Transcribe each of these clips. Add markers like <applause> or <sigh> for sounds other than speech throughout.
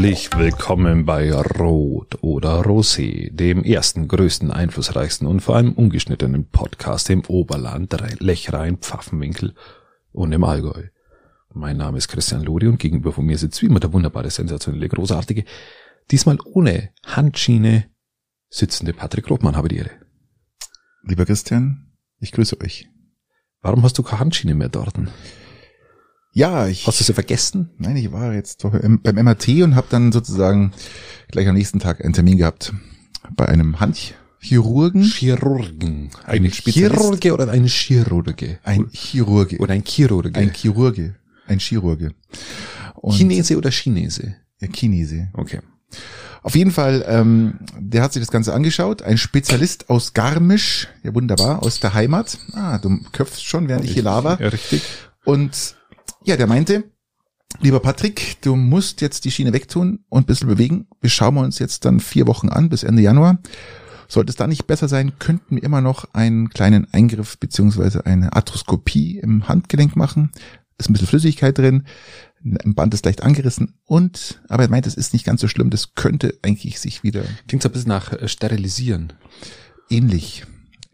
Herzlich willkommen bei Rot oder Rosé, dem ersten, größten, einflussreichsten und vor allem ungeschnittenen Podcast im Oberland, Lechrein, Pfaffenwinkel und im Allgäu. Mein Name ist Christian Lodi und gegenüber von mir sitzt wie immer der wunderbare, sensationelle, großartige, diesmal ohne Handschiene sitzende Patrick Rothmann. Habe die Ehre. Lieber Christian, ich grüße euch. Warum hast du keine Handschiene mehr dort? Ja, ich. Hast du sie vergessen? Nein, ich war jetzt beim MRT und habe dann sozusagen gleich am nächsten Tag einen Termin gehabt bei einem Handchirurgen. Chirurgen. Ein Eine. Chirurge oder ein Chirurge? Ein Chirurge. Oder ein Chirurge? Ein Chirurge. Ein Chirurge. Und Chinese oder Chinese? Ja, Chinese. Okay. Auf jeden Fall, ähm, der hat sich das Ganze angeschaut. Ein Spezialist aus Garmisch. Ja, wunderbar. Aus der Heimat. Ah, du köpfst schon, während ich hier laber. Ja, richtig. Und ja, der meinte, lieber Patrick, du musst jetzt die Schiene wegtun und ein bisschen bewegen. Wir schauen uns jetzt dann vier Wochen an bis Ende Januar. Sollte es da nicht besser sein, könnten wir immer noch einen kleinen Eingriff beziehungsweise eine Arthroskopie im Handgelenk machen. Ist ein bisschen Flüssigkeit drin, ein Band ist leicht angerissen und, aber er meint, es ist nicht ganz so schlimm, das könnte eigentlich sich wieder Klingt so ein bisschen nach äh, Sterilisieren. ähnlich,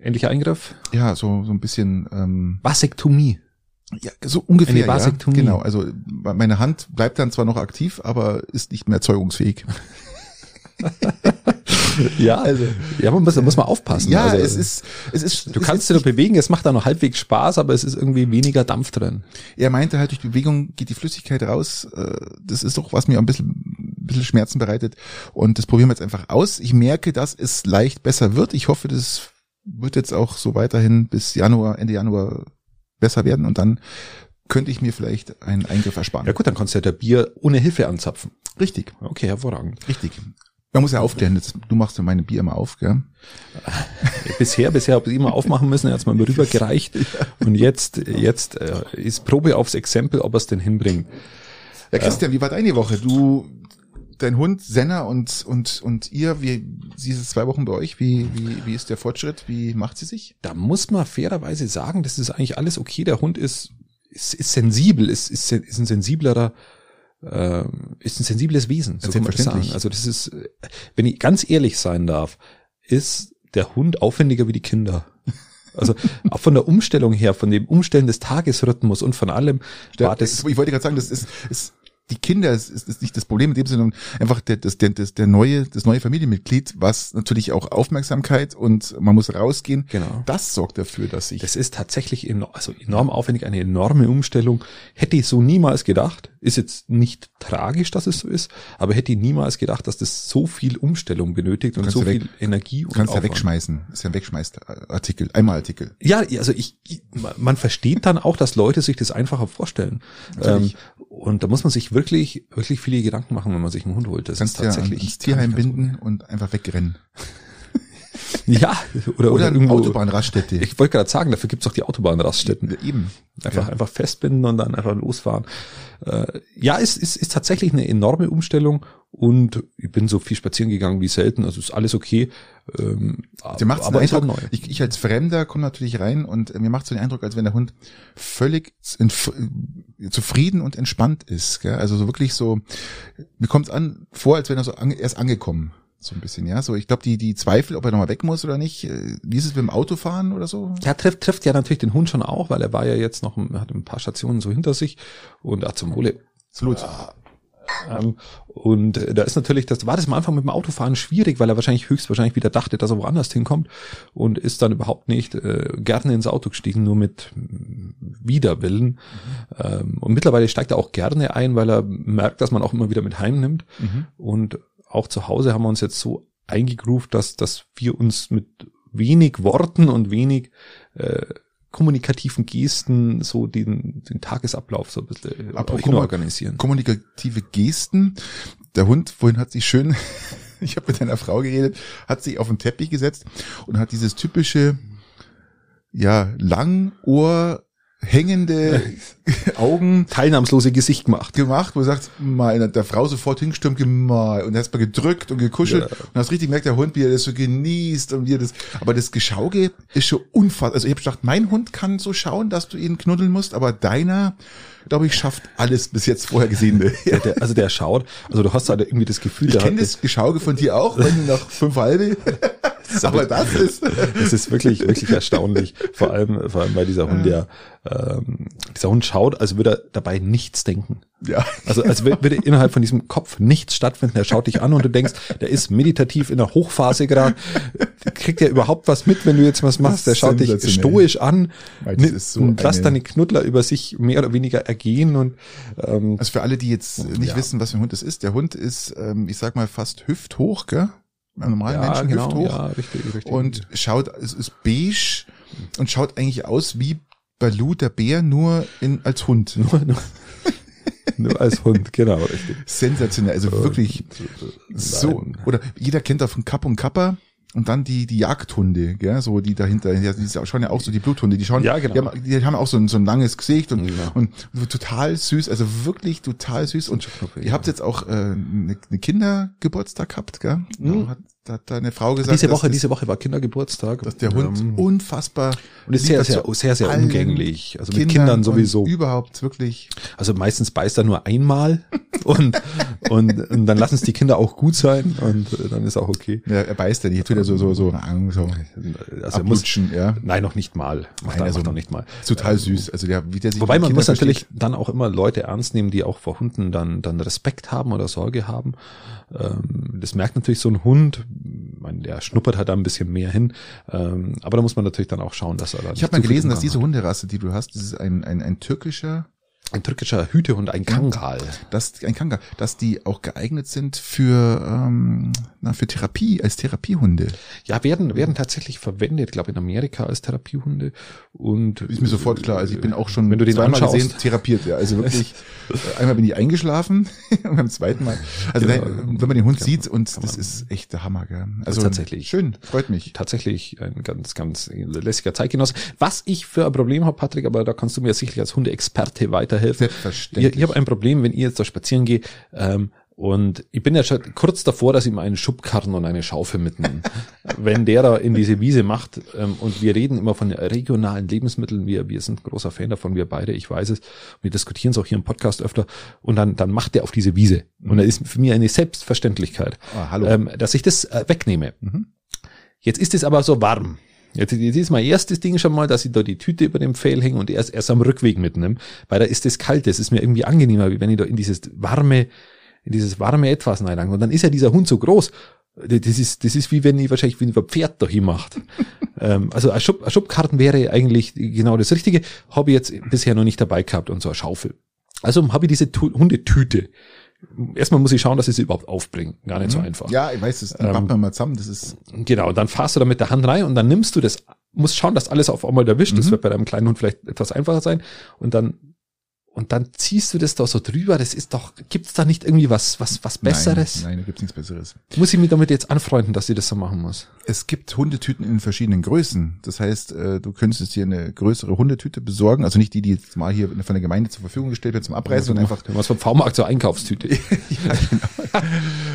Ähnlicher Eingriff? ja, so, so ein bisschen, ähm, Vasektomie. Ja, so ungefähr. Eine Vasektomie. Ja, genau. Also meine Hand bleibt dann zwar noch aktiv, aber ist nicht mehr zeugungsfähig. <laughs> Ja, also. Ja, man muss, da muss man aufpassen. Ja, also, es ist, es ist. Du es kannst ist dich noch bewegen, es macht auch noch halbwegs Spaß, aber es ist irgendwie weniger Dampf drin. Er meinte halt, durch die Bewegung geht die Flüssigkeit raus. Äh, Das ist doch, was mir ein bisschen, ein bisschen Schmerzen bereitet. Und das probieren wir jetzt einfach aus. Ich merke, dass es leicht besser wird. Ich hoffe, das wird jetzt auch so weiterhin bis Januar, Ende Januar besser werden. Und dann könnte ich mir vielleicht einen Eingriff ersparen. Ja gut, dann kannst du ja der Bier ohne Hilfe anzapfen. Richtig, Okay, hervorragend. richtig. Man muss ja aufklären, das- du machst ja meine Bier immer auf, gell? <laughs> Bisher, bisher habe ich immer aufmachen müssen, er hat's mal rübergereicht. <laughs> Und jetzt, jetzt äh, ist Probe aufs Exempel, ob er es denn hinbringt. Ja, Christian, wie war deine Woche? Du, dein Hund Senna und und und ihr, wie sie ist zwei Wochen bei euch. Wie wie wie ist der Fortschritt? Wie macht sie sich? Da muss man fairerweise sagen, das ist eigentlich alles okay. Der Hund ist, ist, ist sensibel, ist, ist, ist ein sensiblerer, äh, ist ein sensibles Wesen, so kann man das sagen. Also das ist, wenn ich ganz ehrlich sein darf, ist der Hund aufwendiger wie die Kinder. Also <laughs> auch von der Umstellung her, von dem Umstellen des Tagesrhythmus und von allem war das ich wollte gerade sagen, das ist, ist die Kinder ist, ist, ist nicht das Problem in dem Sinne, sondern einfach der, das, der, das, der neue, das neue Familienmitglied, was natürlich auch Aufmerksamkeit und man muss rausgehen. Genau. Das sorgt dafür, dass ich Das ist tatsächlich enorm, also enorm aufwendig, eine enorme Umstellung. Hätte ich so niemals gedacht. Ist jetzt nicht tragisch, dass es so ist, aber hätte ich niemals gedacht, dass das so viel Umstellung benötigt und so weg- viel Energie und kannst ja wegschmeißen. Ist ja ein Wegschmeißartikel, einmal Artikel. Ja, also ich, man versteht dann auch, dass Leute sich das einfacher vorstellen. Ähm. Und da muss man sich wirklich, wirklich viele Gedanken machen, wenn man sich einen Hund holt. Das Kannst ist ja tatsächlich. ins Tierheim binden und einfach wegrennen. <laughs> Ja, oder, oder, Oder, irgendwo. Autobahnraststätte. Ich wollte gerade sagen, dafür gibt's auch die Autobahnraststätten. Eben. Einfach, Ja. einfach festbinden und dann einfach losfahren. Äh, ja, es ist, ist tatsächlich eine enorme Umstellung und ich bin so viel spazieren gegangen wie selten, also ist alles okay. Ähm, Der macht so aber ist halt Eindruck, neu. ich, ich als Fremder komme natürlich rein und äh, mir macht so den Eindruck, als wenn der Hund völlig in, äh, zufrieden und entspannt ist. Gell? Also so wirklich so, mir kommt an vor, als wenn er so ange, erst angekommen. So ein bisschen, ja. So, ich glaube, die, die Zweifel, ob er nochmal weg muss oder nicht, äh, wie ist es mit dem Autofahren oder so? Ja, trifft, trifft ja natürlich den Hund schon auch, weil er war ja jetzt noch, hat ein paar Stationen so hinter sich und ach, zum Wohle. Absolut. Ähm, und äh, da ist natürlich, das war das am Anfang mit dem Autofahren schwierig, weil er wahrscheinlich höchstwahrscheinlich wieder dachte, dass er woanders hinkommt und ist dann überhaupt nicht äh, gerne ins Auto gestiegen, nur mit Widerwillen. Ähm, und mittlerweile steigt er auch gerne ein, weil er merkt, dass man auch immer wieder mit heimnimmt. Mhm. Und auch zu Hause haben wir uns jetzt so eingegroovt, dass, dass wir uns mit wenig Worten und wenig äh, kommunikativen Gesten so den, den Tagesablauf so ein bisschen äh, Apropos organisieren. Kommunikative Gesten. Der Hund vorhin hat sich schön, <laughs> ich habe mit einer Frau geredet, hat sich auf den Teppich gesetzt und hat dieses typische, ja, Langohr hängende <laughs> Augen Teilnahmslose Gesicht gemacht. gemacht, wo du sagst, mal, der Frau sofort hingestürmt, mal, und hast mal gedrückt und gekuschelt Ja. und hast richtig gemerkt, der Hund, wie er das so genießt und wie er das, aber das Geschauge ist schon unfassbar. Also ich habe gedacht, mein Hund kann so schauen, dass du ihn knuddeln musst, aber deiner, glaube ich, schafft alles bis jetzt vorher Gesehene. <laughs> Der, der, also der schaut, also du hast halt irgendwie das Gefühl, Ich kenne das Geschauge von dir auch, wenn du nach fünf halbe, <laughs> aber das ist, <laughs> Es ist wirklich, wirklich erstaunlich. Vor allem, vor allem bei dieser Hund, der, ähm, dieser Hund schaut, als würde er dabei nichts denken. ja. Also als wür- würde innerhalb von diesem Kopf nichts stattfinden. Er schaut dich an und du denkst, der ist meditativ in der Hochphase gerade. Kriegt er überhaupt was mit, wenn du jetzt was machst? Der schaut dich stoisch an Weil das so und eine- deine Knuddler über sich mehr oder weniger ergehen und ähm, Also für alle, die jetzt nicht Ja. wissen, was für ein Hund es ist, der Hund ist, ähm, ich sag mal, fast hüfthoch, gell? Normalen ja, Menschen genau, hüfthoch. ja, richtig, richtig. und schaut, es ist beige und schaut eigentlich aus wie Baloo der Bär, nur in, als Hund. nur, nur, nur als Hund, genau, richtig. Sensationell, also wirklich so. Oder jeder kennt da von Kapp und Kappa. Und dann die, die Jagdhunde, gell, so die dahinter, ja, die schauen ja auch so die Bluthunde, die schauen, Ja, genau. die, haben, die haben auch so ein, so ein langes Gesicht und, Ja. und total süß, also wirklich total süß. Und ihr habt jetzt auch äh, eine, eine Kindergeburtstag gehabt, gell? Da hat, da hat deine Frau gesagt. Diese dass Woche, diese Woche war Kindergeburtstag. dass der Hund Ähm, unfassbar und ist sehr, sehr, sehr, sehr umgänglich. Also mit Kindern sowieso. Überhaupt wirklich. Also meistens beißt er nur einmal <laughs> und, und, und dann lassen es die Kinder auch gut sein und äh, dann ist auch okay. Ja, er beißt ja, die tut er so, so, so, so Also muss, ja. nein, noch nicht mal. Nein, also noch nicht mal. Total süß. Also der, wie der sich Wobei man Kindern muss natürlich versteht. dann auch immer Leute ernst nehmen, die auch vor Hunden dann, dann Respekt haben oder Sorge haben. Ähm, das merkt natürlich so ein Hund. Meine, der schnuppert halt da ein bisschen mehr hin. Ähm, aber da muss man natürlich dann auch schauen, dass er da Ich habe mal gelesen, dass diese. Hunderasse, die du hast, das ist ein, ein, ein türkischer, ein türkischer Hütehund, ein Kangal. das, ein Kanga, dass die auch geeignet sind für, ähm, na, für Therapie, als Therapiehunde. Ja, werden, werden tatsächlich verwendet, glaube in Amerika als Therapiehunde. Und Ist mir sofort klar. Also ich bin auch schon Wenn du den zweimal anschaust. gesehen, therapiert, ja. Also wirklich, <laughs> einmal bin ich eingeschlafen <laughs> und beim zweiten Mal. Also Genau. wenn wenn man den Hund sieht man- und das ist echt der Hammer, gell. Also tatsächlich. Schön, freut mich. tatsächlich ein ganz, ganz lässiger Zeitgenosse. Was ich für ein Problem habe, Patrick, aber da kannst du mir sicherlich als Hundeexperte weiterhelfen. Selbstverständlich. Ich, ich habe ein Problem, wenn ich jetzt da spazieren gehe ähm, und ich bin ja schon kurz davor, dass ich ihm einen Schubkarren und eine Schaufel mitnehme. <laughs> wenn der da in diese Wiese macht ähm, und wir reden immer von regionalen Lebensmitteln, wir, wir sind großer Fan davon, wir beide, ich weiß es, wir diskutieren es auch hier im Podcast öfter und dann, dann macht der auf diese Wiese. Und da ist für mich eine Selbstverständlichkeit, Ah, hallo. ähm, dass ich das äh, wegnehme. Mhm. Jetzt ist es aber so warm. Jetzt, jetzt ist mein erstes Ding schon mal, dass ich da die Tüte über dem Pfähl hänge und erst, erst am Rückweg mitnehme, weil da ist es kalt. Das ist mir irgendwie angenehmer, wie wenn ich da in dieses warme, in dieses warme Etwas reinlange. Und dann ist ja dieser Hund so groß. Das ist, das ist wie wenn ich wahrscheinlich wie ein Pferd dahin macht. <laughs> ähm, also ein, Schub, ein Schubkarten wäre eigentlich genau das Richtige. Habe ich jetzt bisher noch nicht dabei gehabt und so eine Schaufel. Also habe ich diese Hundetüte. Erstmal muss ich schauen, dass ich sie überhaupt aufbringe. Gar nicht so einfach. Mhm. Ja, ich weiß, das Ähm, packen wir mal zusammen. Das ist, Genau, dann fahrst du da mit der Hand rein und dann nimmst du das, musst schauen, dass alles auf einmal erwischt. Das Mhm. wird bei deinem kleinen Hund vielleicht etwas einfacher sein. Und dann, und dann ziehst du das da so drüber. Das ist doch, gibt's da nicht irgendwie was, was, was Besseres? Nein, nein, da gibt's nichts Besseres. Muss ich mich damit jetzt anfreunden, dass ich das so machen muss? Es gibt Hundetüten in verschiedenen Größen. Das heißt, äh, du könntest dir eine größere Hundetüte besorgen. Also nicht die, die jetzt mal hier von der Gemeinde zur Verfügung gestellt wird zum Abreißen, sondern einfach machst vom V-Markt zur Einkaufstüte. <laughs> ja, genau.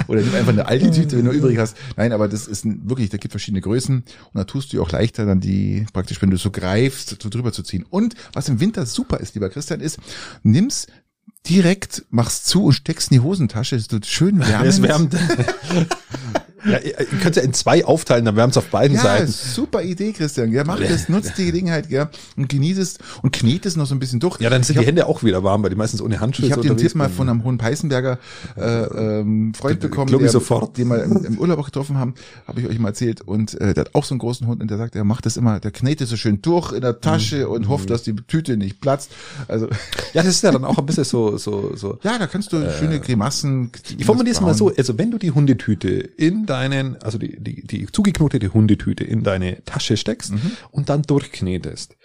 Oder nimm einfach eine alte Tüte, wenn du übrig hast. Nein, aber das ist wirklich, da gibt verschiedene Größen und da tust du dir auch leichter dann die, praktisch, wenn du so greifst, so drüber zu ziehen. Und was im Winter super ist, lieber Christian, ist, nimm's direkt, mach's zu und steckst in die Hosentasche, es wird schön wärmend. Es wärmt. <laughs> ja, ihr könnt ja in zwei aufteilen, dann wärmt's auf beiden Ja, Seiten. super Idee, Christian. Ja, mach das, nutzt die Gelegenheit, ja, und genieß es und knet es noch so ein bisschen durch. Ja, dann sind ich die Hände auch wieder warm, weil die meistens ohne Handschuhe Ich habe den Tipp mal von einem hohen Peißenberger äh, ähm, Freund bekommen, der, sofort. den wir im, im Urlaub auch getroffen haben, habe ich euch mal erzählt. Und äh, der hat auch so einen großen Hund und der sagt, er macht das immer, der knetet so schön durch in der Tasche Mhm. und hofft, dass die Tüte nicht platzt. Also Ja, das ist ja dann auch ein bisschen so, so, so. ja, da kannst du schöne Grimassen. Ich formuliere es mal so, also wenn du die Hundetüte in deinen, also die, die, die zugeknotete Hundetüte in deine Tasche steckst und dann durchknetest, äh,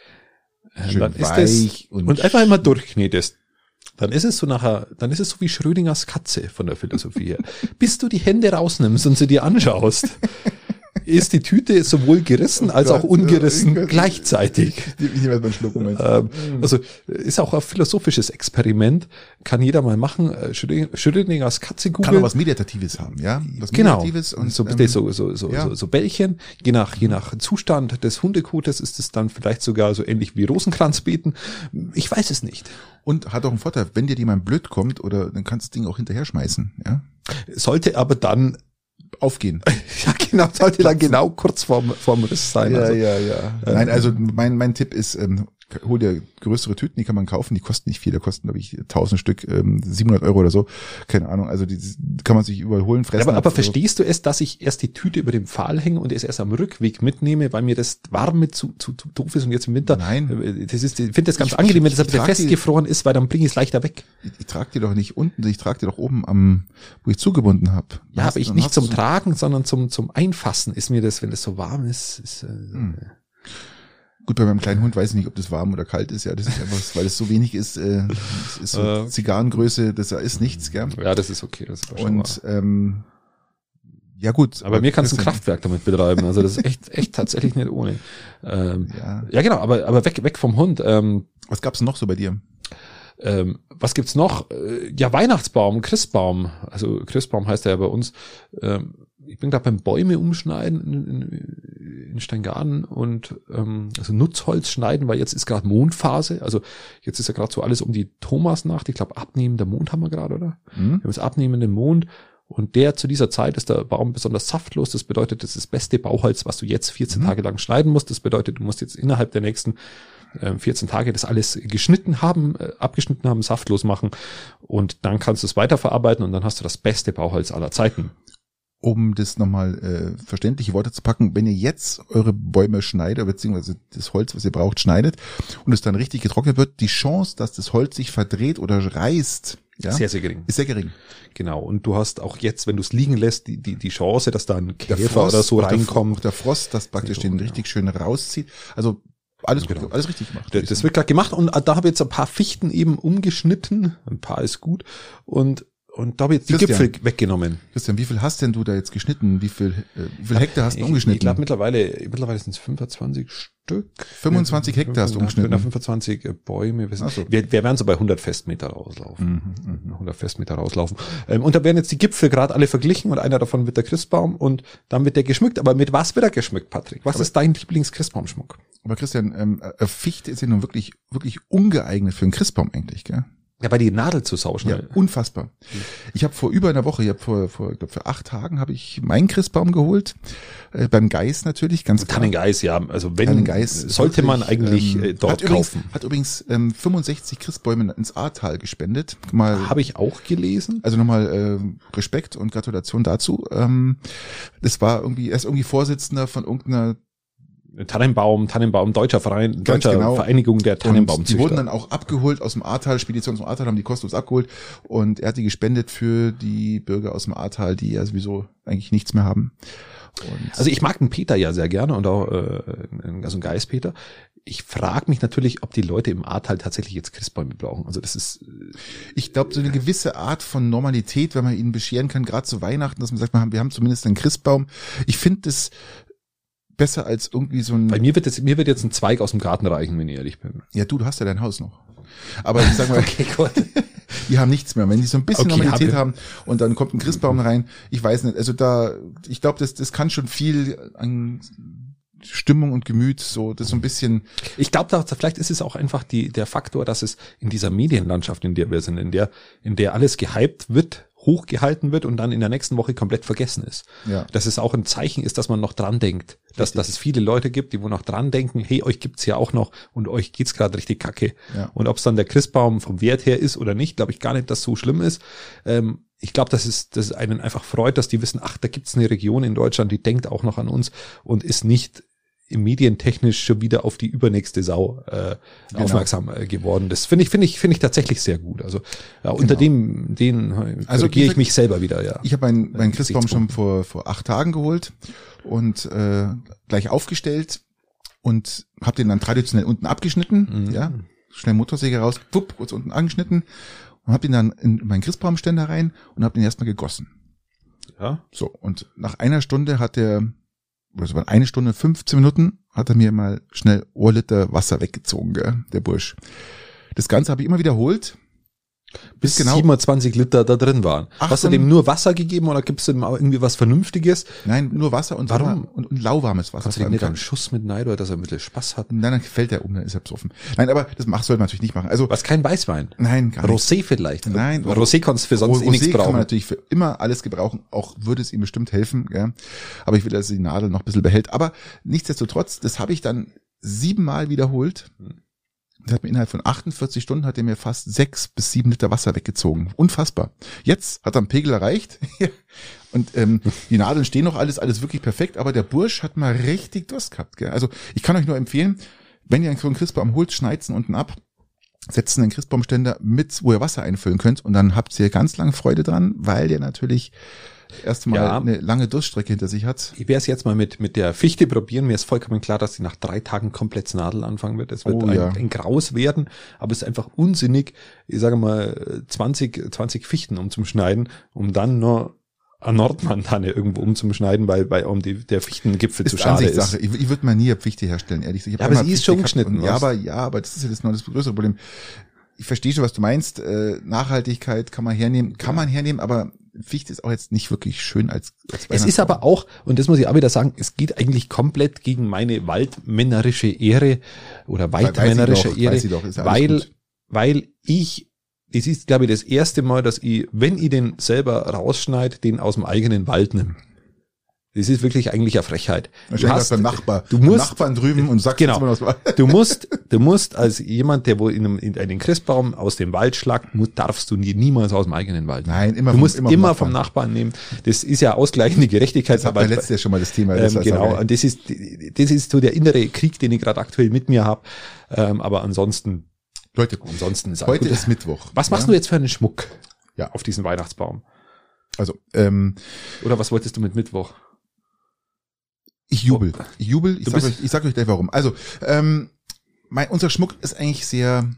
Mhm. Schön dann ist es, und und, einfach immer durchknetest, dann ist es so nachher, dann ist es so wie Schrödingers Katze von der Philosophie her. <laughs> Bis du die Hände rausnimmst und sie dir anschaust, ist die Tüte sowohl gerissen als auch ungerissen gleichzeitig. Ich nehme erstmal einen Schluck. Ähm, also ist auch ein philosophisches Experiment, kann jeder mal machen. Äh, Schröding- Schrödingers Katze Kann googeln. auch was Meditatives haben, ja? Was Genau. Meditatives und so, ähm, so, so, so, ja. so, so Bällchen. Je nach, je nach Zustand des Hundekotes ist es dann vielleicht sogar so ähnlich wie Rosenkranzbeten. Ich weiß es nicht. und hat auch einen Vorteil, wenn dir jemand blöd kommt oder dann kannst du das Ding auch hinterher schmeißen, ja? Sollte aber dann, Aufgehen. <laughs> ja genau, sollte dann genau kurz vorm, vorm Riss sein. also, ja, ja. Nein, also mein, mein Tipp ist, ähm, hol dir größere Tüten, die kann man kaufen, die kosten nicht viel, da kosten, glaube ich, 1000 Stück, ähm, 700 Euro oder so, keine Ahnung, also die die kann man sich überholen, Ja, fressen. aber, aber Ab- verstehst du es, dass ich erst die Tüte über dem Pfahl hänge und es erst am Rückweg mitnehme, weil mir das warme zu, zu, zu doof ist und jetzt im Winter. Nein. äh, Das ist, ich finde das ganz Ich- angenehm, wenn das ein trage die- festgefroren ist, weil dann bringe ich es leichter weg. Ich, ich trage die doch nicht unten, ich trage die doch oben am, wo ich zugebunden habe. Ja, aber ich nicht zum Tragen, sondern zum, zum Einfassen ist mir das, wenn es so warm ist. ist äh, Hm. Gut, bei meinem kleinen Hund weiß ich nicht, ob das warm oder kalt ist. Ja, das ist einfach, weil es so wenig ist, äh, ist so Äh. Zigarrengröße, das ist nichts, gell? Ja, das ist okay. Das schon Und ähm, ja gut. Aber mir kannst du ein Kraftwerk damit betreiben. Also das ist echt, echt tatsächlich nicht ohne. Ähm, Ja. ja, genau, aber, aber weg, weg vom Hund. Ähm, Was gab's noch so bei dir? ähm, was gibt's noch? Äh, ja, Weihnachtsbaum, Christbaum. Also Christbaum heißt er ja bei uns. Ähm, ich bin gerade beim Bäume umschneiden in, in, in Steingaden und ähm, also Nutzholz schneiden, weil jetzt ist gerade Mondphase. Also jetzt ist ja gerade so alles um die Thomasnacht. Ich glaube, abnehmender Mond haben wir gerade, oder? Hm? Wir haben jetzt abnehmenden Mond und der zu dieser Zeit ist der Baum besonders saftlos. Das bedeutet, das ist das beste Bauholz, was du jetzt 14 Mhm. Tage lang schneiden musst. Das bedeutet, du musst jetzt innerhalb der nächsten ähm, 14 Tage das alles geschnitten haben, äh, abgeschnitten haben, saftlos machen und dann kannst du es weiterverarbeiten und dann hast du das beste Bauholz aller Zeiten. Um das nochmal äh, verständliche Worte zu packen, wenn ihr jetzt eure Bäume schneidet, beziehungsweise das Holz, was ihr braucht, schneidet und es dann richtig getrocknet wird, die Chance, dass das Holz sich verdreht oder reißt, ja, Sehr, sehr gering. ist sehr gering. Genau. Und du hast auch jetzt, wenn du es liegen lässt, die, die, die Chance, dass da ein Der Käfer Frost oder so reinkommt. Der Frost, das praktisch den gut, richtig schön rauszieht. Also alles, Genau. alles richtig gemacht. Das, das wird gerade gemacht und da habe ich jetzt ein paar Fichten eben umgeschnitten. Ein paar ist gut. Und, und da habe ich jetzt die Christian. Gipfel weggenommen. Christian, wie viel hast denn du da jetzt geschnitten? Wie viel, äh, wie viel Hektar hast du umgeschnitten? Ich glaube mittlerweile, mittlerweile sind es 25 Stück. 25 Hektar hast du umgeschnitten. 25 Bäume. Wir, sind, so. wir, wir werden so bei 100 Festmeter rauslaufen. Mhm, 100 Festmeter rauslaufen. Ähm, und da werden jetzt die Gipfel gerade alle verglichen und einer davon wird der Christbaum und dann wird der geschmückt. Aber mit was wird er geschmückt, Patrick? Was ist dein Lieblings-Christbaumschmuck? Aber Christian, ähm, äh, Fichte ist ja nun wirklich, wirklich ungeeignet für einen Christbaum eigentlich, gell? Ja, weil die Nadel zu sau Ja, unfassbar. Ich habe vor über einer Woche, ich habe vor, vor ich glaub, für acht Tagen habe ich meinen Christbaum geholt. Äh, beim Geist natürlich, ganz klar. Tannengeis, ja. Also wenn, Tannengeis sollte man eigentlich ähm, äh, dort hat übrigens, kaufen. Hat übrigens ähm, 65 Christbäume ins Ahrtal gespendet. Mal, Habe ich auch gelesen. also nochmal äh, Respekt und Gratulation dazu. Ähm, das war irgendwie, er ist irgendwie Vorsitzender von irgendeiner Tannenbaum, Tannenbaum, deutscher Verein, deutscher genau. Vereinigung der Und die Tannenbaumzüchter. wurden dann auch abgeholt aus dem Ahrtal, Spedition dem Ahrtal haben die kostenlos abgeholt und er hat die gespendet für die Bürger aus dem Ahrtal, die ja sowieso eigentlich nichts mehr haben. Und Also ich mag den Peter ja sehr gerne und auch äh, also einen Geist-Peter. Ich frage mich natürlich, ob die Leute im Ahrtal tatsächlich jetzt Christbäume brauchen. Also das ist äh, ich glaube, so eine gewisse Art von Normalität, wenn man ihnen bescheren kann, gerade zu Weihnachten, dass man sagt, wir haben, wir haben zumindest einen Christbaum. Ich finde das besser als irgendwie so ein, bei mir wird jetzt mir wird jetzt ein Zweig aus dem Garten reichen, wenn ich ehrlich bin. ja du, du hast ja dein Haus noch. Aber ich sag mal, <laughs> gut. <laughs> die haben nichts mehr. Wenn die so ein bisschen Okay, Normalität habe- haben und dann kommt ein Christbaum rein, ich weiß nicht, also da, ich glaube, das, das kann schon viel an Stimmung und Gemüt, so, das so ein bisschen, Ich glaube, vielleicht ist es auch einfach die, der Faktor, dass es in dieser Medienlandschaft, in der wir sind, in der, in der alles gehypt wird, hochgehalten wird und dann in der nächsten Woche komplett vergessen ist. ja. Dass es auch ein Zeichen ist, dass man noch dran denkt. Dass, dass es viele Leute gibt, die wo noch dran denken, hey, euch gibt's ja auch noch und euch geht's gerade richtig kacke. Ja. Und ob es dann der Christbaum vom Wert her ist oder nicht, glaube ich gar nicht, dass so schlimm ist. Ähm, ich glaube, dass es, dass es einen einfach freut, dass die wissen, ach, da gibt's eine Region in Deutschland, die denkt auch noch an uns und ist nicht medientechnisch schon wieder auf die übernächste Sau äh, Genau. aufmerksam äh, geworden. Das finde ich, finde ich, finde ich tatsächlich sehr gut. Also ja, unter dem, den Also, also gehe ich mich selber wieder, ja. Ich habe meinen mein Christbaum schon vor, vor acht Tagen geholt und äh, gleich aufgestellt und habe den dann traditionell unten abgeschnitten, Mhm. ja, schnell Motorsäge raus, pupp, kurz unten angeschnitten und habe den dann in meinen Christbaumständer rein und habe den erstmal gegossen. ja. So, und nach einer Stunde hat der das war eine Stunde, 15 Minuten, hat er mir mal schnell Ohrliter Wasser weggezogen, gell, der Bursch. Das Ganze habe ich immer wiederholt. Bis genau- 27 Liter da drin waren. Ach, Hast du dem nur Wasser gegeben oder gibst du dem auch irgendwie was Vernünftiges? Nein, nur Wasser und, Warum? Sommer- und, und lauwarmes Wasser. Kannst du dem nicht einen Schuss mit Neid oder dass er ein bisschen Spaß hat? Nein, dann fällt er um, dann ist er besoffen. Nein, aber das macht, soll man natürlich nicht machen. Also, Was, kein Weißwein? nein, gar nicht. Rosé vielleicht? Nein. Rosé kannst du für sonst eh nichts Rosé kann man brauchen. natürlich für immer alles gebrauchen, auch würde es ihm bestimmt helfen, gell? aber ich will, dass er die Nadel noch ein bisschen behält. Aber nichtsdestotrotz, das habe ich dann siebenmal wiederholt. Das hat mir innerhalb von 48 Stunden hat er mir fast sechs bis sieben Liter Wasser weggezogen. Unfassbar. Jetzt hat er einen Pegel erreicht. <laughs> Und ähm, die Nadeln stehen noch alles, alles wirklich perfekt, aber der Bursch hat mal richtig Durst gehabt. Gell? Also ich kann euch nur empfehlen, wenn ihr so einen Christbaum holt, schneid's unten ab, setzt einen Christbaumständer mit, wo ihr Wasser einfüllen könnt und dann habt ihr ganz lange Freude dran, weil der natürlich erstmal Ja. eine lange Durststrecke hinter sich hat. Ich werde es jetzt mal mit, mit der Fichte probieren. Mir ist vollkommen klar, dass sie nach drei Tagen komplett Nadel anfangen wird. Es wird Oh, ein, ja. ein Graus werden, aber es ist einfach unsinnig, ich sage mal, 20, 20 Fichten umzuschneiden, um dann nur eine Nordmantanne irgendwo umzuschneiden, weil, weil um die, der Fichtengipfel zu Ist schade Ansichtssache. ist. Ich, ich würde mal nie eine Pfichte herstellen, ehrlich gesagt. Ja, aber sie ist schon geschnitten, Ja, aber ja, aber das ist ja das noch das größere Problem. Ich verstehe schon, was du meinst. Äh, Nachhaltigkeit kann man hernehmen, kann man hernehmen, aber Fichte ist auch jetzt nicht wirklich schön als, als Es ist aber auch, und das muss ich auch wieder sagen, es geht eigentlich komplett gegen meine waldmännerische Ehre oder weitmännerische doch, Ehre, doch, ja weil, gut. weil ich, es ist, glaube ich, das erste Mal, dass ich, wenn ich den selber rausschneide, den aus dem eigenen Wald nehme. Das ist wirklich eigentlich eine Frechheit. Du hast- beim Nachbar, du musst- Nachbarn drüben und sagst Genau. was. Du musst, du musst als jemand, der wohl in, einem, in einen Christbaum aus dem Wald schlagt, darfst du nie, niemals aus dem eigenen Wald. nehmen. Nein, immer Du vom- musst immer immer, vom vom Nachbarn nehmen. Das ist ja ausgleichende Gerechtigkeit. Das wir letztes Jahr schon mal das Thema. Das Ähm, genau, und das ist, das ist so der innere Krieg, den ich gerade aktuell mit mir habe. Ähm, aber ansonsten, Leute, ansonsten ist heute gut. ist Mittwoch. Was machst ja? du jetzt für einen Schmuck Ja. auf diesen Weihnachtsbaum? Also, ähm, Oder was wolltest du mit Mittwoch? Ich jubel. Ich jubel. Ich sag, euch, ich sag euch gleich warum. Also, ähm, mein, unser Schmuck ist eigentlich sehr,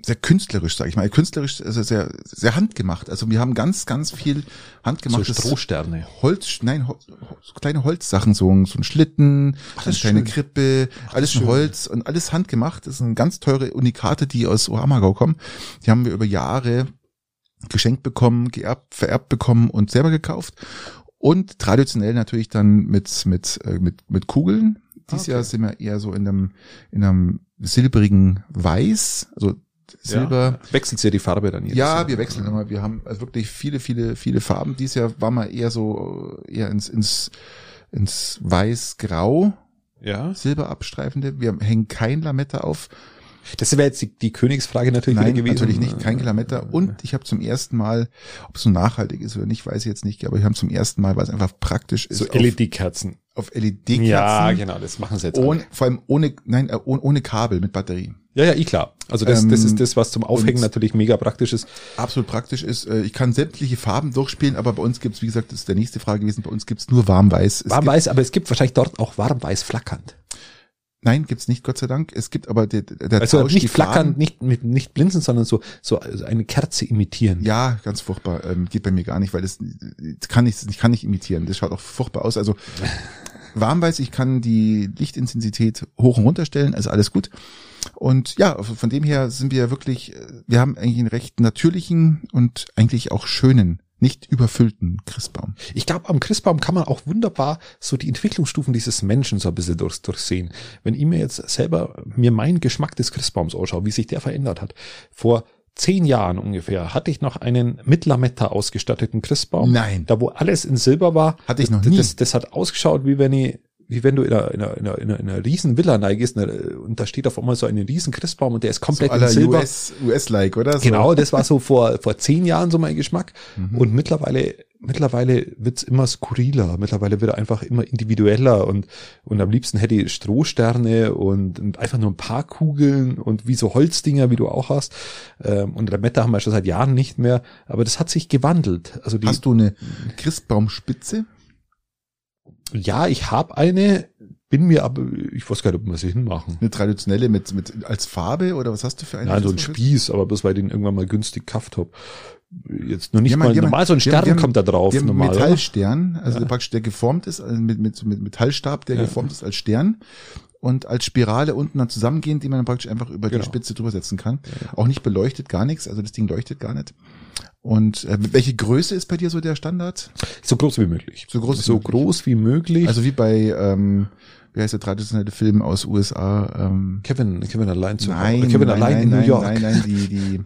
sehr künstlerisch, sage ich mal. Künstlerisch, also sehr, sehr handgemacht. Also wir haben ganz, ganz viel So handgemachtes Strohsterne. Holz, nein, Hol- so kleine Holzsachen, so, ein- so ein Schlitten, Ach, so eine kleine schön. Krippe, alles in. Holz und alles handgemacht. Das sind ganz teure Unikate, die aus Ohamagau kommen. Die haben wir über Jahre geschenkt bekommen, geerbt, vererbt bekommen und selber gekauft. Und traditionell natürlich dann mit, mit, äh, mit, mit Kugeln. Dieses Okay. Jahr sind wir eher so in einem, in einem silbrigen Weiß, also Silber. Ja. Wechselt ja die Farbe dann jedes Ja, Jahr. wir wechseln immer. Wir haben also wirklich viele, viele, viele Farben. Dieses Jahr war mal eher so, eher ins, ins, ins Weiß-Grau, Ja. Silberabstreifende. Wir hängen kein Lametta auf. Das wäre jetzt die, die Königsfrage natürlich Nein, gewesen. natürlich nicht, kein Lametta. Und ich habe zum ersten Mal, ob es so nachhaltig ist oder nicht, weiß ich jetzt nicht, aber wir haben zum ersten Mal, weil es einfach praktisch ist, So LED-Kerzen. auf LED-Kerzen. Ja, genau, das machen sie jetzt. Ohne, vor allem ohne, nein, äh, ohne, ohne Kabel mit Batterie. Ja, ja, eh klar. Also das, Ähm, das ist das, was zum Aufhängen natürlich mega praktisch ist. Absolut praktisch ist. äh, Ich kann sämtliche Farben durchspielen, aber bei uns gibt's, wie gesagt, das ist der nächste Frage gewesen, bei uns gibt's nur warm-weiß. Es Warm gibt- weiß, aber es gibt wahrscheinlich dort auch warm weiß flackernd. Nein, gibt's nicht, Gott sei Dank. Es gibt aber der, der Also Tausch, nicht die flackernd, Farben. nicht mit nicht blinzen, sondern so so also eine Kerze imitieren. Ja, ganz furchtbar. Ähm, geht bei mir gar nicht, weil das, das kann ich, ich kann nicht imitieren. Das schaut auch furchtbar aus. Also <laughs> warmweiß, ich kann die Lichtintensität hoch und runter stellen, also alles gut. Und ja, von dem her sind wir wirklich, äh, wir haben eigentlich einen recht natürlichen und eigentlich auch schönen, nicht überfüllten Christbaum. Ich glaube, am Christbaum kann man auch wunderbar so die Entwicklungsstufen dieses Menschen so ein bisschen durch, durchsehen. Wenn ich mir jetzt selber mir meinen Geschmack des Christbaums anschaue, wie sich der verändert hat. Vor zehn Jahren ungefähr hatte ich noch einen mit Lametta ausgestatteten Christbaum. Nein. Da wo alles in Silber war. Hatte ich noch nie. Das, das hat ausgeschaut, wie wenn ich wie wenn du in einer, in einer, in einer, in einer, in riesen Villa reingehst ne, und da steht auf einmal so ein riesen Christbaum und der ist So komplett in aller Silber. US, US-like, oder? So. Genau, das war so vor, vor zehn Jahren so mein Geschmack. Mhm. Und mittlerweile, mittlerweile wird's immer skurriler. Mittlerweile wird er einfach immer individueller und, und am liebsten hätte ich Strohsterne und, und einfach nur ein paar Kugeln und wie so Holzdinger, wie du auch hast. Ähm, Und Lametta haben wir schon seit Jahren nicht mehr, aber das hat sich gewandelt. Also die, Hast du eine Christbaumspitze? Ja, ich habe eine, bin mir aber, ich weiß gar nicht, ob wir sie hinmachen. Eine traditionelle mit, mit als Farbe oder was hast du für eine? Nein, so ein Spieß, aber bloß weil ich den irgendwann mal günstig gekauft hab. Jetzt nur nicht mal, haben- haben- normal so ein Stern haben- kommt da drauf, Wir haben normal. Metallstern, also Ja. der praktisch der geformt ist, also mit, mit, mit Metallstab, der Ja. geformt ist als Stern und als Spirale unten dann zusammengehend, die man dann praktisch einfach über Genau. die Spitze drüber setzen kann. Auch nicht beleuchtet, gar nichts, also das Ding leuchtet gar nicht. Und äh, welche Größe ist bei dir so der Standard? So groß wie möglich. So groß wie so möglich. groß wie möglich. Also wie bei, ähm, wie heißt der traditionelle Film aus USA? Ähm, Kevin, Kevin allein zu nein, Kevin nein, allein nein, in New nein, York. Nein, nein, die, die,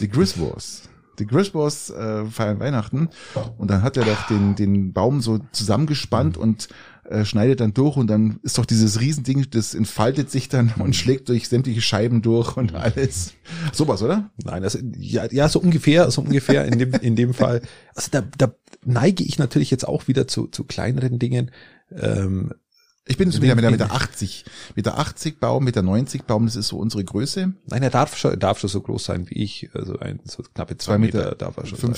die Griswolds. Die Griswolds äh, feiern Weihnachten und dann hat er doch den, den Baum so zusammengespannt und äh, schneidet dann durch und dann ist doch dieses Riesending, das entfaltet sich dann <laughs> und schlägt durch sämtliche Scheiben durch und alles. Sowas, oder? Nein, das, ja, ja, so ungefähr, so ungefähr in dem, in dem Fall. <laughs> Also da, da neige ich natürlich jetzt auch wieder zu, zu kleineren Dingen. Ähm, Ich bin so wieder mit der, mit der 80, mit der 80 Baum, mit der 90 Baum, das ist so unsere Größe. nein, er darf schon, darf schon so groß sein wie ich. Also ein, so knappe zwei, Zwei Meter, Meter darf er schon sein.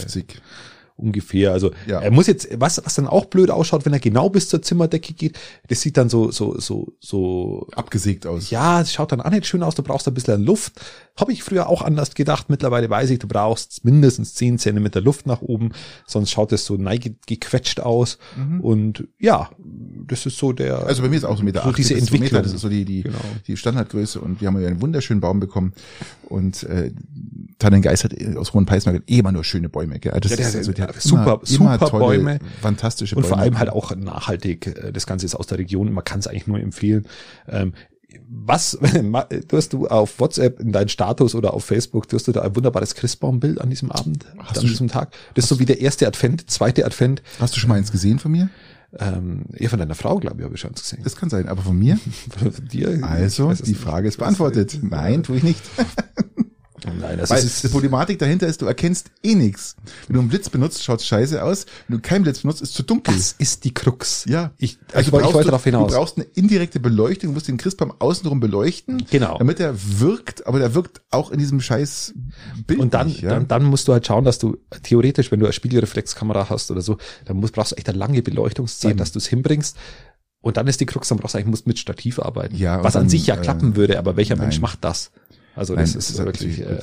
50. ungefähr. Also Ja. er muss jetzt, was, was dann auch blöd ausschaut, wenn er genau bis zur Zimmerdecke geht, das sieht dann so, so, so, so, Abgesägt aus. ja, es schaut dann auch nicht schön aus, du brauchst ein bisschen Luft. Habe ich früher auch anders gedacht, mittlerweile weiß ich, du brauchst mindestens 10 Zentimeter Luft nach oben, sonst schaut es so neigequetscht aus. Und ja, das ist so der, Mhm. Also bei mir ist auch so Meter so 80 diese bis zwei Meter, Entwicklung. das ist so die, die, Genau. die Standardgröße und wir haben ja einen wunderschönen Baum bekommen und äh, Tannengeist hat aus Hohen Peismark eh immer nur schöne Bäume. Gell? Das Ja, der- ist also, der hat super- super tolle, Bäume. fantastische Und Bäume. vor allem halt auch nachhaltig. äh, Das Ganze ist aus der Region. Man kann es eigentlich nur empfehlen. Ähm, Was, <laughs> du hast du auf WhatsApp in deinen Status oder auf Facebook, du hast du da ein wunderbares Christbaumbild an diesem Abend, Hast an diesem Tag. Das ist so wie der erste Advent, zweite Advent. Hast du schon mal eins gesehen von mir? Ähm, eher von deiner Frau, glaube ich, habe ich schon gesehen. Das kann sein, aber von mir? <laughs> Von dir? Also, die. Frage ist beantwortet. Nein, tue ich nicht. <laughs> Nein, das Weil ist, die Problematik dahinter ist, du erkennst eh nichts. Wenn du einen Blitz benutzt, schaut's scheiße aus. Wenn du keinen Blitz benutzt, ist zu dunkel. das ist die Krux. Ja, Ich, also ich, wollte- ich brauchst wollte du, darauf du hinaus. brauchst eine indirekte Beleuchtung, du musst den Christbaum außenrum beleuchten, Genau. damit er wirkt, aber der wirkt auch in diesem scheiß Bild Und dann, nicht, ja? dann, dann musst du halt schauen, dass du theoretisch, wenn du eine Spiegelreflexkamera hast oder so, dann musst, brauchst du echt eine lange Beleuchtungszeit, Eben. dass du es hinbringst. Und dann ist die Krux, dann brauchst du eigentlich musst mit Stativ arbeiten. Ja, was an sich ja äh, klappen würde, aber welcher Mensch nein. macht das? Also Nein, das, ist, ist wirklich. Äh,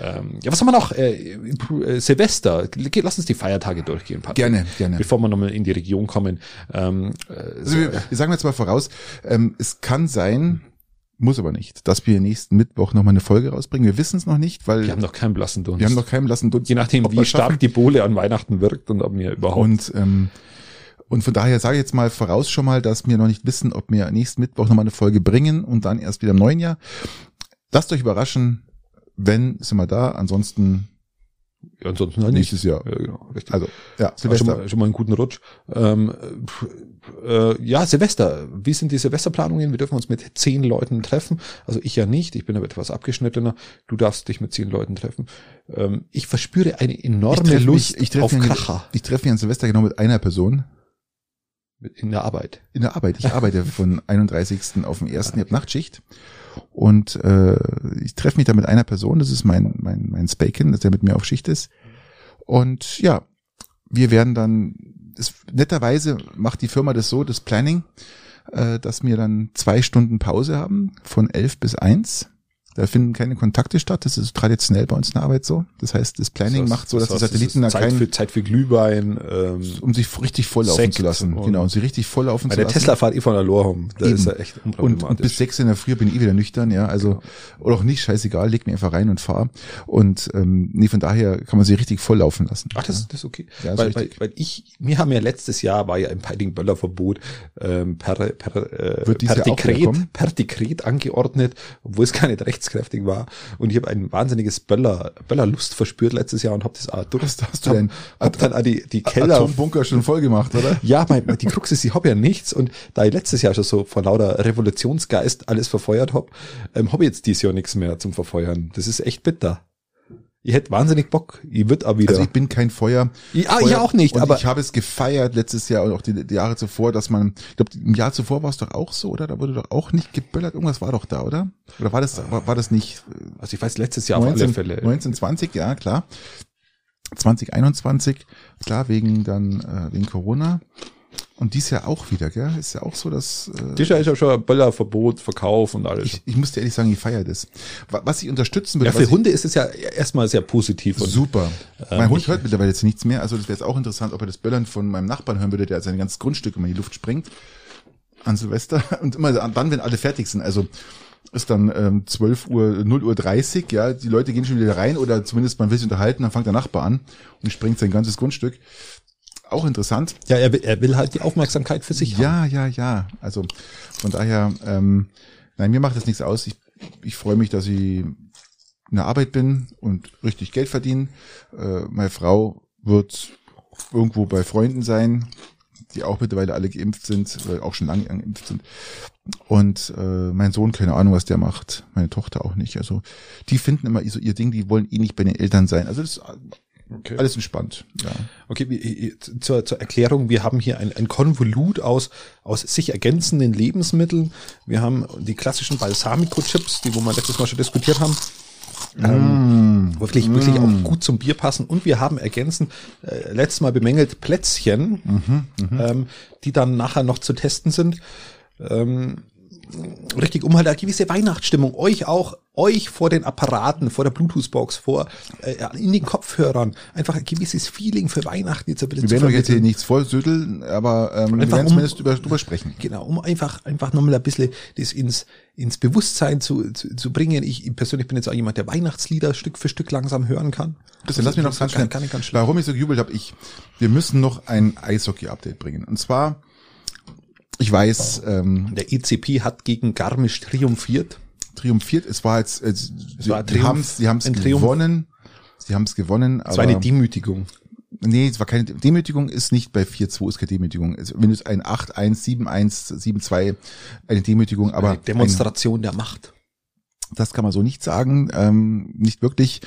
ähm, ja, was haben wir noch? Äh, äh, Silvester. Lass uns die Feiertage durchgehen, Patrick. Gerne, gerne. Bevor wir nochmal in die Region kommen. Ähm, äh, Also wir, wir sagen jetzt mal voraus, ähm, es kann sein, muss aber nicht, dass wir nächsten Mittwoch nochmal eine Folge rausbringen. Wir wissen es noch nicht, weil wir haben noch keinen blassen Dunst. wir haben noch keinen lassen Dunst. Je nachdem, wie stark die Bohle an Weihnachten wirkt und ob wir überhaupt Und, ähm, und von daher sage ich jetzt mal voraus schon mal, dass wir noch nicht wissen, ob wir nächsten Mittwoch nochmal eine Folge bringen und dann erst wieder im neuen Jahr. Lasst euch überraschen. Wenn, sind wir da. Ansonsten Ja, ansonsten halt nicht. nächstes Jahr. Ja, genau, richtig. Also, ja, Aber schon, Silvester. mal, schon mal einen guten Rutsch. Ähm, äh, ja, Silvester. Wie sind die Silvesterplanungen? Wir dürfen uns mit zehn Leuten treffen. Also ich ja nicht. Ich bin aber etwas abgeschnittener. Du darfst dich mit zehn Leuten treffen. Ähm, ich verspüre eine enorme treff Lust mich, ich treffe auf mich, Kracher ich treffe mich an Silvester genau mit einer Person in der Arbeit. in der Arbeit. Ich <laughs> arbeite von 31. auf den 1. Ich habe Nachtschicht und äh, ich treffe mich da mit einer Person, das ist mein, mein, mein Spaken, der mit mir auf Schicht ist. Und ja, wir werden dann, das, netterweise macht die Firma das so, das Planning, äh, dass wir dann zwei Stunden Pause haben, von elf bis eins. Da finden keine Kontakte statt. Das ist traditionell bei uns in der Arbeit so. Das heißt, das Planning macht so, dass die heißt, es Satelliten da keinen, für, Zeit für Glühwein. Ähm, um sich richtig volllaufen Sekt zu lassen. und- Genau, um sie richtig volllaufen bei zu der lassen. Tesla fahrt ihr von der Lorhom. Da Eben. ist er echt Und, und unproblematisch. bis sechs in der Früh bin ich wieder nüchtern, ja. Also, oder auch nicht, scheißegal, leg mir einfach rein und fahr. Und ähm, nee, von daher kann man sie richtig volllaufen lassen. Ach, das, das ist okay. Ja, weil, weil, weil ich, wir haben ja letztes Jahr war ja ein Peiding-Böller-Verbot ähm, per, per, äh, per, Dekret, per Dekret angeordnet, obwohl es gar nicht rechtskräftig war. Und ich habe ein wahnsinniges Böller, Böllerlust verspürt letztes Jahr und habe das auch durch. Hast, hast du deinen hab dann auch die, die Keller. Atombunker schon voll gemacht, oder? <laughs> Ja, mein, die Krux ist, ich habe ja nichts und da ich letztes Jahr schon so vor lauter Revolutionsgeist alles verfeuert hab, ähm, habe ich jetzt dieses Jahr nichts mehr zum Verfeuern. Das ist echt bitter. Ich hätte wahnsinnig Bock. Ich würd auch wieder. Also ich bin kein Feuer. Ich- ah, Feuer ich auch nicht, aber- ich habe es gefeiert letztes Jahr und auch die, die Jahre zuvor, dass man, ich glaube, im Jahr zuvor war es doch auch so, oder? Da wurde doch auch nicht geböllert. Irgendwas war doch da, oder? Oder war das, war, war das nicht? äh, also ich weiß letztes Jahr auf alle Fälle. 1920, ja, klar. 2021, klar, wegen dann, äh, wegen Corona. Und dies Jahr auch wieder, gell? Ist ja auch so, dass. Äh, Dies Jahr ist ja schon Böllerverbot, Verkauf und alles. ich, ich muss dir ehrlich sagen, ich feiere das. Wa- Was ich unterstützen würde, ja, für Hunde ist es ja erstmal sehr positiv. Und super. Ähm, mein Hund ich- hört mittlerweile jetzt nichts mehr, also das wäre jetzt auch interessant, ob er das Böllern von meinem Nachbarn hören würde, der sein ganzes Grundstück immer in die Luft sprengt an Silvester <laughs> und immer dann, wenn alle fertig sind. Also ist dann ähm, 12 Uhr, 0 Uhr 30, ja, die Leute gehen schon wieder rein oder zumindest man will sich unterhalten, dann fängt der Nachbar an und sprengt sein ganzes Grundstück. Auch interessant. ja, er will, er will halt die Aufmerksamkeit für sich haben. Ja, ja, ja. Also von daher, ähm, nein, mir macht das nichts aus. Ich, ich freue mich, dass ich in der Arbeit bin und richtig Geld verdiene. Äh, meine Frau wird irgendwo bei Freunden sein, die auch mittlerweile alle geimpft sind, oder auch schon lange geimpft sind. Und äh, mein Sohn, keine Ahnung, was der macht. Meine Tochter auch nicht. Also die finden immer so ihr Ding, die wollen eh nicht bei den Eltern sein. Also das ist Okay. alles entspannt. Ja. Okay, wie- zur, zur Erklärung, wir haben hier ein, ein Konvolut aus, aus sich ergänzenden Lebensmitteln. Wir haben die klassischen Balsamico-Chips, die wo wir letztes Mal schon diskutiert haben. Ähm, wirklich, wirklich auch gut zum Bier passen. Und wir haben ergänzend, äh, letztes Mal bemängelt, Plätzchen, ähm, die dann nachher noch zu testen sind. Ähm, richtig, um halt eine gewisse Weihnachtsstimmung euch auch, euch vor den Apparaten, vor der Bluetooth-Box, vor äh, in den Kopfhörern, einfach ein gewisses Feeling für Weihnachten jetzt ein bisschen Wir werden euch jetzt hier nichts vollsütteln, aber ähm, wir Einfach werden um- zumindest über, drüber sprechen. Genau, um einfach, einfach nochmal ein bisschen das ins, ins Bewusstsein zu, zu, zu bringen. Ich persönlich bin jetzt auch jemand, der Weihnachtslieder Stück für Stück langsam hören kann. Christian, lass mich noch Das ganz kann- schnell, kann ich ganz schnell. warum ich so gejubelt habe, ich, wir müssen noch ein Eishockey-Update bringen. Und zwar, ich weiß, ähm, Der ECP hat gegen Garmisch triumphiert. triumphiert, es war jetzt, äh, sie, war ein die haben es, es ein gewonnen, sie haben es gewonnen, Es war eine Demütigung. nee, es war keine, Demütigung ist nicht bei 4-2, ist keine Demütigung. Es- Wenn es ein 8-1, 7-1, 7-2, eine Demütigung, aber Eine Demonstration der Macht. Das kann man so nicht sagen, ähm, nicht wirklich,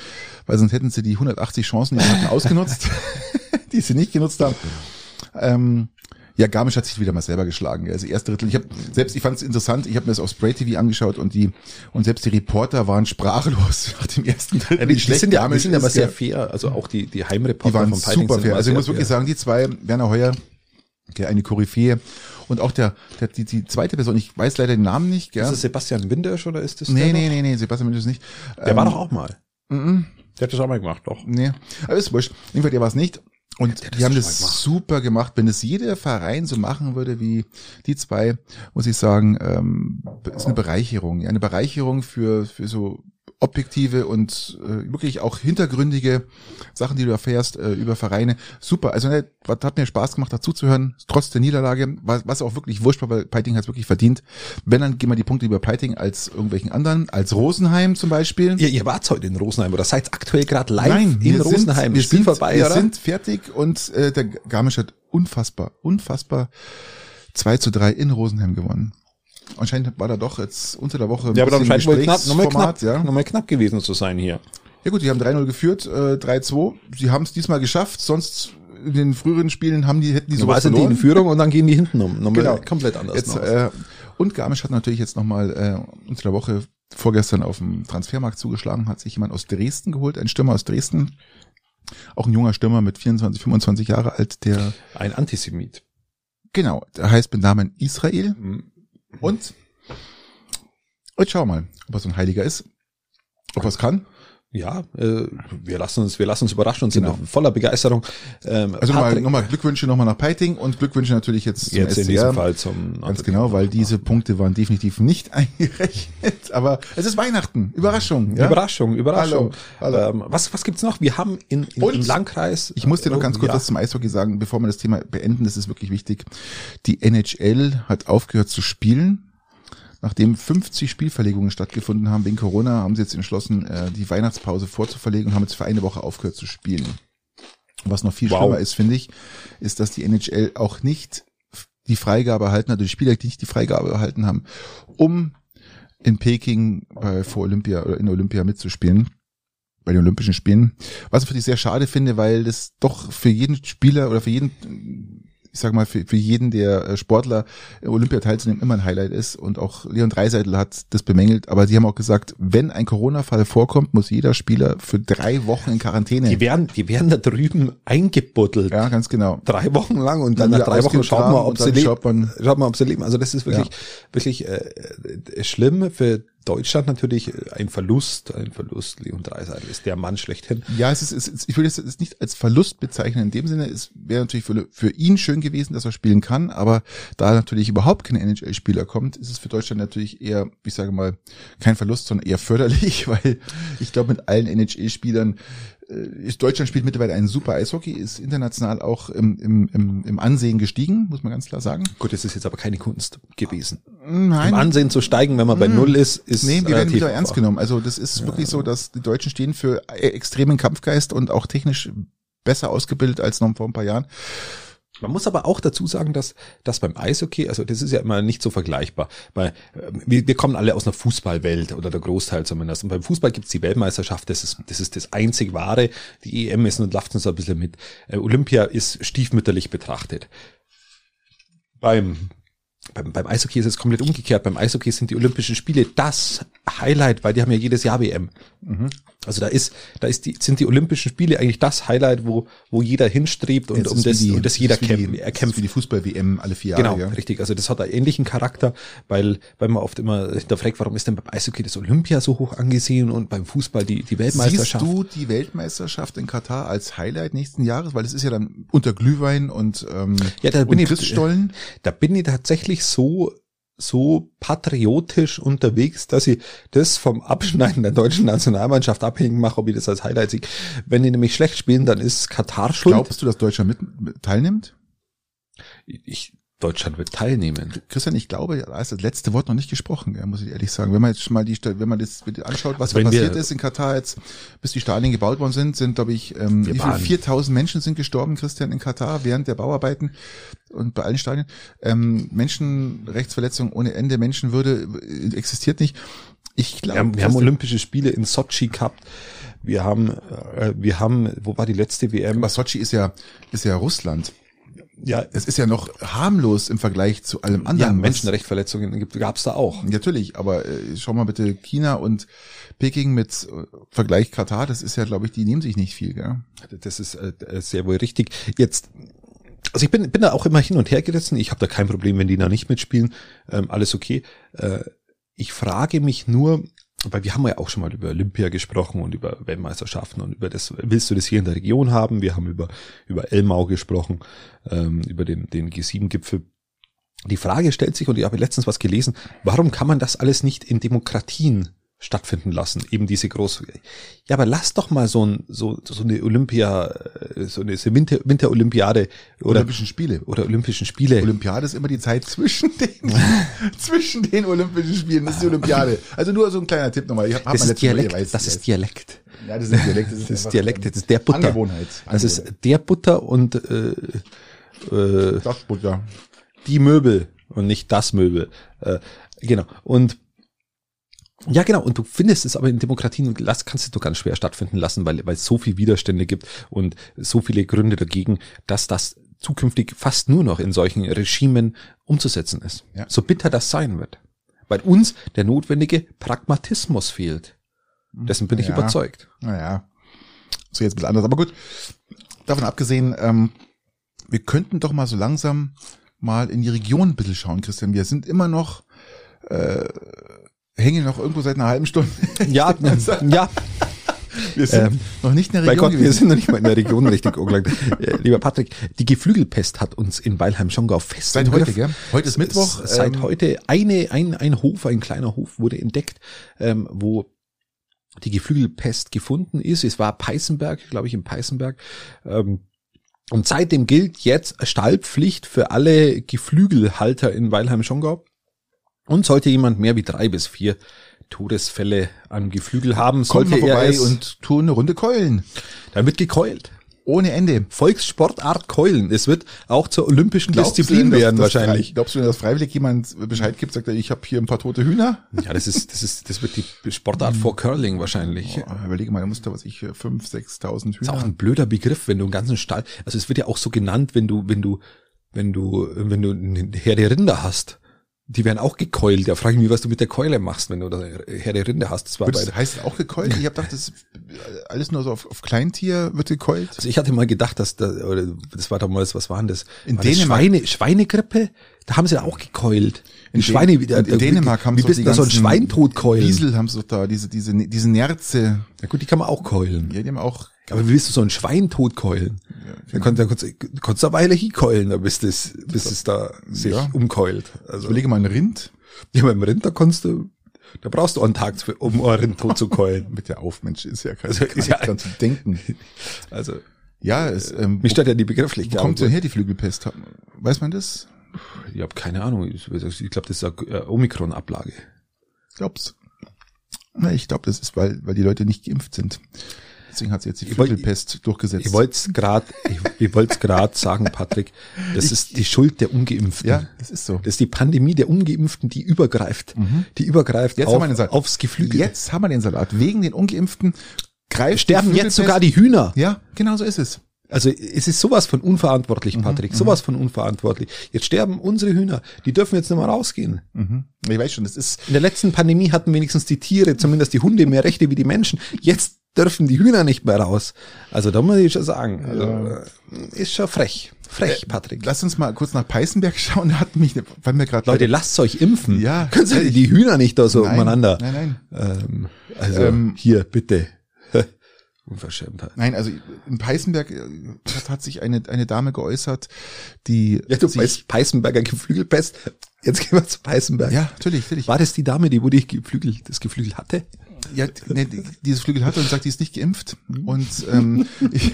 weil sonst hätten sie die 180 Chancen, die sie hatten, <laughs> ausgenutzt, <laughs> die sie nicht genutzt haben. Ähm, ja, Garmisch hat sich wieder mal selber geschlagen. Also erste Drittel. Ich habe selbst, ich fand es interessant. Ich habe mir das auf Spray TV angeschaut und die und selbst die Reporter waren sprachlos <laughs> nach dem ersten Drittel. Ja, die, die sind ja, die sind ja aber sehr fair. Also auch die, die Die Heimreporter waren von Piting super fair. Also ich muss wirklich fair. sagen, die zwei, Werner Heuer, der eine Koryphäe und auch der, der die, die zweite Person. Ich weiß leider den Namen nicht. Gell? Ist das Sebastian Wintersch oder ist das nee, der nee, nee, nee, Sebastian Mendes nicht. Der war doch auch mal. Mhm. Der hat das auch mal gemacht, doch. Nee, aber ist wurscht. Jedenfalls, der war es nicht. Und hat die haben das gemacht. super gemacht. Wenn es jeder Verein so machen würde wie die zwei, muss ich sagen, ähm, ist eine Bereicherung. Ja, eine Bereicherung für, für so objektive und äh, wirklich auch hintergründige Sachen, die du erfährst äh, über Vereine. Super. Also ne, hat mir Spaß gemacht, dazu zu hören, trotz der Niederlage, was, was auch wirklich wurscht war, weil Peiting hat es wirklich verdient. Wenn, dann gehen wir die Punkte über Peiting als irgendwelchen anderen, als Rosenheim zum Beispiel. Ihr, ihr wart heute in Rosenheim oder seid aktuell gerade live Nein, in Rosenheim. Sind, wir Spiel sind, vorbei, wir oder? sind fertig und äh, der Garmisch hat unfassbar, unfassbar 2 zu 3 in Rosenheim gewonnen. Anscheinend war da doch jetzt unter der Woche ein ja, aber dann scheint wohl knapp, nochmal knapp, ja. nochmal knapp gewesen zu sein hier. Ja gut, die haben 3-0 geführt, äh, 3-2. Sie haben es diesmal geschafft, sonst in den früheren Spielen haben die, hätten die sowas sind die verloren. in Führung und dann gehen die hinten um. Nochmal Genau. komplett anders. Jetzt, äh, und Garmisch hat natürlich jetzt nochmal äh, unter der Woche vorgestern auf dem Transfermarkt zugeschlagen, hat sich jemand aus Dresden geholt, ein Stürmer aus Dresden. Auch ein junger Stürmer mit 24, 25 Jahre alt, der Ein Antisemit. Genau, der heißt mit Namen Israel. Mhm. Und jetzt schau mal, ob er so ein Heiliger ist. Ob er es kann. Ja, äh, wir lassen uns, wir lassen uns überraschen und Genau. sind voller Begeisterung. Ähm, Also nochmal, nochmal Glückwünsche nochmal nach Peiting und Glückwünsche natürlich jetzt zum jetzt in SCR. diesem Fall zum Ganz genau, weil diese Punkte waren definitiv nicht <laughs> eingerechnet. Aber es ist Weihnachten. Überraschung. Ja? Überraschung, Überraschung. Hallo, hallo. Ähm, was, was gibt's noch? Wir haben in, in, Und im Landkreis. Ich muss dir noch ganz kurz ja, was zum Eishockey sagen, bevor wir das Thema beenden, das ist wirklich wichtig. Die NHL hat aufgehört zu spielen. Nachdem 50 Spielverlegungen stattgefunden haben wegen Corona, haben sie jetzt entschlossen, äh, die Weihnachtspause vorzuverlegen und haben jetzt für eine Woche aufgehört zu spielen. Was noch viel Wow. schlimmer ist, finde ich, ist, dass die NHL auch nicht die Freigabe erhalten hat, die Spieler, die nicht die Freigabe erhalten haben, um in Peking bei, vor Olympia oder in Olympia mitzuspielen bei den Olympischen Spielen. Was ich für die sehr schade finde, weil das doch für jeden Spieler oder für jeden ich sag mal, für, für jeden der äh, Sportler äh, Olympia teilzunehmen immer ein Highlight ist. Und auch Leon Dreiseitel hat das bemängelt. Aber sie haben auch gesagt, wenn ein Corona-Fall vorkommt, muss jeder Spieler für drei Wochen in Quarantäne. Die werden, die werden da drüben eingebuddelt. ja, ganz genau. Drei Wochen lang und dann, Dann nach drei Wochen schaut man, ob sie leben. schaut man- Schaut man, ob sie leben. Also das ist wirklich, wirklich äh, äh, schlimm für Deutschland natürlich ein Verlust, ein Verlust. Leon Dreiseitel ist der Mann schlechthin. Ja, es ist, es ist ich würde es nicht als Verlust bezeichnen. In dem Sinne, es wäre natürlich für, für ihn schön gewesen, dass er spielen kann, aber da natürlich überhaupt kein NHL-Spieler kommt, ist es für Deutschland natürlich eher, ich sage mal, kein Verlust, sondern eher förderlich, <laughs> weil ich glaube, mit allen NHL-Spielern äh, ist Deutschland spielt mittlerweile ein super Eishockey, ist international auch im, im, im, im Ansehen gestiegen, muss man ganz klar sagen. Gut, das ist jetzt aber keine Kunst gewesen. Nein, Im Ansehen zu steigen, wenn man bei Null ist, ist Nee, wir werden wieder ernst genommen. Also das ist wirklich so, dass die Deutschen stehen für e- extremen Kampfgeist und auch technisch besser ausgebildet als noch vor ein paar Jahren. Man muss aber auch dazu sagen, dass, dass beim Eishockey, also das ist ja immer nicht so vergleichbar. Weil äh, wir, wir kommen alle aus einer Fußballwelt oder der Großteil zumindest. Und beim Fußball gibt's die Weltmeisterschaft, das ist, das ist das einzig wahre. Die EM ist und läuft uns ein bisschen mit. Äh, Olympia ist stiefmütterlich betrachtet. Beim, beim, beim Eishockey ist es komplett umgekehrt. Beim Eishockey sind die Olympischen Spiele das Highlight, weil die haben ja jedes Jahr WM. Also da ist, da ist die, sind die Olympischen Spiele eigentlich das Highlight, wo, wo jeder hinstrebt und um das, die- und das jeder kämpft, die- er kämpft. wie die Fußball-WM alle vier Jahre. Genau, ja. richtig. Also das hat einen ähnlichen Charakter, weil, weil man oft immer hinterfragt, warum ist denn beim Eishockey das Olympia so hoch angesehen und beim Fußball die, die Siehst Weltmeisterschaft? du die Weltmeisterschaft in Katar als Highlight nächsten Jahres? Weil es ist ja dann unter Glühwein und, ähm, Ja, da bin und ich- Christstollen. Da bin ich tatsächlich so, so patriotisch unterwegs, dass ich das vom Abschneiden der deutschen Nationalmannschaft abhängig mache, ob ich das als Highlight sehe. Wenn die nämlich schlecht spielen, dann ist Katar schuld. Glaubst du, dass Deutschland mit, mit teilnimmt? ich, Deutschland wird teilnehmen. Christian, ich glaube, da ist das letzte Wort noch nicht gesprochen, muss ich ehrlich sagen. Wenn man jetzt schon mal die, wenn man das anschaut, was da passiert ist in Katar jetzt, bis die Stadien gebaut worden sind, sind, glaube ich, ähm, wie viel? waren- 4000 Menschen sind gestorben, Christian, in Katar während der Bauarbeiten und bei allen Stadien. Ähm, Menschenrechtsverletzungen ohne Ende, Menschenwürde äh, existiert nicht. Ich glaube, Wir haben, wir haben Olympische Spiele in Sochi gehabt. Wir haben, äh, wir haben, wo war die letzte WM? aber Sochi ist ja, ist ja Russland. Ja, Es ist ja noch harmlos im Vergleich zu allem ja anderen. was- Menschenrechtsverletzungen gab es da auch. Natürlich, aber äh, schau mal bitte China und Peking mit äh, Vergleich Katar, das ist ja, glaube ich, die nehmen sich nicht viel, gell? Das ist äh, sehr wohl richtig. Jetzt, also ich bin, bin da auch immer hin und her gerissen. Ich habe da kein Problem, wenn die da nicht mitspielen. Ähm, alles okay. Äh, ich frage mich nur, weil wir haben ja auch schon mal über Olympia gesprochen und über Weltmeisterschaften und über das, willst du das hier in der Region haben? Wir haben über, über Elmau gesprochen, ähm, über den, den G7-Gipfel. Die Frage stellt sich, und ich habe letztens was gelesen, warum kann man das alles nicht in Demokratien stattfinden lassen? Eben diese große, ja, aber lass doch mal so, ein, so, so eine Olympia, äh, so eine Winter, Winterolympiade oder, Olympischen Spiele. oder Olympischen Spiele. Olympiade ist immer die Zeit zwischen den, <laughs> zwischen den Olympischen Spielen. Das ist die Olympiade. Also nur so ein kleiner Tipp nochmal. Ich hab, das ist Dialekt, weißt, das ist. Dialekt. Ja, das ist Dialekt. Das ist einfach, Dialekt, ähm, das ist der Butter. Angewohnheit. Das ist der Butter und äh, äh, das Butter. die Möbel und nicht das Möbel. Äh, genau. Und ja, genau. Und du findest es aber in Demokratien, lass, kannst du doch ganz schwer stattfinden lassen, weil, weil es so viel Widerstände gibt und so viele Gründe dagegen, dass das zukünftig fast nur noch in solchen Regimen umzusetzen ist. Ja. So bitter das sein wird. Weil uns der notwendige Pragmatismus fehlt. Dessen bin ich Ja. überzeugt. Naja, so jetzt ein bisschen anders. Aber gut, davon abgesehen, ähm, wir könnten doch mal so langsam mal in die Region ein bisschen schauen, Christian. Wir sind immer noch, äh, hängen noch irgendwo seit einer halben Stunde. Ja, <laughs> ja. Wir sind Ähm, noch nicht in der Bei Region Gott, wir gewesen. sind noch nicht mal in der Region richtig angelangt. Äh, Lieber Patrick, die Geflügelpest hat uns in Weilheim-Schongau fest Seit heute, gell? Heute ist Mittwoch. Seit ähm, heute eine, ein, ein Hof, ein kleiner Hof wurde entdeckt, ähm, wo die Geflügelpest gefunden ist. Es war Peißenberg, glaube ich, in Peißenberg. Ähm, und seitdem gilt jetzt Stallpflicht für alle Geflügelhalter in Weilheim-Schongau. Und sollte jemand mehr wie drei bis vier Todesfälle an Geflügel haben, Kommt sollte er vorbei es, und tun eine Runde Keulen. dann wird gekeult. Ohne Ende. Volkssportart Keulen. Es wird auch zur olympischen Glaubst du Disziplin werden dass wahrscheinlich. Frei, glaubst du denn, dass freiwillig jemand Bescheid gibt, sagt er, ich habe hier ein paar tote Hühner? Ja, das ist, das ist, das wird die Sportart vor Curling wahrscheinlich. Oh, überlege mal, da musst du, was ich, für 5.000, 6.000 Ist auch Hühner. ein blöder Begriff, wenn du einen ganzen Stall, also es wird ja auch so genannt, wenn du, wenn du wenn du, wenn du eine Herde Rinder hast, die werden auch gekeult. Da frage ich mich, was du mit der Keule machst, wenn du da Herde Rinder hast. Das war das, heißt es auch gekeult? Ich habe gedacht, das ist alles nur so auf, auf Kleintier wird gekeult. also ich hatte mal gedacht, dass da, oder das war damals, was waren das? In war das Dänemark- Schweine, Schweinegrippe? Da haben sie da auch gekeult. In Schweine, Dän- wie, in Dänemark haben sie du da so ein Schwein totkeulen? Wiesel haben sie doch da, diese, diese, diese Nerze. Ja gut, die kann man auch keulen. Ja, die haben auch, Aber wie willst du so ein Schwein totkeulen? Da genau. du kannst, du kannst du eine Weile hinkeulen, bis das, bis es da sich Ja. umkeult. Also, überlege mal ein Rind. ja, beim Rind, da kannst du, da brauchst du einen Tag, um ein Rind tot zu keulen. Bitte <laughs> auf, Mensch, ist ja kein, Also, ist ja- dran zu denken. <laughs> Also, Ja, es, ähm, mich wo, stört ja die wo Begrifflichkeit. kommt denn her die Flügelpest? Weiß man das? Ich habe keine Ahnung. Ich, ich glaube, das ist eine äh, Omikron-Ablage. Glaubst? Na, ich glaube, das ist, weil, weil die Leute nicht geimpft sind. Deswegen hat sich jetzt die Ich Flügelpest durchgesetzt. Ich wollte es gerade, ich, ich gerade sagen, Patrick. Das ist die Schuld der Ungeimpften. ja, das ist so. Das ist die Pandemie der Ungeimpften, die übergreift. Die übergreift Jetzt auf, haben wir den Salat. aufs Geflügel. Jetzt haben wir den Salat. Wegen den Ungeimpften greift sterben jetzt sogar die Hühner. Ja, genau so ist es. Also es ist sowas von unverantwortlich, Patrick, sowas von unverantwortlich. Jetzt sterben unsere Hühner, die dürfen jetzt nicht mehr rausgehen. Mhm. Ich weiß schon, das ist, In der letzten Pandemie hatten wenigstens die Tiere, zumindest die Hunde, mehr Rechte wie die Menschen. Jetzt dürfen die Hühner nicht mehr raus. Also da muss ich schon sagen, also, äh, ist schon frech. Frech, Patrick. lass uns mal kurz nach Peißenberg schauen. Da hat mich, wann wir gerade Leute, lasst euch impfen. Ja. Können Sie die Hühner nicht da so Nein, umeinander. nein, nein. Ähm, also Ähm, hier, bitte. Unverschämtheit. Nein, also in Peißenberg äh, hat, hat sich eine, eine Dame geäußert, die Ja, du sich, weißt, Peißenberger Geflügelpest. Jetzt gehen wir zu Peißenberg. ja, natürlich, natürlich. War das die Dame, die wo die Geflügel, das Geflügel hatte? Ja, ne, die- dieses Flügel hatte und sagt, die ist nicht geimpft. Und ähm, ich,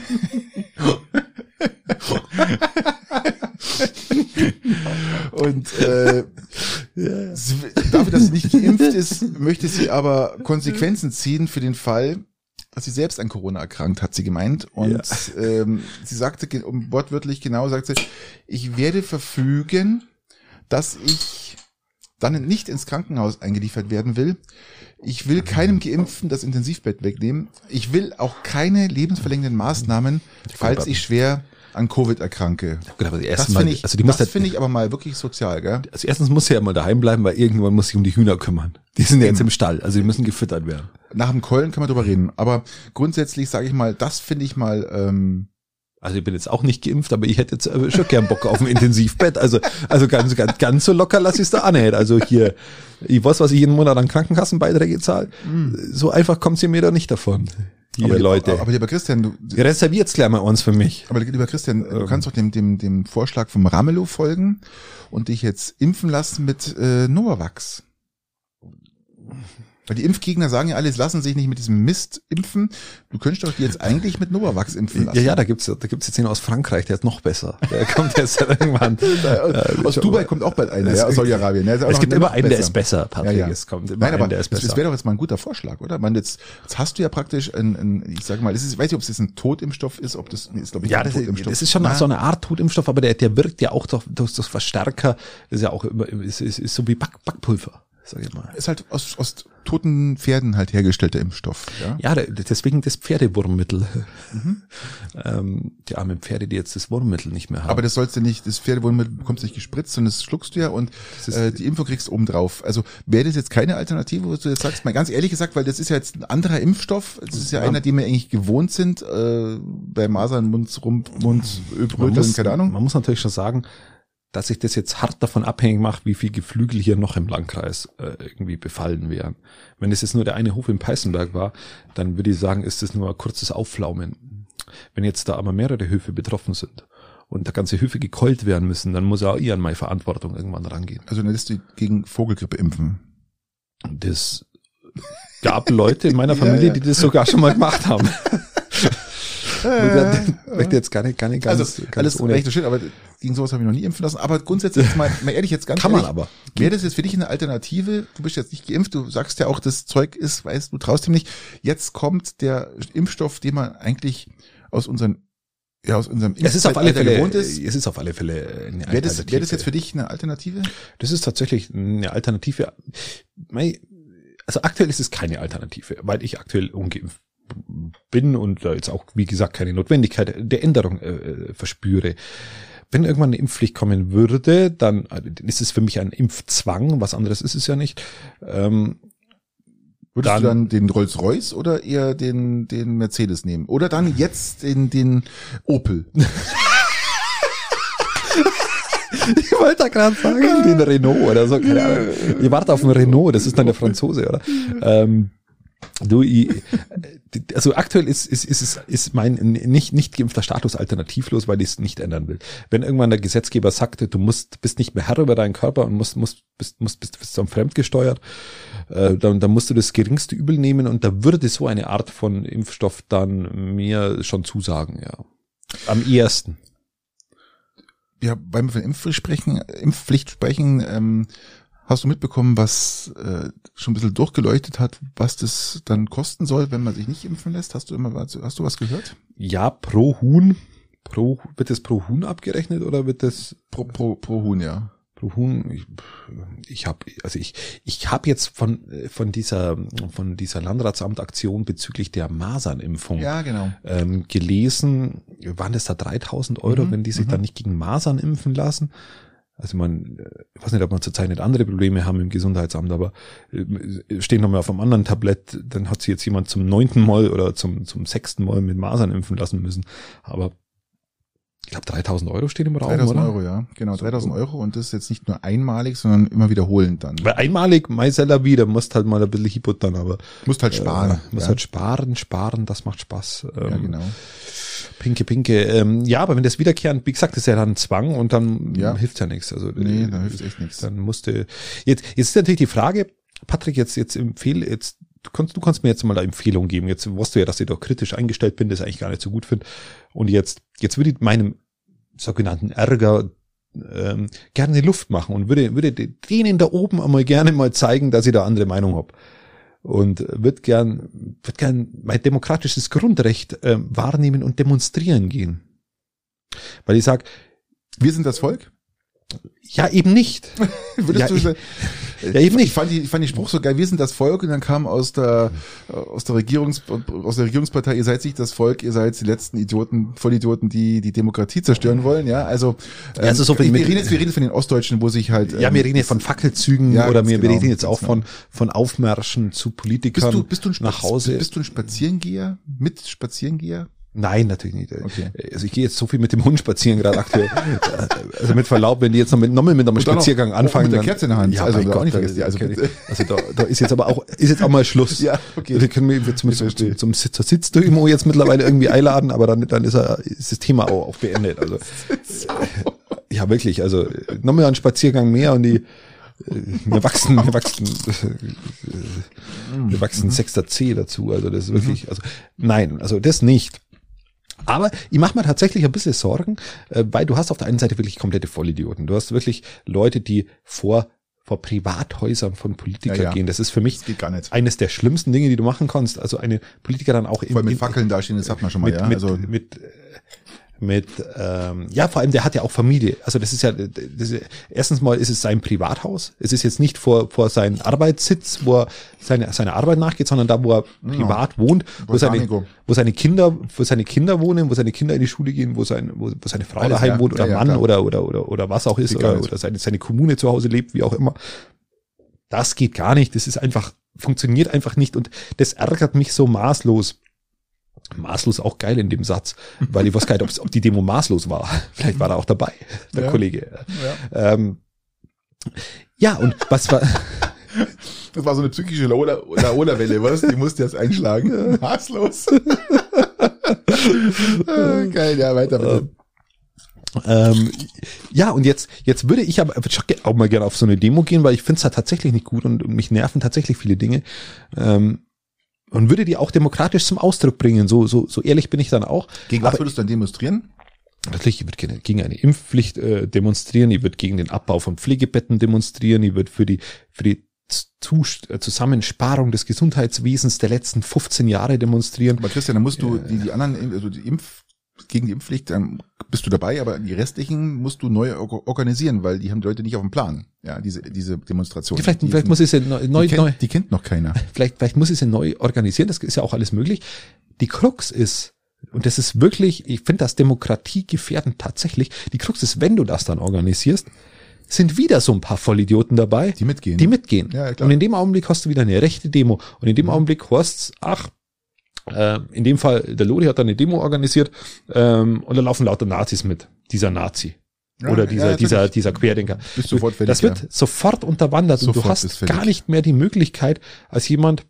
und äh, sie, dafür, dass sie nicht geimpft ist, möchte sie aber Konsequenzen ziehen für den Fall, dass sie selbst an Corona erkrankt, hat sie gemeint. Und ähm, sie sagte, um wortwörtlich genau, sagte sie, ich werde verfügen, dass ich dann nicht ins Krankenhaus eingeliefert werden will. Ich will keinem Geimpften das Intensivbett wegnehmen. Ich will auch keine lebensverlängernden Maßnahmen, falls ich schwer an Covid erkranke. Gut, aber die Das finde ich, also die muss das halt, finde ich aber mal wirklich sozial, gell? also erstens muss sie ja mal daheim bleiben, weil irgendwann muss sie um die Hühner kümmern. Die sind ja jetzt im Stall, also die müssen gefüttert werden. Nach dem Keulen kann man drüber reden. Aber grundsätzlich sage ich mal, das finde ich mal, ähm, Also ich bin jetzt auch nicht geimpft, aber ich hätte jetzt äh, schon gern Bock auf ein Intensivbett. Also, also ganz, ganz, ganz so locker lasse ich es da nicht. Also hier, ich weiß, was ich jeden Monat an Krankenkassenbeiträge zahle. So einfach kommt sie mir da nicht davon. Hier, aber, Leute. Aber, aber lieber Christian, du, Reserviert's gleich mal uns für mich. aber lieber Christian, Ähm. du kannst doch dem, dem, dem Vorschlag vom Ramelow folgen und dich jetzt impfen lassen mit äh, Novavax. Weil die Impfgegner sagen ja alles, lassen sich nicht mit diesem Mist impfen. Du könntest doch die jetzt eigentlich mit Novavax impfen lassen. Ja, ja, da gibt's, da gibt's jetzt einen aus Frankreich, der ist noch besser. Der kommt jetzt irgendwann. <laughs> Aus Dubai kommt auch bald einer, Es- ja, aus Saudi-Arabien. Ja, Es gibt immer einen, der ist besser, Patrick. Ja, ja. Es kommt immer Nein, einen, aber der ist das, besser. das wäre doch jetzt mal ein guter Vorschlag, oder? Man, jetzt, jetzt hast du ja praktisch ein, ein ich sage mal, es ist, ich weiß nicht, ob es jetzt ein Totimpfstoff ist, ob das, nee, ist glaube ich Ja, ein das, Totimpfstoff. das ist schon Na, so eine Art Totimpfstoff, aber der, der wirkt ja auch durch, durch das Verstärker. Das ist ja auch immer, ist, ist, ist so wie Back, Backpulver, sag ich mal. ist halt aus, aus toten Pferden halt hergestellter Impfstoff. Ja? Ja, deswegen das Pferdewurmmittel. Mhm. <laughs> ähm, die armen Pferde, die jetzt das Wurmmittel nicht mehr haben. Aber das sollst du nicht, das Pferdewurmmittel bekommst du nicht gespritzt, sondern das schluckst du ja und äh, die Info kriegst oben drauf. Also wäre das jetzt keine Alternative, wo du jetzt sagst, mal ganz ehrlich gesagt, weil das ist ja jetzt ein anderer Impfstoff, das ist ja, Ja. einer, den wir eigentlich gewohnt sind, äh, bei Masern, Mund, Rumpf, Mund, Öbröteln, keine Ahnung. man muss natürlich schon sagen, dass sich das jetzt hart davon abhängig macht, wie viel Geflügel hier noch im Landkreis äh, irgendwie befallen wären. Wenn es jetzt nur der eine Hof in Peißenberg war, dann würde ich sagen, ist das nur ein kurzes Aufflaumen. Wenn jetzt da aber mehrere Höfe betroffen sind und da ganze Höfe gekeult werden müssen, dann muss auch ich an meine Verantwortung irgendwann rangehen. Also dann lässt du gegen Vogelgrippe impfen. Das gab Leute in meiner <laughs> Ja, Familie, ja. die das sogar schon mal gemacht haben. <laughs> Ich <laughs> möchte jetzt gar nicht, gar nicht ganz, also ganz alles ohne. recht und schön, aber gegen sowas habe ich noch nie impfen lassen. Aber grundsätzlich mal, mal ehrlich jetzt ganz Kann man ehrlich, aber. Wäre das jetzt für dich eine Alternative? Du bist jetzt nicht geimpft, du sagst ja auch, das Zeug ist, weißt du, traust ihm nicht. Jetzt kommt der Impfstoff, den man eigentlich aus unseren ja, aus unserem Es ist auf alle Fälle, gewohnt ist. es ist auf alle Fälle eine Wäre das, Alternative. wäre das jetzt für dich eine Alternative? Das ist tatsächlich eine Alternative. Also aktuell ist es keine Alternative, weil ich aktuell ungeimpft bin und da jetzt auch, wie gesagt, keine Notwendigkeit der Änderung äh, verspüre. wenn irgendwann eine Impfpflicht kommen würde, dann äh, ist es für mich ein Impfzwang, was anderes ist es ja nicht. Ähm, Würdest Dann- du dann den Rolls-Royce oder eher den, den Mercedes nehmen? Oder dann jetzt den, den Opel? <laughs> ich wollte da gerade sagen, den Renault oder so, keine Ahnung. Ihr wartet auf den Renault, das ist dann der Franzose, oder? Ähm, du, ich, also aktuell ist, ist, ist, ist mein nicht, nicht geimpfter Status alternativlos, weil ich es nicht ändern will. Wenn irgendwann der Gesetzgeber sagte, du musst, bist nicht mehr Herr über deinen Körper und musst, musst, bist, musst, bist, bist dann fremdgesteuert, äh, dann, dann musst du das geringste Übel nehmen und da würde so eine Art von Impfstoff dann mir schon zusagen, ja. Am ehesten. Ja, wir von Impfpflicht sprechen, Impfpflicht sprechen, ähm, hast du mitbekommen, was äh, schon ein bisschen durchgeleuchtet hat, was das dann kosten soll, wenn man sich nicht impfen lässt? Hast du immer was, hast du was gehört? Ja, pro Huhn. Pro, wird das pro Huhn abgerechnet oder wird das Pro, pro, pro Huhn, ja. pro Huhn? Ich, ich habe, also ich, ich habe jetzt von von dieser von dieser Landratsamtaktion bezüglich der Masernimpfung Ja, genau. ähm, gelesen. Waren das da 3000 Euro, Mhm, wenn die sich mhm. dann nicht gegen Masern impfen lassen? Also man, äh, ich weiß nicht, ob man zurzeit nicht andere Probleme haben im Gesundheitsamt, aber äh, stehen nochmal auf einem anderen Tablett, dann hat sich jetzt jemand zum neunten Mal oder zum, zum sechsten Mal mit Masern impfen lassen müssen. Aber ich glaube 3000 Euro stehen im Raum, 3000 oder? Euro, ja. Genau, 3000 Euro und das ist jetzt nicht nur einmalig, sondern immer wiederholend dann. Weil einmalig, Maiseller wieder, musst halt mal ein bisschen hiputtern, aber Musst halt sparen. äh, musst ja. halt sparen, sparen, das macht Spaß. ja, Ähm, genau. Pinke, pinke. Ähm, ja, aber wenn das wiederkehren, wie gesagt, ist ja dann ein Zwang und dann Ja. hilft ja nichts. Also Nee, äh, da hilft echt nichts. Dann musste jetzt jetzt ist natürlich die Frage, Patrick, jetzt jetzt empfehle jetzt du kannst du kannst mir jetzt mal eine Empfehlung geben. Jetzt weißt du ja, dass ich doch kritisch eingestellt bin, das eigentlich gar nicht so gut finde. Und jetzt jetzt würde ich meinem sogenannten Ärger ähm, gerne Luft machen und würde würde denen da oben einmal gerne mal zeigen, dass ich da andere Meinung hab und wird gern wird gern mein demokratisches Grundrecht ähm, wahrnehmen und demonstrieren gehen. Weil ich sag, Wir sind das Volk? Ja eben nicht. <laughs> Würdest Ja, du ich- sagen- ja, eben nicht. Ich fand, die, ich fand den Spruch so geil, wir sind das Volk und dann kam aus der, aus der Regierungs, aus der Regierungspartei, ihr seid nicht das Volk, ihr seid die letzten Idioten, Vollidioten, die die Demokratie zerstören wollen, ja, also, ähm, also so wir, reden jetzt, wir reden von den Ostdeutschen, wo sich halt, Ja, ähm, wir reden jetzt von Fackelzügen Ja, oder wir, genau, reden jetzt auch ganz von, von Aufmärschen zu Politikern bist du, bist du ein, Spaz- nach Hause. bist du ein Spazierengeher? Mit Spazierengeher? Nein, natürlich nicht. Okay. Also ich gehe jetzt so viel mit dem Hund spazieren gerade aktuell. also mit Verlaub, wenn die jetzt noch mit, nochmal mit einem dann noch Spaziergang anfangen. mit der Kerze in der Hand. Ja, Also, auch Gott, nicht vergessen, also bitte. also da, da ist jetzt aber auch, ist jetzt auch mal Schluss. <laughs> Ja, okay. Wir können mich zum, zum, zum, zur Sitzdemo jetzt mittlerweile irgendwie einladen, aber dann, dann ist, er, ist das Thema auch, auch beendet. Also, <laughs> ja, wirklich. Also nochmal einen Spaziergang mehr und die äh, wir wachsen, wir wachsen, äh, wir wachsen sechster C dazu. Also das ist wirklich, also nein, also das nicht. Aber ich mache mir tatsächlich ein bisschen Sorgen, äh, weil du hast auf der einen Seite wirklich komplette Vollidioten. Du hast wirklich Leute, die vor vor Privathäusern von Politikern Ja, ja. gehen. Das ist für mich eines der schlimmsten Dinge, die du machen kannst. Also eine Politiker dann auch Vor allem mit in- Fackeln dastehen, das hat man schon mal, mit, ja. mit, Also, mit, äh, mit ähm, ja, vor allem der hat ja auch Familie. Also das ist ja, das ist, erstens mal ist es sein Privathaus. Es ist jetzt nicht vor, vor seinem Arbeitssitz, wo er seine, seine Arbeit nachgeht, sondern da, wo er privat wohnt, wo seine, wo seine Kinder, wo seine Kinder wohnen, wo seine Kinder in die Schule gehen, wo sein, wo, wo seine Frau Alles, daheim ja. wohnt oder Ja, ja, Mann klar. oder, oder, oder, oder was auch ist, oder, oder seine, seine Kommune zu Hause lebt, wie auch immer. Das geht gar nicht. Das ist einfach, funktioniert einfach nicht und das ärgert mich so maßlos. Maßlos auch geil in dem Satz, weil ich weiß gar nicht, ob die Demo maßlos war. <laughs> Vielleicht war er auch dabei, der Ja. Kollege. ja. Ähm, ja, und was war, <laughs> Das war so eine psychische Laola- Laola-Welle, was? Die musste jetzt einschlagen. <laughs> Maßlos. Geil, ja, weiter bitte. ähm, ja, und jetzt, jetzt würde ich aber auch mal gerne auf so eine Demo gehen, weil ich finde es halt tatsächlich nicht gut und mich nerven tatsächlich viele Dinge. Ähm, und würde die auch demokratisch zum Ausdruck bringen. So, so, so ehrlich bin ich dann auch. Gegen was würdest du dann demonstrieren? Natürlich, ich würde gerne gegen eine Impfpflicht äh, demonstrieren, ich würde gegen den Abbau von Pflegebetten demonstrieren, ich würde für die, für die äh, Zusammensparung des Gesundheitswesens der letzten 15 Jahre demonstrieren. Aber Christian, dann musst du die, die anderen, also die Impf, gegen die Impfpflicht, dann bist du dabei, aber die restlichen musst du neu or- organisieren, weil die haben die Leute nicht auf dem Plan. Ja, diese, diese Demonstration. Vielleicht, die, vielleicht muss ich sie neu, neu, die, kennt, neu die kennt noch keiner. <laughs> vielleicht, vielleicht muss ich sie neu organisieren, das ist ja auch alles möglich. Die Krux ist, Und das ist wirklich, ich finde das Demokratie gefährdend tatsächlich. Die Krux ist, wenn du das dann organisierst, sind wieder so ein paar Vollidioten dabei, Die mitgehen. die mitgehen. Ja, klar. und in dem Augenblick hast du wieder eine rechte Demo. Und in dem Augenblick horst's, ach, äh, in dem Fall, der Lodi hat da eine Demo organisiert ähm, und da laufen lauter Nazis mit, dieser Nazi. Ja, oder ja, dieser, natürlich. dieser, dieser Querdenker. Bist sofort fertig, das wird ja. sofort unterwandert und du Sofort hast gar nicht mehr die Möglichkeit, als jemand,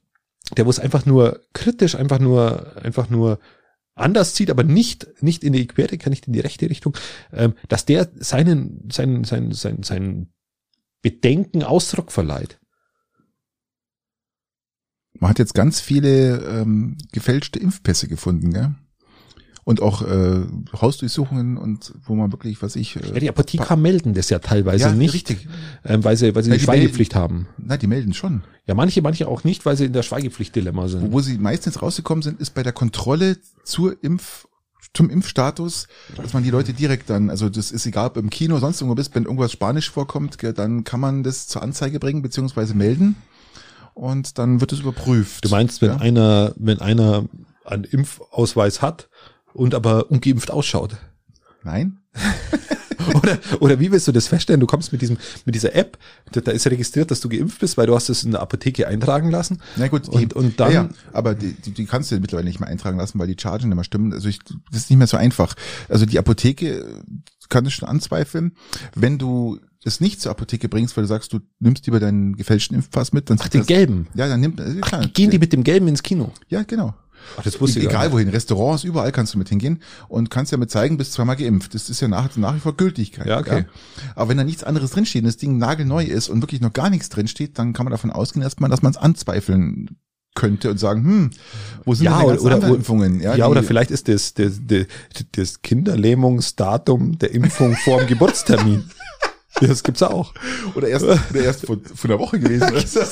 der wo es einfach nur kritisch, einfach nur, einfach nur anders zieht, aber nicht, nicht in die Querdenker, nicht in die rechte Richtung, ähm, dass der seinen, seinen, seinen, seinen, seinen Bedenken Ausdruck verleiht. Man hat jetzt ganz viele ähm, gefälschte Impfpässe gefunden, gell? Und auch äh, Hausdurchsuchungen und wo man wirklich, was ich. Äh, Ja, die Apotheker melden das ja teilweise Ja, nicht, richtig. Ähm, weil sie, weil sie Ja, die Schweigepflicht haben. na, die melden schon. Ja, manche, manche auch nicht, weil sie in der Schweigepflichtdilemma sind. Wo sie meistens rausgekommen sind, ist bei der Kontrolle zur Impf, zum Impfstatus, dass man die Leute direkt dann, also das ist egal, ob im Kino, sonst irgendwo bist, wenn irgendwas Spanisch vorkommt, gell, dann kann man das zur Anzeige bringen, beziehungsweise melden. Und dann wird es überprüft. Du meinst, wenn ja? einer, wenn einer einen Impfausweis hat und aber ungeimpft ausschaut? Nein? <laughs> Oder, oder wie willst du das feststellen? Du kommst mit diesem, mit dieser App, da, da ist registriert, dass du geimpft bist, weil du hast es in der Apotheke eintragen lassen. Na gut, die, Und- und dann- ja, ja, aber die, die, kannst du mittlerweile nicht mehr eintragen lassen, weil die Chargen immer stimmen. Also ich, das ist nicht mehr so einfach. Also die Apotheke kann es schon anzweifeln. Wenn du es nicht zur Apotheke bringst, weil du sagst, du nimmst lieber deinen gefälschten Impfpass mit, dann Ach, den das, gelben. Ja, dann nimmt, äh, klar, Gehen die mit dem gelben ins Kino? ja, genau. Ach, das wusste ich Egal wohin, Restaurants, überall kannst du mit hingehen und kannst ja mit zeigen, bist zweimal geimpft. Das ist ja nach, nach wie vor Gültigkeit. Ja, okay. Aber wenn da nichts anderes drinsteht und das Ding nagelneu ist und wirklich noch gar nichts drinsteht, dann kann man davon ausgehen erstmal, dass man es anzweifeln könnte und sagen, hm, wo sind Ja, denn die oder, Impfungen? ja, die- oder vielleicht ist das, das, das, das Kinderlähmungsdatum der Impfung vor dem Geburtstermin. <laughs> Das gibt's auch. oder erst, oder erst vor, vor einer Woche gewesen. <laughs>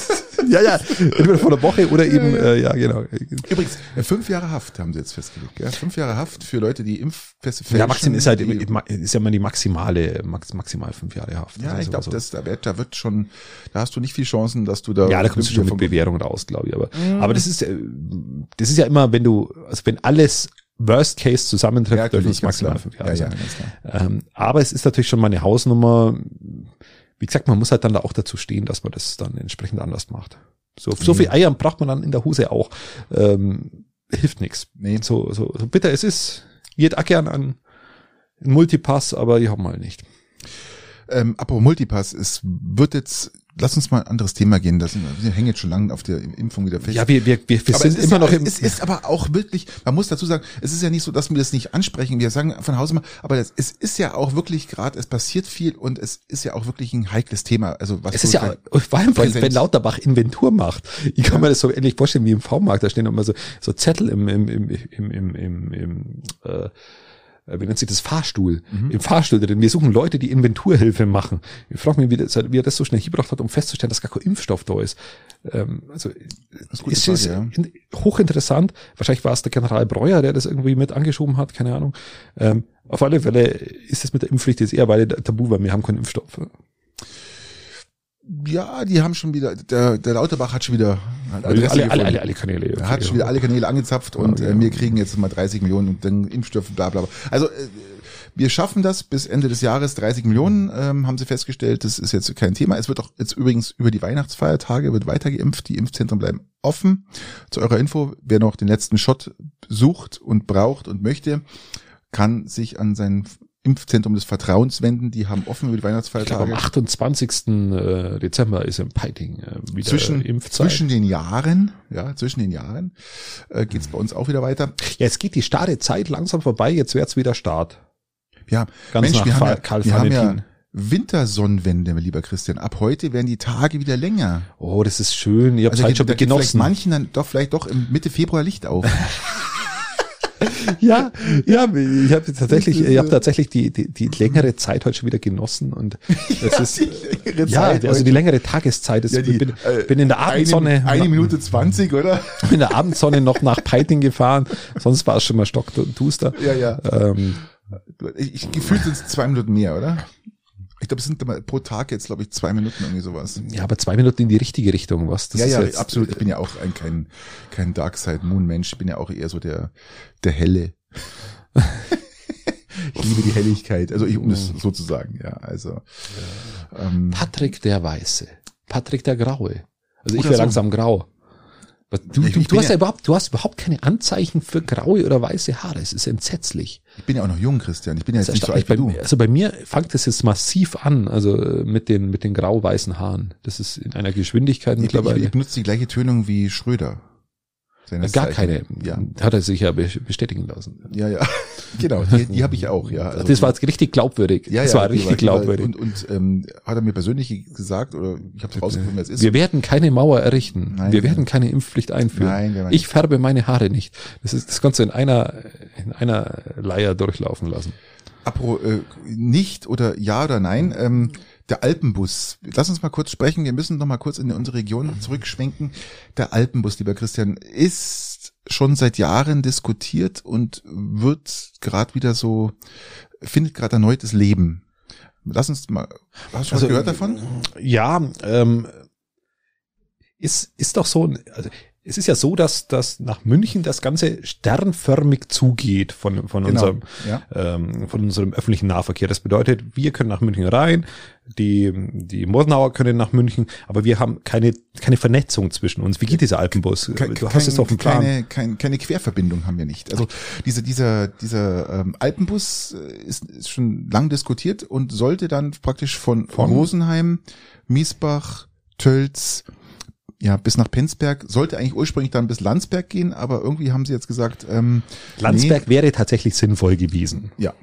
Ja, ja. Entweder vor der Woche oder eben, äh, ja, genau. Übrigens, äh, fünf Jahre Haft haben sie jetzt festgelegt. Ja? Fünf Jahre Haft für Leute, die Impfpässe fälschen. Ja, Maxim ist halt, ist ja immer die maximale, max, maximal fünf Jahre Haft. ja, Also ich glaube, so. da wird, da wird schon, da hast du nicht viel Chancen, dass du da. Ja, da kommst du schon mit Bewährung raus, glaube ich. Aber, aber das ist, äh, das ist ja immer, wenn du, also wenn alles Worst Case zusammentrifft, Ja, dürfen es maximal fünf. Jahre Ja, ja, sein. klar. Ähm, aber es ist natürlich schon mal eine Hausnummer. Wie gesagt, man muss halt dann da auch dazu stehen, dass man das dann entsprechend anders macht. So, so Mhm. viel Eier braucht man dann in der Hose auch. Ähm, hilft nichts. Nee. So, so, so bitter es ist. Auch gern einen Multipass, aber ich habe mal nicht. Ähm, apropos Multipass, es wird jetzt, lass uns mal ein anderes Thema gehen. Das, wir hängen jetzt schon lange auf der Impfung wieder fest. Ja, wir, wir, wir, wir sind immer ja, noch im, Es ist aber auch wirklich, man muss dazu sagen, es ist ja nicht so, dass wir das nicht ansprechen. Wir sagen von Hause mal, aber es, es ist ja auch wirklich gerade, es passiert viel und es ist ja auch wirklich ein heikles Thema. Also was Es ist ja, vor allem, wenn, wenn Lauterbach Inventur macht. Ich kann mir das so ähnlich vorstellen wie im V-Markt. Da stehen immer so, so Zettel im, im, im, im, im, im, im äh, wie nennt sich das, Fahrstuhl, Mhm. im Fahrstuhl drin. Wir suchen Leute, die Inventurhilfe machen. Ich frage mich, wie, das, wie er das so schnell hingebracht hat, um festzustellen, dass gar kein Impfstoff da ist. Ähm, also ist gute es ist Frage, in, hochinteressant. Wahrscheinlich war es der General Breuer, der das irgendwie mit angeschoben hat, keine Ahnung. Ähm, auf alle Fälle ist es mit der Impfpflicht jetzt eher, weil der Tabu war, wir haben keinen Impfstoff. Ja, die haben schon wieder, der, der Lauterbach hat schon wieder hat Alle, alle, alle, alle, alle Kanäle. Er hat schon wieder alle Kanäle angezapft und äh, wir kriegen jetzt mal 30 Millionen und dann Impfstoffe, bla bla bla. Also äh, wir schaffen das bis Ende des Jahres 30 Millionen, ähm, haben sie festgestellt. Das ist jetzt kein Thema. Es wird auch jetzt übrigens über die Weihnachtsfeiertage wird weiter geimpft. Die Impfzentren bleiben offen. Zu eurer Info, wer noch den letzten Shot sucht und braucht und möchte, kann sich an sein Impfzentrum des Vertrauens wenden. Die haben offen über die Ich glaube, Weihnachtsfeiertage. am 28. äh, Dezember ist in Peiting äh, wieder zwischen, Impfzeit. zwischen den Jahren, ja, zwischen den Jahren äh, geht's bei uns auch wieder weiter. ja, es geht die starre Zeit langsam vorbei, jetzt wird's wieder Start. Ja, Ganz Mensch, wir haben, ja, Karl wir haben ja. Wintersonnenwende, lieber Christian. Ab heute werden die Tage wieder länger. Oh, das ist schön. Ich habe Also Zeit geht- schon geht vielleicht genossen. manchen dann doch vielleicht doch im Mitte Februar Licht auf. <laughs> <laughs> Ja, ja, ich habe tatsächlich, ich habe äh, tatsächlich die, die, die längere Zeit heute schon wieder genossen und <laughs> das ist die längere ja, Zeit also die längere Tageszeit. Ist, Ja, die, bin, äh, bin in der Abendsonne, Eine, eine Minute zwanzig, oder? <laughs> in der Abendsonne noch nach Peiting gefahren. Sonst war es schon mal stockduster. Ja, ja. Ähm, Ich, ich gefühlt sind es zwei Minuten mehr, oder? Ich glaube, es sind pro Tag jetzt, glaube ich, zwei Minuten irgendwie sowas. ja, aber zwei Minuten in die richtige Richtung, was? Das ja, ja, jetzt, absolut. Ich bin ja auch ein, kein, kein Dark Side Moon Mensch. Ich bin ja auch eher so der, der helle <laughs> ich liebe die Helligkeit, also ich, um das so zu sagen, ja, also. Ähm, Patrick der Weiße. Patrick der Graue. Also ich wäre so. langsam grau. Du, du, du hast ja- überhaupt, du hast überhaupt keine Anzeichen für graue oder weiße Haare. Es ist entsetzlich. Ich bin ja auch noch jung, Christian, ich bin ja jetzt nicht so alt wie du. bei, also bei mir fängt es jetzt massiv an, also äh, mit den, mit den grau-weißen Haaren. Das ist in einer Geschwindigkeit Ich, ich, mittlerweile. ich benutze die gleiche Tönung wie Schröder. Seines Gar Zeichen. keine. Ja, Hat er sich ja be- bestätigen lassen. ja, ja. <laughs> genau, die, die habe ich auch, ja. Also das war jetzt richtig glaubwürdig. ja, das ja, war richtig war- glaubwürdig. Und, und ähm, hat er mir persönlich gesagt, oder ich habe rausgefunden, wer es ist. wir werden keine Mauer errichten. Nein, wir nein. werden keine Impfpflicht einführen. Nein, wir ich färbe meine Haare nicht. Das ist das Ganze in einer in einer Leier durchlaufen lassen. Apro, äh, nicht oder ja oder nein, ähm, der Alpenbus. Lass uns mal kurz sprechen. Wir müssen noch mal kurz in unsere Region zurückschwenken. Der Alpenbus, lieber Christian, ist schon seit Jahren diskutiert und wird gerade wieder so, findet gerade erneutes Leben. Lass uns mal, hast du schon Also, was gehört davon? Ja, ähm, ist ist doch so. Also, es ist ja so, dass dass nach München das Ganze sternförmig zugeht von von unserem ja. ähm, von unserem öffentlichen Nahverkehr. Das bedeutet, wir können nach München rein, die, die Mordenauer können nach München, aber wir haben keine, keine Vernetzung zwischen uns. Wie geht dieser Alpenbus? Ke- du hast es auf dem Plan. Keine, keine, keine Querverbindung haben wir nicht. Also diese, dieser, dieser ähm, Alpenbus äh, ist, ist schon lang diskutiert und sollte dann praktisch von, Von? Rosenheim, Miesbach, Tölz, ja, bis nach Penzberg, sollte eigentlich ursprünglich dann bis Landsberg gehen, aber irgendwie haben sie jetzt gesagt, ähm, Landsberg wäre tatsächlich sinnvoll gewesen. nee, ja.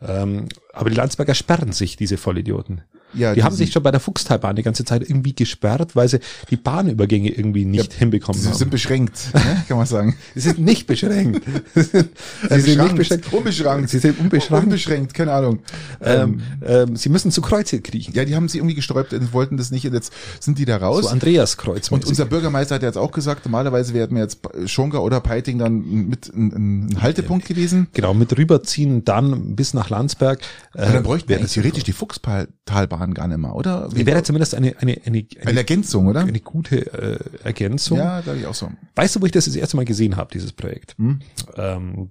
Ähm, aber die Landsberger sperren sich, diese Vollidioten. Ja, die haben sind- sich schon bei der Fuchstalbahn die ganze Zeit irgendwie gesperrt, weil sie die Bahnübergänge irgendwie nicht hinbekommen Sie haben. sind beschränkt, ne, kann man sagen. <laughs> Sie sind nicht beschränkt. <laughs> <laughs> Sie sind, sie sind nicht beschränkt. Unbeschränkt. Sie sind unbeschränkt. Unbeschränkt, keine Ahnung. Ähm, ähm, sie müssen zu Kreuze kriechen. Ja, die haben sie irgendwie gesträubt und wollten das nicht und jetzt sind die da raus. So Andreas Kreuz. Und unser Bürgermeister hat jetzt auch gesagt, normalerweise wären wir jetzt Schonga oder Peiting dann mit ein, ein Haltepunkt gewesen. Genau, mit rüberziehen, dann bis nach Landsberg. Äh, Ja, dann bräuchten wir wäre theoretisch die Fuchstalbahn gar nicht mehr, oder? Wie- wäre zumindest eine, eine, eine, eine eine, Ergänzung, oder? eine gute äh, Ergänzung. Ja, glaube ich auch so. Weißt du, wo ich das das erste Mal gesehen habe, dieses Projekt? Hm? Ähm,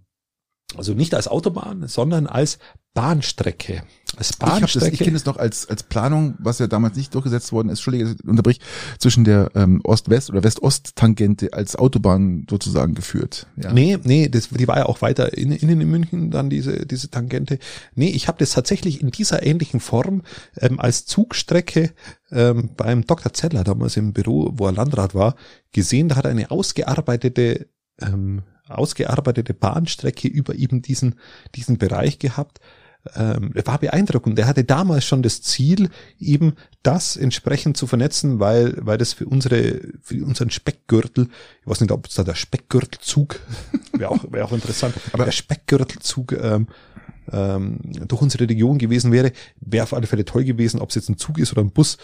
also nicht als Autobahn, sondern als Bahnstrecke. Als Ich, Bahnstrecke. ich kenne es noch als, als Planung, was ja damals nicht durchgesetzt worden ist, Entschuldige, ich unterbrich, zwischen der ähm, Ost-West- oder West-Ost-Tangente als Autobahn sozusagen geführt. Ja. Nee, nee, das, die war ja auch weiter in, innen in München, dann diese, diese Tangente. Nee, ich habe das tatsächlich in dieser ähnlichen Form ähm, als Zugstrecke ähm, beim Dr. Zeller damals im Büro, wo er Landrat war, gesehen. Da hat er eine ausgearbeitete, ähm, ausgearbeitete Bahnstrecke über eben diesen, diesen Bereich gehabt. Ähm, war beeindruckend. Der hatte damals schon das Ziel, eben das entsprechend zu vernetzen, weil, weil das für unsere, für unseren Speckgürtel, ich weiß nicht, ob es da der Speckgürtelzug, <laughs> wäre auch, wäre auch interessant, aber der Speckgürtelzug ähm, ähm, durch unsere Region gewesen wäre, wäre auf alle Fälle toll gewesen, ob es jetzt ein Zug ist oder ein Bus.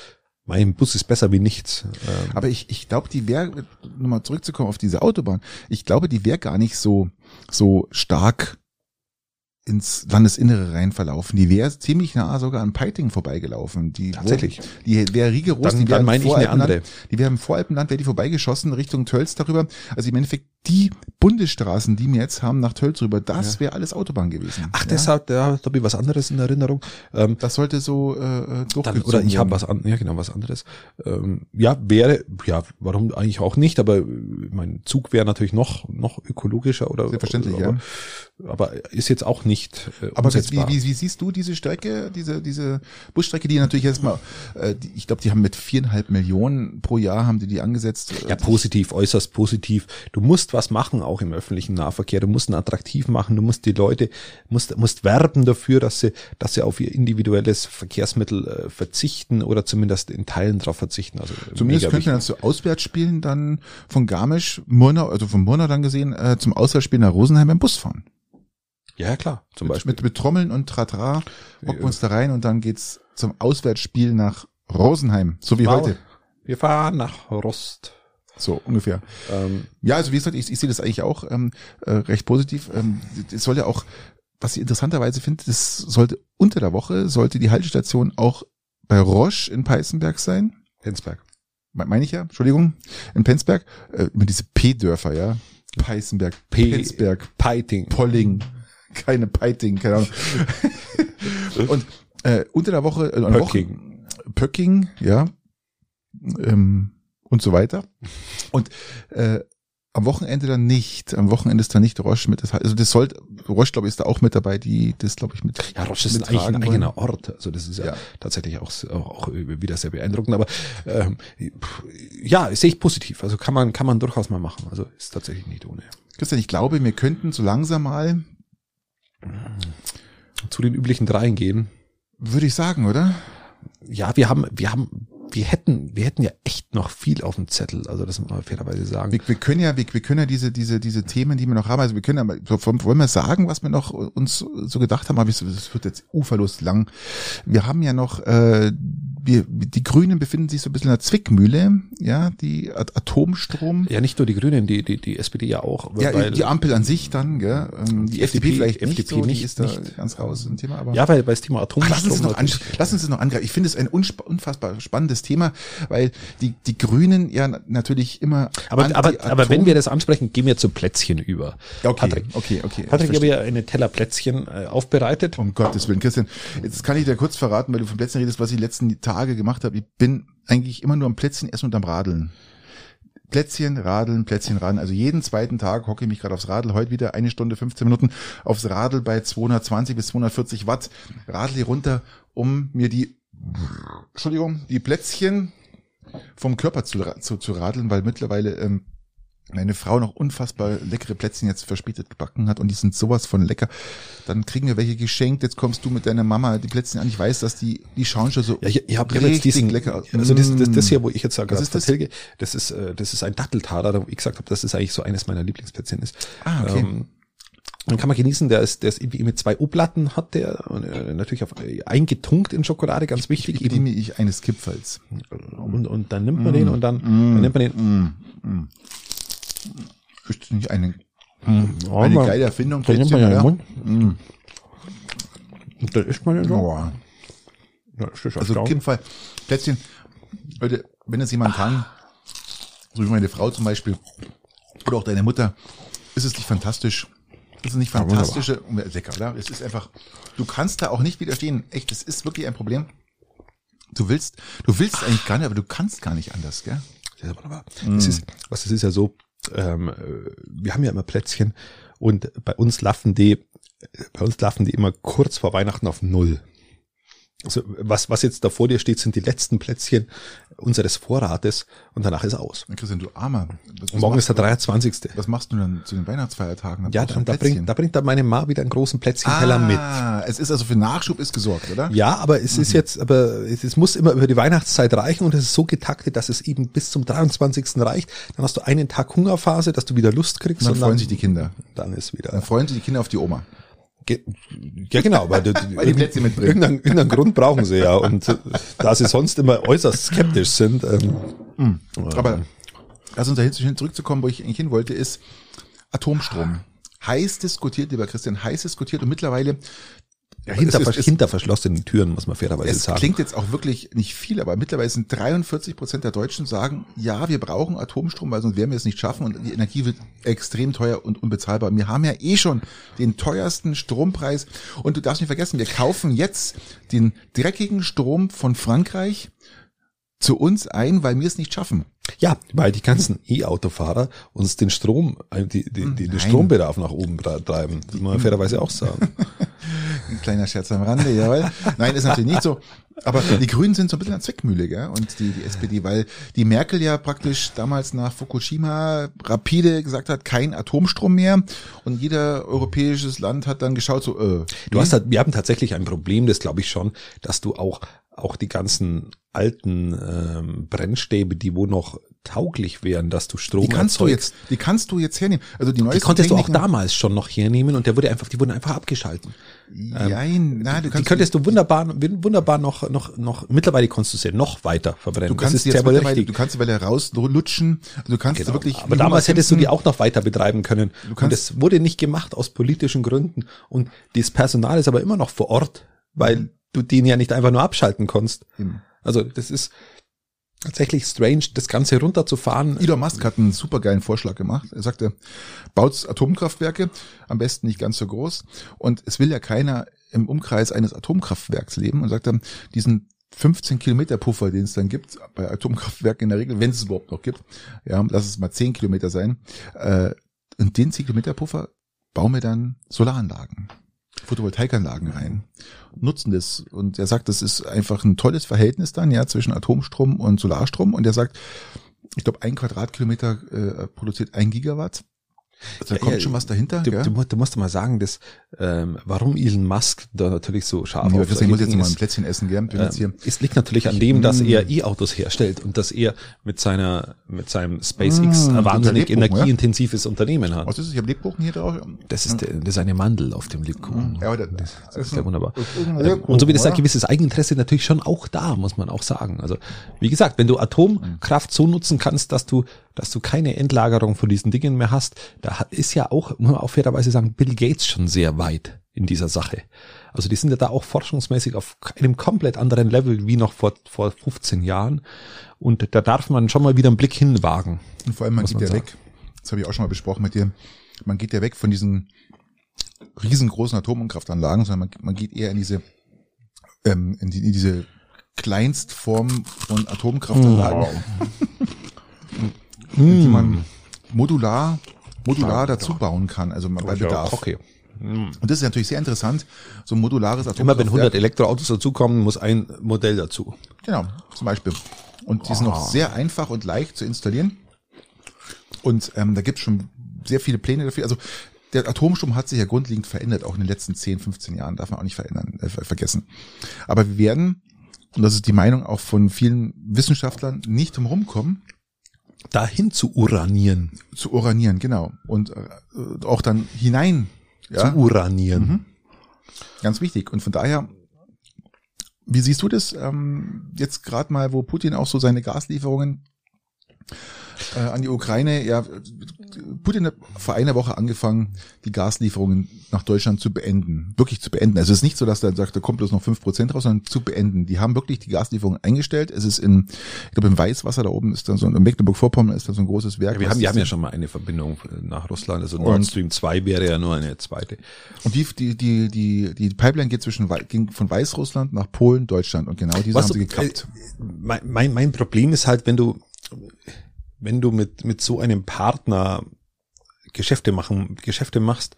Mein Bus ist besser wie nichts. Ähm, Aber ich, ich glaube, die wäre, nochmal zurückzukommen auf diese Autobahn, ich glaube, die wäre gar nicht so, so stark ins Landesinnere rein verlaufen. Die wäre ziemlich nah sogar an Peiting vorbeigelaufen. Die Tatsächlich. Wurde, die wäre rigoros. Dann- die dann meine ich eine Voralpenland- andere. Die wäre im Voralpenland, wäre die vorbeigeschossen Richtung Tölz darüber. Also im Endeffekt die Bundesstraßen, die wir jetzt haben nach Tölz rüber, das wäre alles Autobahn gewesen. Ach, ja? deshalb, da habe ich was anderes in Erinnerung. Ähm, Das sollte so äh, Dann, oder ich habe was an, ja genau was anderes. Ähm, ja, wäre, ja, warum eigentlich auch nicht, aber äh, mein Zug wäre natürlich noch noch ökologischer oder Selbstverständlich, aber, aber ist jetzt auch nicht äh, Aber wie, umsetzbar. wie, wie siehst du diese Strecke, diese, diese Busstrecke, die natürlich jetzt mal, äh, die, ich glaube, die haben mit viereinhalb Millionen pro Jahr haben die die angesetzt. ja, positiv, äußerst positiv. Du musst was machen, auch im öffentlichen Nahverkehr. Du musst ihn attraktiv machen. Du musst die Leute, musst, musst werben dafür, dass sie, dass sie auf ihr individuelles Verkehrsmittel äh, verzichten oder zumindest in Teilen darauf verzichten. Also Zumindest mega könnte man wichtig. das so Auswärtsspielen dann von Garmisch, Murnau, also von Murnau dann gesehen, äh, zum Auswärtsspielen nach Rosenheim im Bus fahren. Ja, klar, zum Beispiel. Mit, mit Trommeln und Tratra hocken wir uns da rein und dann geht's zum Auswärtsspiel nach Rosenheim, so wie Wow. heute. Wir fahren nach Rost. So ungefähr. Ähm, Ja, also wie gesagt, ich, ich sehe das eigentlich auch ähm, äh, recht positiv. Ähm, es soll ja auch, was ich interessanterweise finde, das sollte unter der Woche, sollte die Haltestation auch bei Roche in Peißenberg sein. Penzberg. Me- Meine ich ja, Entschuldigung, in Penzberg. Äh, immer diese P-Dörfer, ja. Peißenberg, P- Petzberg, Peiting. Polling, keine Peiting, keine Ahnung. <laughs> und äh, unter der Woche, äh, eine Woche Pöcking. Pöcking, ja, ähm, und so weiter. Und äh, am Wochenende dann nicht. Am Wochenende ist dann nicht Roche mit. Das, also das sollte, Roche, glaube ich, ist da auch mit dabei, die das, glaube ich, mit. Ja, Roche ist eigentlich ein eigener Ort. Also das ist ja, Ja. tatsächlich auch, auch, auch wieder sehr beeindruckend. Aber ähm, ja, sehe ich positiv. Also kann man, kann man durchaus mal machen. Also ist tatsächlich nicht ohne. Christian, ich glaube, wir könnten so langsam mal, Zu den üblichen dreien gehen. würde ich sagen, oder? Ja, wir haben, wir haben, wir hätten, wir hätten ja echt noch viel auf dem Zettel. Also das muss man fairerweise sagen. Wir, wir können ja, wir, wir können ja diese, diese, diese Themen, die wir noch haben, also wir können ja so, wollen wir sagen, was wir noch uns so gedacht haben, aber es wird jetzt uferlos lang. Wir haben ja noch, äh, wir, die Grünen befinden sich so ein bisschen in der Zwickmühle, ja, die At- Atomstrom. Ja, nicht nur die Grünen, die, die, die SPD ja auch. Ja, die Ampel an sich dann, gell? Ähm, die, Die FDP, FDP vielleicht nicht, FDP so, die nicht- ist da nicht. ganz raus im Thema, aber. ja, weil bei das Thema Ach, lass uns Atomstrom. noch an, lass uns es noch angreifen. Ich finde es ein unfassbar spannendes Thema, weil die, die Grünen ja na- natürlich immer. aber, aber, aber wenn wir das ansprechen, gehen wir zu Plätzchen über. Ja, okay, Patrick, okay, okay. Patrick, ich habe ja eine Teller Plätzchen äh, aufbereitet. Um Gottes Willen, Christian, jetzt kann ich dir kurz verraten, weil du von Plätzchen redest, was ich die letzten Tage gemacht habe. Ich bin eigentlich immer nur am Plätzchen essen und am Radeln. Plätzchen, Radeln, Plätzchen, Radeln. Also jeden zweiten Tag hocke ich mich gerade aufs Radl. Heute wieder eine Stunde, 15 Minuten aufs Radl bei 220 bis 240 Watt. Radl runter, um mir die, Entschuldigung, die Plätzchen vom Körper zu, zu, zu radeln, weil mittlerweile ähm, meine Frau noch unfassbar leckere Plätzchen jetzt verspätet gebacken hat und die sind sowas von lecker. Dann kriegen wir welche geschenkt. Jetzt kommst du mit deiner Mama die Plätzchen an. Ich weiß, dass die, die schauen schon so Ja, ich, ich habe richtig jetzt diesen, lecker aus. also das, das, das Mm. hier, wo ich jetzt sage, Was das ist das? Hilge, das ist, das ist ein Datteltaler, wo ich gesagt habe, dass das eigentlich so eines meiner Lieblingsplätzchen ist. Ah, okay. Ähm, den kann man genießen, der ist, der ist irgendwie mit zwei Oblatten hat der, und, äh, natürlich auf, äh, eingetunkt in Schokolade, ganz wichtig. Ich bediene ich eines Kipferls. und, und dann nimmt man den und dann, dann nimmt man den. Mm, mm. Ist das nicht eine, Oh, eine man- geile Erfindung? dann nimmt man ja den? Mund. Und dann isst man den so. Ja, das ist Also erstaunlich. Kipferl, Plätzchen. Leute, wenn es jemand kann, so wie meine Frau zum Beispiel, oder auch deine Mutter, ist es nicht fantastisch? Ist es nicht Ja, wunderbar. fantastische, lecker, oder? Es ist einfach, du kannst da auch nicht widerstehen. Echt, es ist wirklich ein Problem. Du willst, du willst eigentlich gar nicht, aber du kannst gar nicht anders, gell? Ja, wunderbar. Das ist, was das ist ja so, ähm, äh, wir haben ja immer Plätzchen und bei uns laufen die, bei uns laufen die immer kurz vor Weihnachten auf Null. Also was, was jetzt da vor dir steht, sind die letzten Plätzchen unseres Vorrates und danach ist aus. Christian, du Armer. Und morgen ist der du- 23. Was machst du dann zu den Weihnachtsfeiertagen? Dann Ja, dann, da, bringt, da bringt dann meine Ma wieder einen großen Plätzchenteller mit. ah, es ist also für Nachschub ist gesorgt, oder? Ja, aber es Mhm. ist jetzt, aber es, es muss immer über die Weihnachtszeit reichen und es ist so getaktet, dass es eben bis zum 23. reicht. Dann hast du einen Tag Hungerphase, dass du wieder Lust kriegst. Dann und freuen sich die Kinder. Dann ist wieder. Dann freuen sich die Kinder auf die Oma. Ja, genau, weil, die, <laughs> Weil die Plätzchen mitbringen. Irgendeinen, irgendeinen Grund brauchen sie ja. Und äh, da sie sonst immer äußerst skeptisch sind. Ähm, Aber lass uns dahin zurückzukommen, wo ich eigentlich hin wollte, ist Atomstrom. Heiß diskutiert, lieber Christian, heiß diskutiert und mittlerweile ja, hinter, es, hinter verschlossenen Türen, muss man fairerweise es sagen. klingt jetzt auch wirklich nicht viel, aber mittlerweile sind 43 Prozent der Deutschen sagen, ja, wir brauchen Atomstrom, weil sonst werden wir es nicht schaffen und die Energie wird extrem teuer und unbezahlbar. Wir haben ja eh schon den teuersten Strompreis und du darfst nicht vergessen, wir kaufen jetzt den dreckigen Strom von Frankreich zu uns ein, weil wir es nicht schaffen. Ja, weil die ganzen E-Autofahrer uns den Strom, äh, die, die, die, den Strombedarf nach oben treiben. Das muss man <laughs> fairerweise auch sagen. <laughs> Ein kleiner Scherz am Rande, jawohl. Nein, ist natürlich nicht so. Aber die Grünen sind so ein bisschen an Zwickmühle, gell? Und die, die SPD, weil die Merkel ja praktisch damals nach Fukushima rapide gesagt hat, kein Atomstrom mehr. Und jeder europäisches Land hat dann geschaut, so, äh, Du hast halt, wir haben tatsächlich ein Problem, das glaube ich schon, dass du auch, auch die ganzen alten ähm, Brennstäbe, die wo noch tauglich wären, dass du Strom die kannst du erzeugst, jetzt, die kannst du jetzt hernehmen. Also die Die neuesten konntest du auch damals schon noch hernehmen und der wurde einfach, die wurden einfach abgeschalten. Nein, nein, du Die kannst, könntest du wunderbar, wunderbar noch, noch, noch, mittlerweile kannst du sie noch weiter verbrennen. du kannst das die ist jetzt mittlerweile, du kannst die Welle rauslutschen. Also du kannst Genau. wirklich. Aber damals hättest du die auch noch weiter betreiben können. und kannst- es wurde nicht gemacht aus politischen Gründen. Und das Personal ist aber immer noch vor Ort, weil du den ja nicht einfach nur abschalten konntest. Eben. Also das ist, tatsächlich strange, das Ganze runterzufahren. Elon Musk hat einen supergeilen Vorschlag gemacht. Er sagte, baut Atomkraftwerke, am besten nicht ganz so groß. Und es will ja keiner im Umkreis eines Atomkraftwerks leben und sagt dann, diesen 15 Kilometer Puffer, den es dann gibt, bei Atomkraftwerken in der Regel, wenn es überhaupt noch gibt, ja, lass es mal 10 Kilometer sein, äh, und den 10 Kilometer Puffer bauen wir dann Solaranlagen. Photovoltaikanlagen rein, nutzen das. Und er sagt, das ist einfach ein tolles Verhältnis dann, ja, zwischen Atomstrom und Solarstrom. Und er sagt, ich glaube, ein Quadratkilometer äh, produziert ein Gigawatt. Also da kommt ja, schon was dahinter. Du, du, du, musst mal sagen, dass, ähm, warum Elon Musk da natürlich so scharf ja, auf Deswegen muss ich jetzt mal ein Plätzchen essen, gell? Äh, es liegt natürlich an dem, dass er E-Autos herstellt und dass er mit seiner mit seinem SpaceX mmh, wahnsinnig energieintensives ja? Unternehmen hat. Was ist das? Ich habe Lebkuchen hier drauf. Das ist, der, das ist eine Mandel auf dem Lebkuchen. Ja, das, das, das ist ja wunderbar. Ähm, und so wie das ein gewisses Eigeninteresse natürlich schon auch da, muss man auch sagen. Also wie gesagt, wenn du Atomkraft so nutzen kannst, dass du dass du keine Endlagerung von diesen Dingen mehr hast, da ist ja auch, muss man auch fairerweise sagen, Bill Gates schon sehr weit in dieser Sache. Also die sind ja da auch forschungsmäßig auf einem komplett anderen Level wie noch vor, vor 15 Jahren. Und da darf man schon mal wieder einen Blick hinwagen. Und vor allem, man geht man ja sagen. weg, das habe ich auch schon mal besprochen mit dir, man geht ja weg von diesen riesengroßen Atomkraftanlagen, sondern man, man geht eher in diese, ähm, in, die, in diese Kleinstform von Atomkraftanlagen. Wow. <laughs> mm. die man modular, modular dazu bauen kann, also bei Bedarf. Okay. Mm. Und das ist natürlich sehr interessant, so ein modulares Atomkraftwerk. Immer wenn 100 Elektroautos dazukommen, muss ein Modell dazu. Genau, zum Beispiel. Und die sind noch sehr einfach und leicht zu installieren. Und ähm, da gibt es schon sehr viele Pläne dafür. Also der Atomstrom hat sich ja grundlegend verändert, auch in den letzten 10, 15 Jahren, darf man auch nicht verändern, äh, vergessen. Aber wir werden, und das ist die Meinung auch von vielen Wissenschaftlern, nicht drum rumkommen, dahin zu uranieren. Zu uranieren, genau. Und äh, auch dann hinein. Ja? Zu uranieren. Mhm. Ganz wichtig. Und von daher, wie siehst du das ähm, jetzt gerade mal, wo Putin auch so seine Gaslieferungen äh, an die Ukraine. Ja, Putin hat vor einer Woche angefangen, die Gaslieferungen nach Deutschland zu beenden. Wirklich zu beenden. Also es ist nicht so, dass er sagt, da kommt bloß noch fünf Prozent raus, sondern zu beenden. Die haben wirklich die Gaslieferungen eingestellt. Es ist in, ich glaube, im Weißwasser da oben ist dann so, in Mecklenburg-Vorpommern ist da so ein großes Werk. Ja, wir haben, wir haben ja schon mal eine Verbindung nach Russland. Also Nord Stream 2 wäre ja nur eine zweite. Und die, die, die, die, die Pipeline geht zwischen, ging von Weißrussland nach Polen, Deutschland. Und genau diese Was haben sie gekappt. Äh, mein, mein, mein Problem ist halt, wenn du, wenn du mit, mit so einem Partner Geschäfte machen, Geschäfte machst,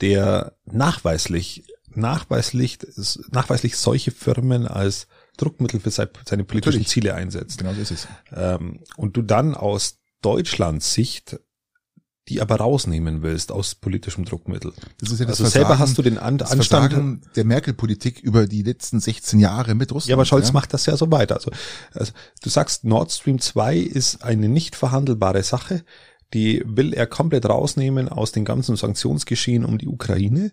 der nachweislich, nachweislich, nachweislich solche Firmen als Druckmittel für seine politischen. Ziele einsetzt. Genau so ist es. Ähm, und du dann aus Deutschlands Sicht die aber rausnehmen willst aus politischem Druckmittel. Das ist ja das also Versagen, selber hast du den An Anstand der Merkel-Politik über die letzten 16 Jahre mit Russland. Ja, aber Scholz ja? macht das ja so weiter. Also, also du sagst, Nord Stream 2 ist eine nicht verhandelbare Sache. Die will er komplett rausnehmen aus dem ganzen Sanktionsgeschehen um die Ukraine.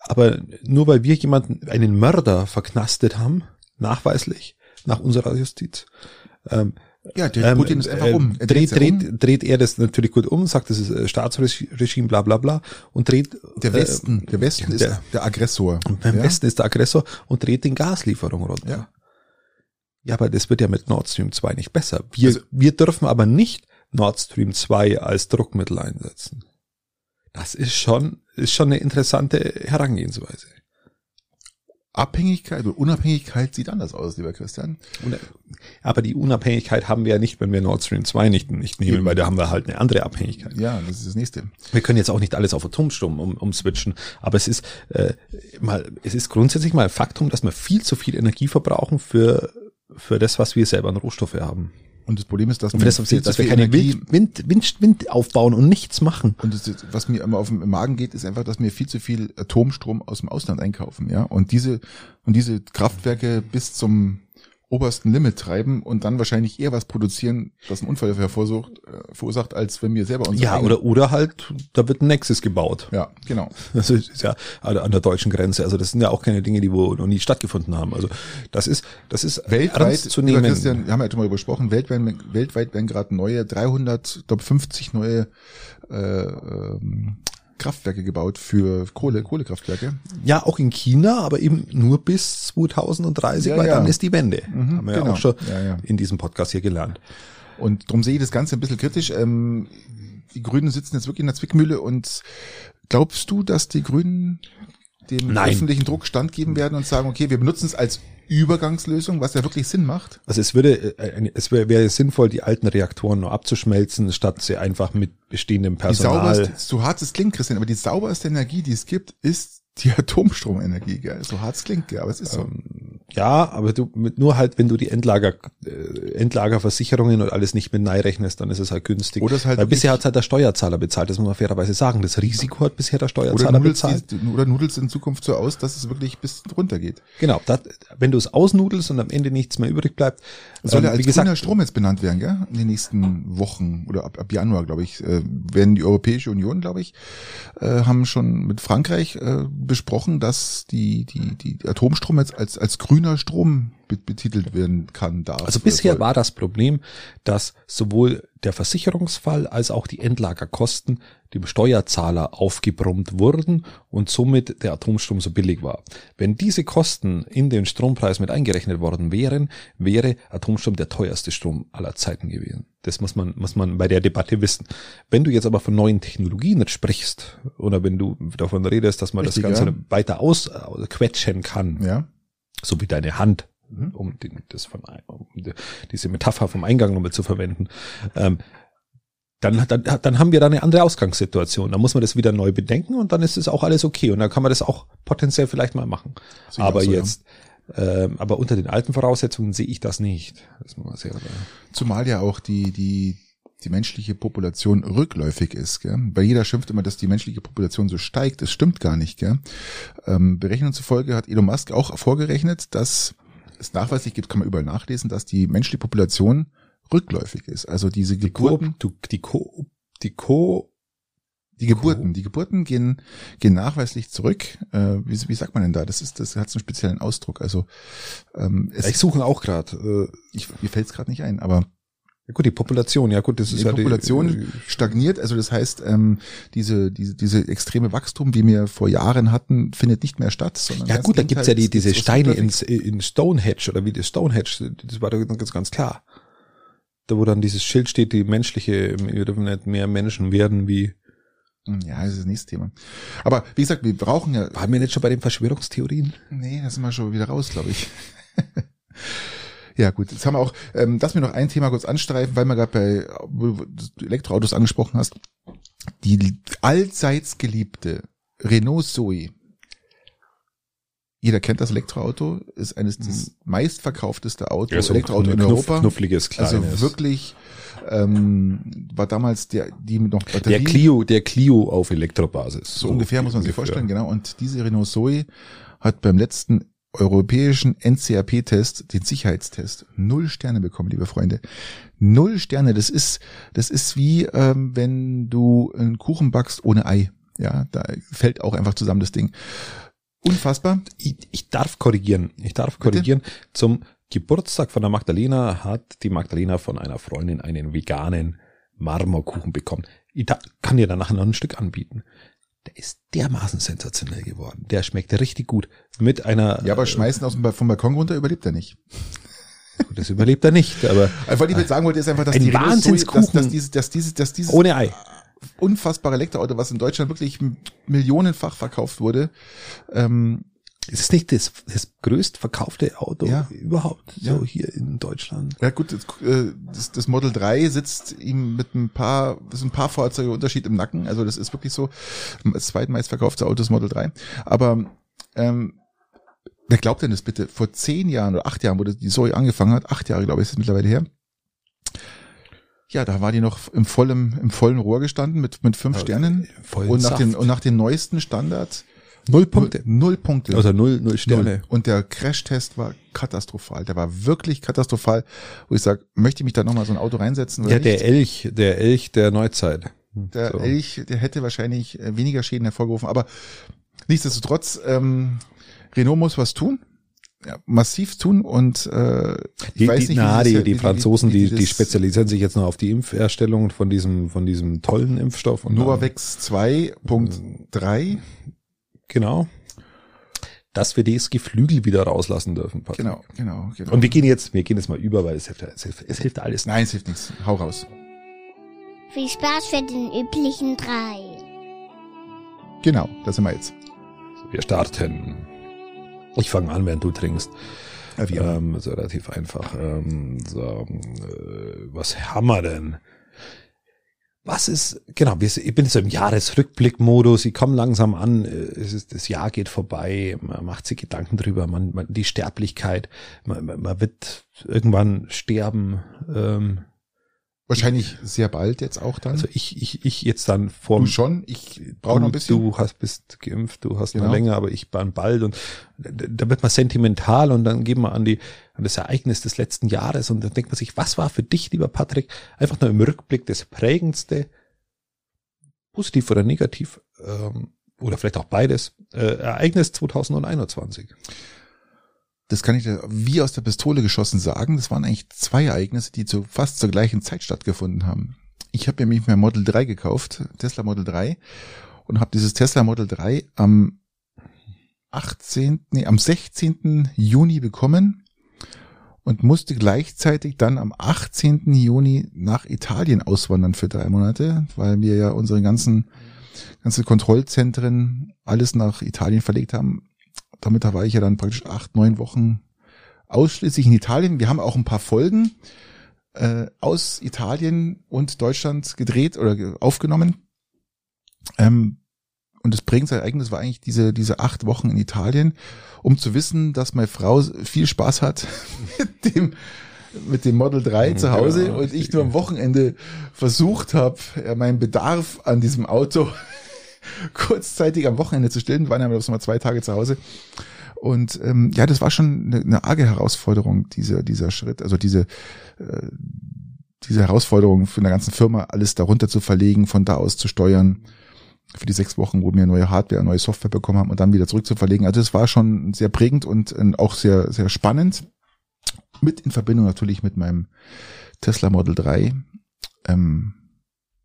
Aber nur weil wir jemanden, einen Mörder verknastet haben, nachweislich, nach unserer Justiz, ähm, ja, der ähm, Putin ist einfach um. Er dreht, dreht, um. dreht er das natürlich gut um, sagt, das ist äh, Staatsregime, bla bla bla, und dreht. Der Westen, äh, der Westen ist der, der Aggressor. Beim ja? Westen ist der Aggressor und dreht den Gaslieferung runter. Ja. ja, aber das wird ja mit Nord Stream 2 nicht besser. Wir, also, wir dürfen aber nicht Nord Stream 2 als Druckmittel einsetzen. Das ist schon, ist schon eine interessante Herangehensweise. Abhängigkeit oder Unabhängigkeit sieht anders aus, lieber Christian. Aber die Unabhängigkeit haben wir ja nicht, wenn wir Nord Stream 2 nicht, nicht nehmen, Eben. weil da haben wir halt eine andere Abhängigkeit. Ja, das ist das nächste. Wir können jetzt auch nicht alles auf Atomstrom um, umswitchen, aber es ist äh, mal, es ist grundsätzlich mal ein Faktum, dass wir viel zu viel Energie verbrauchen für, für das, was wir selber an Rohstoffe haben. Und das Problem ist, dass, wir, das, dass wir keine Energie, Wind, Wind, Wind aufbauen und nichts machen. Und das, was mir immer auf den Magen geht, ist einfach, dass wir viel zu viel Atomstrom aus dem Ausland einkaufen, ja. Und diese, und diese Kraftwerke bis zum obersten Limit treiben und dann wahrscheinlich eher was produzieren, was einen Unfall hervorsucht, äh, verursacht, als wenn wir selber uns Ja, oder oder halt, da wird ein Nexus gebaut. Ja, genau. <laughs> Das ist ja an der deutschen Grenze. Also das sind ja auch keine Dinge, die wo noch nie stattgefunden haben. Also das ist das ist weltweit zu nehmen. Christian, wir haben ja schon mal besprochen, weltweit, weltweit werden gerade neue 300, glaube 50 neue äh, ähm, Kraftwerke gebaut für Kohle, Kohlekraftwerke. Ja, auch in China, aber eben nur bis 2030, Ja, weil ja. dann ist die Wende. Mhm, Haben wir ja genau. auch schon Ja, ja. in diesem Podcast hier gelernt. Und darum sehe ich das Ganze ein bisschen kritisch. Ähm, die Grünen sitzen jetzt wirklich in der Zwickmühle und glaubst du, dass die Grünen dem Nein. öffentlichen Druck standgeben werden und sagen, okay, wir benutzen es als Übergangslösung, was ja wirklich Sinn macht? Also es würde, äh, es wäre, wäre sinnvoll, die alten Reaktoren nur abzuschmelzen, statt sie einfach mit bestehendem Die Personal. sauberste, so hart es klingt, Christian, aber die sauberste Energie, die es gibt, ist die Atomstromenergie, gell? So hart es klingt, gell? aber es ist so. Ähm, ja, aber du mit nur halt, wenn du die Endlager, äh, Endlagerversicherungen und alles nicht mit rechnest, dann ist es halt günstig. Oder es halt Weil bisher hat halt der Steuerzahler bezahlt, das muss man fairerweise sagen. Das Risiko hat bisher der Oder Steuerzahler nudelst, bezahlt. die, oder nudelst in Zukunft so aus, dass es wirklich bis runter geht. Genau, das, wenn du es ausnudelst und am Ende nichts mehr übrig bleibt, Soll ja ähm, als gesagt, grüner Strom jetzt benannt werden, gell? In den nächsten Wochen oder ab, ab Januar, glaube ich, äh, werden die Europäische Union, glaube ich, äh, haben schon mit Frankreich äh, besprochen, dass die, die, die Atomstrom jetzt als, als grüner Strom betitelt werden kann, darf. Also bisher soll. war das Problem, dass sowohl der Versicherungsfall als auch die Endlagerkosten dem Steuerzahler aufgebrummt wurden und somit der Atomstrom so billig war. Wenn diese Kosten in den Strompreis mit eingerechnet worden wären, wäre Atomstrom der teuerste Strom aller Zeiten gewesen. Das muss man, muss man bei der Debatte wissen. Wenn du jetzt aber von neuen Technologien sprichst oder wenn du davon redest, dass man Richtig, das Ganze ja. weiter ausquetschen kann, Ja. so wie deine Hand, Mhm. um den, das von, um die- diese Metapher vom Eingang nochmal zu verwenden, ähm, dann, dann, dann haben wir da eine andere Ausgangssituation. Da muss man das wieder neu bedenken und dann ist es auch alles okay und dann kann man das auch potenziell vielleicht mal machen. Ich aber so, ja. jetzt, ähm, aber unter den alten Voraussetzungen sehe ich das nicht. Das muss man sehr, Zumal ja auch die, die, die menschliche Population rückläufig ist. Gell? Weil jeder schimpft immer, dass die menschliche Population so steigt. Das stimmt gar nicht. Gell? Ähm, Berechnungen zufolge hat Elon Musk auch vorgerechnet, dass es nachweislich gibt, kann man überall nachlesen, dass die menschliche Population rückläufig ist. Also diese Geburten, du, die Co, die Co, die Geburten, die Geburten gehen, gehen nachweislich zurück. Äh, wie, wie sagt man denn da? Das ist, das hat so einen speziellen Ausdruck. Also ähm, es, ich suche auch gerade. Äh, ich, mir fällt es gerade nicht ein, aber ja gut, die Population, ja gut, das ist die ja Population Die, stagniert. Also das heißt, ähm, diese, diese, diese extreme Wachstum, wie wir vor Jahren hatten, findet nicht mehr statt. Sondern Ja gut, da gibt's ja die, diese Steine ins, in Stonehenge oder wie das Stonehenge, das war da ganz, ganz klar. Da wo dann dieses Schild steht, die menschliche, wir dürfen nicht mehr Menschen werden wie, Ja, das ist das nächste Thema. Aber wie gesagt, wir brauchen ja. waren wir nicht schon bei den Verschwörungstheorien? Nee, da sind wir schon wieder raus, glaube ich. <laughs> ja, gut. Jetzt haben wir auch, ähm, lass mir noch ein Thema kurz anstreifen, weil wir gerade bei Elektroautos angesprochen hast. Die allseits geliebte Renault Zoe. Jeder kennt das Elektroauto, ist eines das meistverkaufteste Auto, Elektroauto in Europa. Knuffliges, kleines. Also wirklich ähm, war damals der die mit noch Batterie der Clio, der Clio auf Elektrobasis. so ungefähr muss man sich ungefähr. vorstellen, genau. Und diese Renault Zoe hat beim letzten europäischen NCAP-Test, den Sicherheitstest, null Sterne bekommen, liebe Freunde. Null Sterne. Das ist, das ist wie, ähm, wenn du einen Kuchen backst ohne Ei. Ja, da fällt auch einfach zusammen das Ding. Unfassbar. Ich, ich darf korrigieren. Ich darf korrigieren. Zum Geburtstag von der Magdalena hat die Magdalena von einer Freundin einen veganen Marmorkuchen bekommen. Ich kann dir danach noch ein Stück anbieten. Der ist dermaßen sensationell geworden. Der schmeckt richtig gut. Mit einer, Ja, aber schmeißen aus dem vom Balkon runter überlebt er nicht. Gut, das überlebt er nicht, aber <laughs> Also, was ich jetzt sagen wollte, ist einfach, dass Ein die Zoe, dass, Wahnsinnskuchen. dass dieses, dass dieses, dass dieses ohne Ei. unfassbare Elektroauto, was in Deutschland wirklich millionenfach verkauft wurde, ähm, Es ist nicht das, das größt verkaufte Auto Ja. überhaupt, Ja. so hier in Deutschland. Ja gut, das, äh, das, das Model 3 sitzt ihm mit ein paar, das sind ein paar Fahrzeuge Unterschied im Nacken. Also das ist wirklich so das zweitmeist verkaufte Auto ist Model 3. Aber ähm, wer glaubt denn das bitte? Vor zehn Jahren oder acht Jahren, wo die Zoe angefangen hat, acht Jahre glaube ich ist es mittlerweile her. Ja, da war die noch im vollen, im vollen Rohr gestanden mit, mit fünf Ja, Sternen. vollen Und nach, den, und nach den neuesten Standards Null Punkte. Null, Punkte. Also null, null Sterne. Null. Und der Crashtest war katastrophal. Der war wirklich katastrophal, wo ich sage, möchte ich mich da nochmal so ein Auto reinsetzen oder Ja, nicht? der Elch, der Elch der Neuzeit. Der So. Elch, der hätte wahrscheinlich äh, weniger Schäden hervorgerufen. Aber nichtsdestotrotz, ähm, Renault muss was tun. ja, massiv tun und äh, ich Die, weiß die, nicht, na, die, das- die wie- Franzosen, die, die das spezialisieren sich jetzt noch auf die Impferstellung von diesem, von diesem tollen Impfstoff. Und Novavax 2.3. Genau. Dass wir das Geflügel wieder rauslassen dürfen. Patrick. Genau, genau, genau. Und wir gehen jetzt, wir gehen jetzt mal über, weil es hilft, es hilft, es hilft alles. Nein, es hilft nichts. Hau raus. Viel Spaß für den üblichen drei. Genau, da sind wir jetzt. Wir starten. Ich fange an, während du trinkst. Ja. Ähm, ist relativ einfach. Ähm, so, äh, was haben wir denn? Was ist, genau, ich bin so im Jahresrückblickmodus, ich komme langsam an, äh, es ist, das Jahr geht vorbei, man macht sich Gedanken drüber, man, man die Sterblichkeit, man, man, man wird irgendwann sterben. Ähm, Wahrscheinlich sehr bald jetzt auch dann. also ich, ich, ich jetzt dann vor du schon, ich brauche noch ein bisschen. Du hast, bist geimpft, du hast Genau. noch länger, aber ich dann bald und da wird man sentimental und dann geht man an die, an das Ereignis des letzten Jahres und dann denkt man sich, was war für dich, lieber Patrick, einfach nur im Rückblick das prägendste, positiv oder negativ, ähm, oder vielleicht auch beides, äh, Ereignis 2021. Das kann ich wie aus der Pistole geschossen sagen. Das waren eigentlich zwei Ereignisse, die zu fast zur gleichen Zeit stattgefunden haben. Ich habe nämlich mein Model 3 gekauft, Tesla Model 3, und habe dieses Tesla Model 3 am 18., nee, am 16. Juni bekommen und musste gleichzeitig dann am 18. Juni nach Italien auswandern für drei Monate, weil wir ja unsere ganzen ganze Kontrollzentren alles nach Italien verlegt haben. Damit war ich ja dann praktisch acht, neun Wochen ausschließlich in Italien. Wir haben auch ein paar Folgen äh, aus Italien und Deutschland gedreht oder ge- aufgenommen. Ähm, und das prägendste Ereignis war eigentlich diese, diese acht Wochen in Italien, um zu wissen, dass meine Frau viel Spaß hat <laughs> mit dem, mit dem Model 3 zu Hause Ja, und ich nur am Wochenende versucht habe, meinen Bedarf an diesem Auto <laughs> kurzzeitig am Wochenende zu stillen. Wir waren ja bloß mal zwei Tage zu Hause. Und ähm, ja, das war schon eine, eine arge Herausforderung, dieser, dieser Schritt, also diese, äh, diese Herausforderung für eine ganzen Firma, alles darunter zu verlegen, von da aus zu steuern, für die sechs Wochen, wo wir neue Hardware, neue Software bekommen haben und dann wieder zurück zu verlegen. Also es war schon sehr prägend und auch sehr, sehr spannend. Mit in Verbindung natürlich mit meinem Tesla Model 3. Ähm,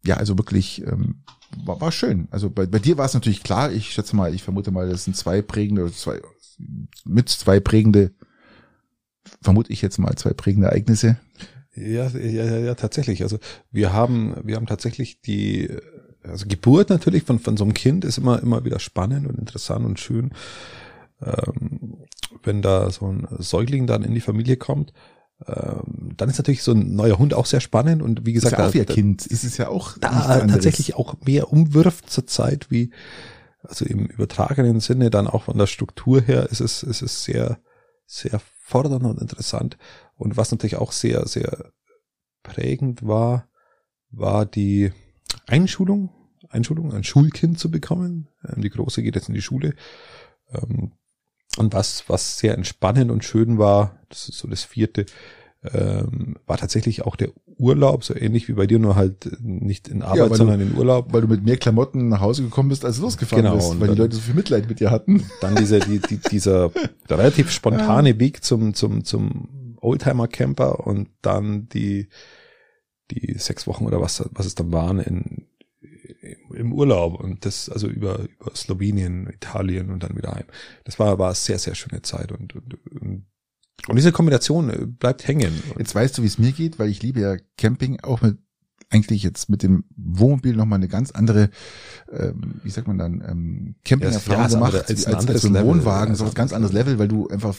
ja, also wirklich ähm, war, war schön. Also bei, bei dir war es natürlich klar. Ich schätze mal, ich vermute mal, das sind zwei prägende, oder zwei mit zwei prägende, vermute ich jetzt mal zwei prägende Ereignisse. Ja, ja, ja, ja, tatsächlich. Also wir haben, wir haben tatsächlich die, also Geburt natürlich von, von so einem Kind ist immer, immer wieder spannend und interessant und schön. Ähm, wenn da so ein Säugling dann in die Familie kommt, ähm, dann ist natürlich so ein neuer Hund auch sehr spannend und wie Ist gesagt, ja auch da, Kind. Ist es ja auch da tatsächlich auch mehr umwirft zur Zeit wie, also im übertragenen Sinne dann auch von der Struktur her ist es, ist es sehr, sehr fordernd und interessant. Und was natürlich auch sehr, sehr prägend war, war die Einschulung, Einschulung, ein Schulkind zu bekommen. Ähm, Die Große geht jetzt in die Schule. Ähm, Und was, was sehr entspannend und schön war, das ist so das vierte, ähm, war tatsächlich auch der Urlaub, so ähnlich wie bei dir, nur halt nicht in Arbeit, du- sondern in Urlaub. Weil du mit mehr Klamotten nach Hause gekommen bist, als du losgefahren Genau, bist, weil die dann- Leute so viel Mitleid mit dir hatten. <laughs> Dann diese, die, die, dieser relativ spontane Weg zum, zum, zum Oldtimer-Camper und dann die, die sechs Wochen oder was, was es dann waren in, im Urlaub und das also über, über Slowenien, Italien und dann wieder heim. Das war, war sehr, sehr schöne Zeit und, und, und, und diese Kombination äh, bleibt hängen. Jetzt weißt du, wie es mir geht, weil ich liebe ja Camping auch mit eigentlich jetzt mit dem Wohnmobil nochmal eine ganz andere, ähm, wie sagt man dann, ähm, Camping-Erfahrung Ja, gemacht andere- als, ein als, so ein Wohnwagen, so was ganz ein anderes Level, weil du einfach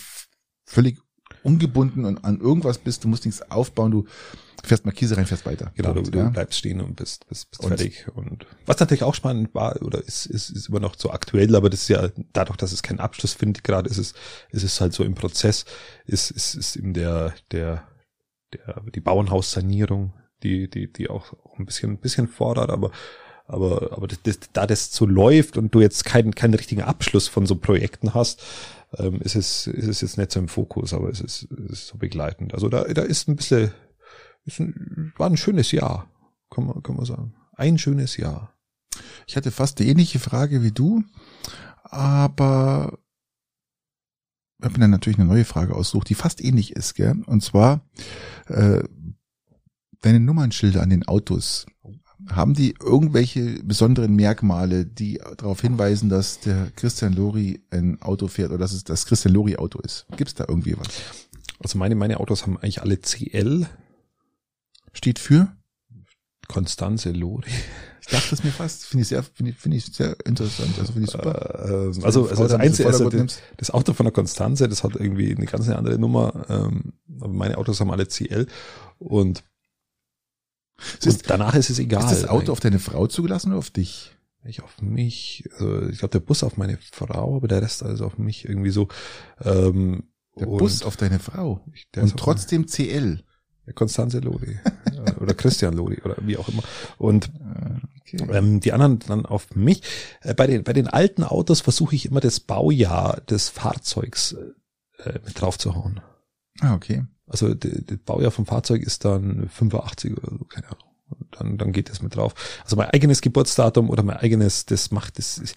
völlig ungebunden und an irgendwas bist, du musst nichts aufbauen, du fährst Markise rein, fährst weiter. Genau, du, du ja. bleibst stehen und bist, bist, bist Und- fertig. Und was natürlich auch spannend war oder ist, ist, ist immer noch so aktuell, aber das ist ja dadurch, dass es keinen Abschluss findet, gerade ist es, ist es halt so im Prozess, ist, ist, ist eben der, der, der, die Bauernhaussanierung, die, die, die auch, auch ein bisschen, ein bisschen fordert, aber aber, aber das, das, da das so läuft und du jetzt keinen, keinen richtigen Abschluss von so Projekten hast, ähm, ist es, ist es jetzt nicht so im Fokus, aber es ist, es ist so begleitend. Also da, da ist ein bisschen, ist ein, war ein schönes Jahr, kann man, kann man sagen. Ein schönes Jahr. Ich hatte fast die ähnliche Frage wie du, aber habe mir dann natürlich eine neue Frage ausgesucht, die fast ähnlich ist, gell? Und zwar äh, deine Nummernschilder an den Autos. Haben die irgendwelche besonderen Merkmale, die darauf hinweisen, dass der Christian Lori ein Auto fährt oder dass es das Christian Lori Auto ist? Gibt es da irgendwie was? Also meine, meine Autos haben eigentlich alle CL. Steht für? Konstanze Lori. Ich dachte es mir fast. Finde ich sehr, finde ich, finde ich sehr interessant. Also finde ich super. Äh, also, also das Einzige, also das, das Auto von der Konstanze, das hat irgendwie eine ganz andere Nummer. Ähm, aber meine Autos haben alle CL und, ist, und danach ist es egal. Ist das Auto auf deine Frau zugelassen oder auf dich? Ich auf mich, also ich glaube der Bus auf meine Frau, aber der Rest also auf mich irgendwie so. Ähm, der Bus auf deine Frau. und trotzdem CL. Konstanze Lodi <laughs> oder Christian Lodi oder wie auch immer. Und okay. ähm, die anderen dann auf mich. Äh, bei den bei den alten Autos versuche ich immer das Baujahr des Fahrzeugs äh, mit drauf zu hauen. Ah, okay. Also das Baujahr vom Fahrzeug ist dann 85 oder so, keine Ahnung. Und dann dann geht das mit drauf. Also mein eigenes Geburtsdatum oder mein eigenes, das macht das. Ist,